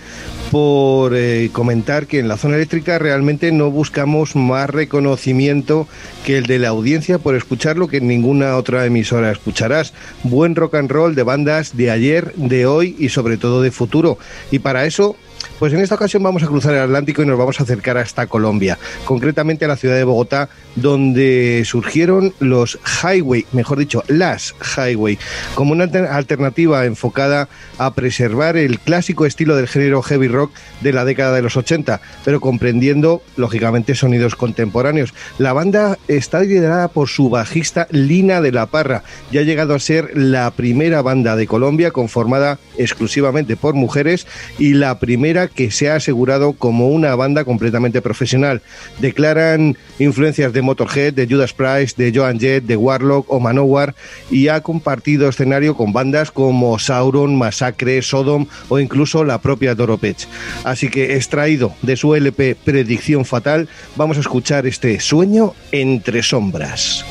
por eh, comentar que en la zona eléctrica realmente no buscamos más reconocimiento que el de la audiencia por escuchar lo que en ninguna otra emisora escucharás. Buen rock and roll de bandas de ayer, de hoy y sobre todo de futuro. Y para eso pues en esta ocasión vamos a cruzar el Atlántico y nos vamos a acercar hasta Colombia, concretamente a la ciudad de Bogotá, donde surgieron los Highway, mejor dicho, las Highway, como una alternativa enfocada a preservar el clásico estilo del género heavy rock de la década de los 80, pero comprendiendo, lógicamente, sonidos contemporáneos. La banda está liderada por su bajista Lina de la Parra y ha llegado a ser la primera banda de Colombia conformada exclusivamente por mujeres y la primera que se ha asegurado como una banda completamente profesional. Declaran influencias de Motorhead, de Judas Price, de Joan Jett, de Warlock o Manowar y ha compartido escenario con bandas como Sauron, Masacre, Sodom o incluso la propia Doropech. Así que extraído de su LP Predicción Fatal, vamos a escuchar este sueño entre sombras.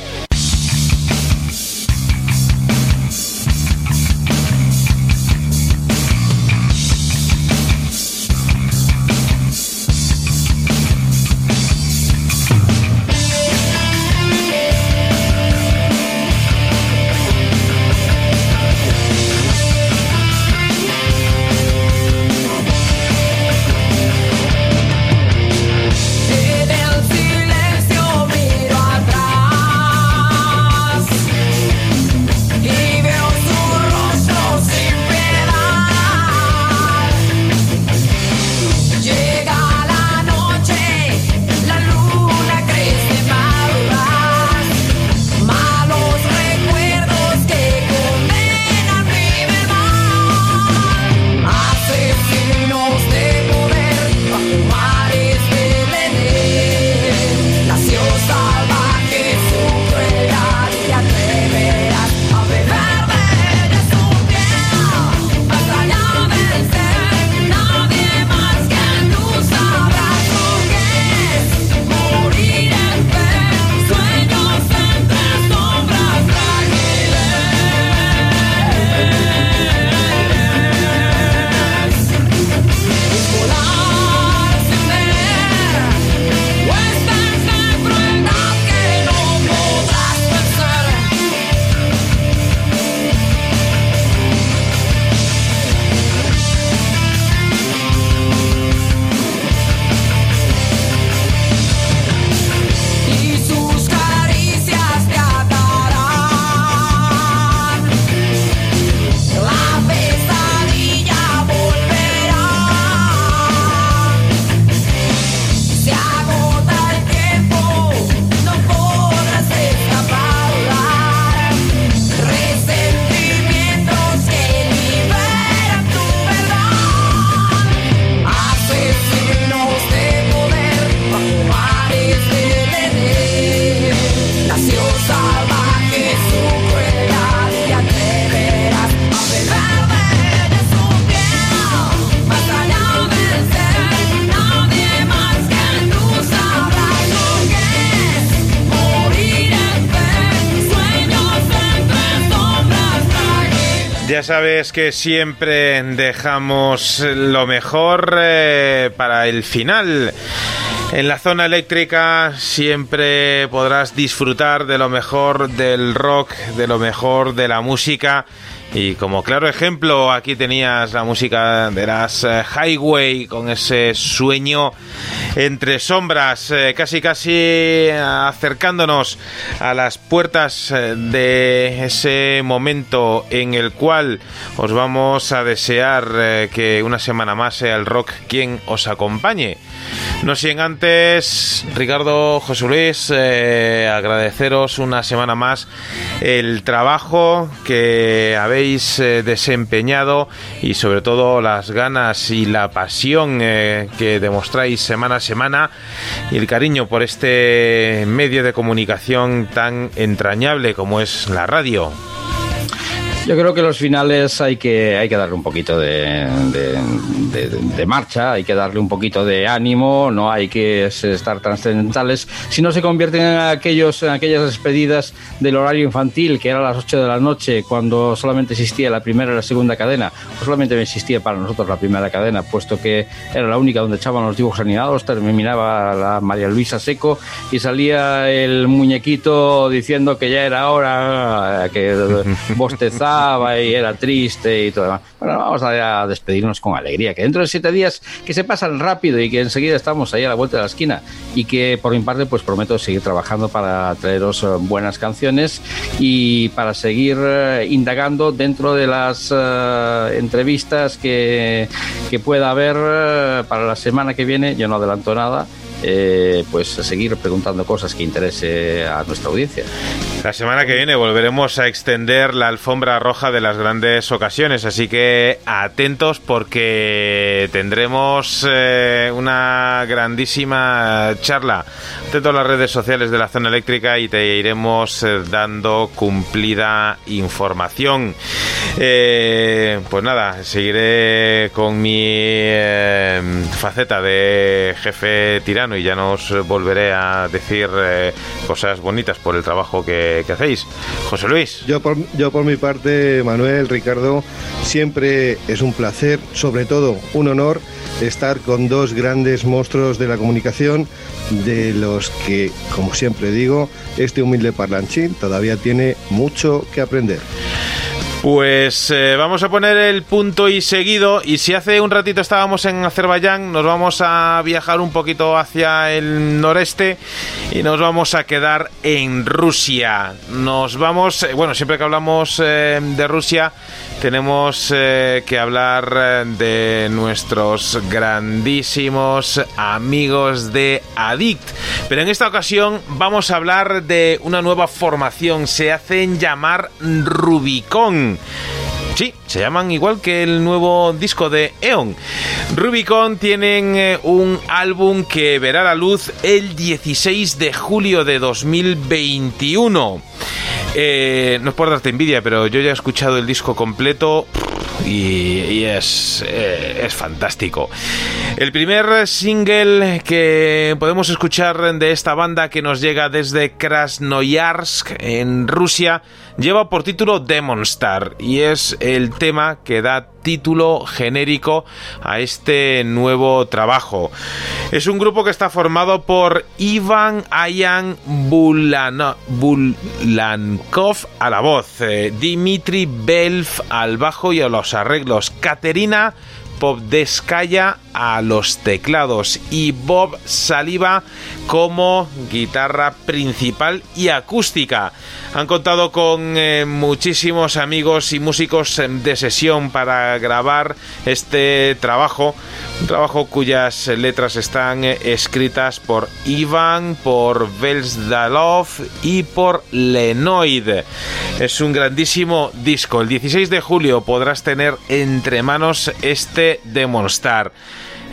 Que siempre dejamos lo mejor eh, para el final. En la zona eléctrica siempre podrás disfrutar de lo mejor del rock, de lo mejor de la música. Y como claro ejemplo, aquí tenías la música de las eh, Highway con ese sueño entre sombras, eh, casi casi acercándonos a las puertas eh, de ese momento en el cual os vamos a desear que una semana más sea el rock quien os acompañe. No sin antes, Ricardo, José Luis, agradeceros una semana más el trabajo que habéis desempeñado y sobre todo las ganas y la pasión que demostráis semana a semana y el cariño por este medio de comunicación tan entrañable como es la radio. Yo creo que los finales hay que, hay que darle un poquito de, de, marcha, hay que darle un poquito de ánimo, no hay que estar trascendentales, si no se convierten en, aquellos, en aquellas despedidas del horario infantil, que era a las 8 de la noche, cuando solamente existía la primera y la segunda cadena, o solamente existía para nosotros la primera cadena, puesto que era la única donde echaban los dibujos animados, terminaba la María Luisa Seco y salía el muñequito diciendo que ya era hora, que [LAUGHS] bostezaba y era triste y todo demás. Bueno, vamos a despedirnos con alegría, que dentro de siete días que se pasan rápido y que enseguida estamos ahí a la vuelta de la esquina y que por mi parte pues prometo seguir trabajando para traeros eh, buenas canciones y para seguir eh, indagando dentro de las eh, entrevistas que, que pueda haber para la semana que viene. Yo no adelanto nada eh, pues seguir preguntando cosas que interese a nuestra audiencia. La semana que viene volveremos a extender la alfombra roja de las grandes ocasiones, así que atentos porque tendremos eh, una grandísima charla. Atento a las redes sociales de la zona eléctrica y te iremos eh, dando cumplida información. pues nada, seguiré con mi faceta de jefe tirano y ya no os volveré a decir eh, cosas bonitas por el trabajo que, hacéis. José Luis. Yo yo por mi parte, Manuel, Ricardo, siempre es un placer, sobre todo un honor, estar con dos grandes monstruos de la comunicación, de los que, como siempre digo, este humilde parlanchín todavía tiene mucho que aprender. Pues eh, vamos a poner el punto y seguido. Y si hace un ratito estábamos en Azerbaiyán, nos vamos a viajar un poquito hacia el noreste y nos vamos a quedar en Rusia. Nos vamos, eh, bueno, siempre que hablamos eh, de Rusia, tenemos que hablar de nuestros grandísimos amigos de Addict. Pero en esta ocasión vamos a hablar de una nueva formación. Se hacen llamar Rubicon. Sí, se llaman igual que el nuevo disco de Eon. Rubicon tienen eh, un álbum que verá la luz el 16 de julio de 2021. Eh, no es por darte envidia, pero yo ya he escuchado el disco completo y, es, eh, es fantástico. El primer single que podemos escuchar de esta banda que nos llega desde Krasnoyarsk en Rusia lleva por título Demonstar y es el tema que da título genérico a este nuevo trabajo. Es un grupo que está formado por Ivan Ayan Bulankov a la voz, eh, Dimitri Belf al bajo y a los arreglos, Katerina Popdeskaya a los teclados y Bob Saliva como guitarra principal y acústica. Han contado con eh, muchísimos amigos y músicos de sesión para grabar este trabajo, un trabajo cuyas letras están eh, escritas por Ivan, por Velsdalov y por Lenoid. Es un grandísimo disco. El 16 de julio podrás tener entre manos este Demonstar.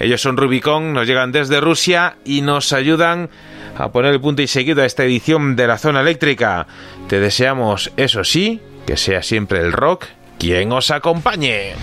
Ellos son Rubicon, nos llegan desde Rusia y nos ayudan a poner el punto y seguido a esta edición de la zona eléctrica. Te deseamos, eso sí, que sea siempre el rock quien os acompañe.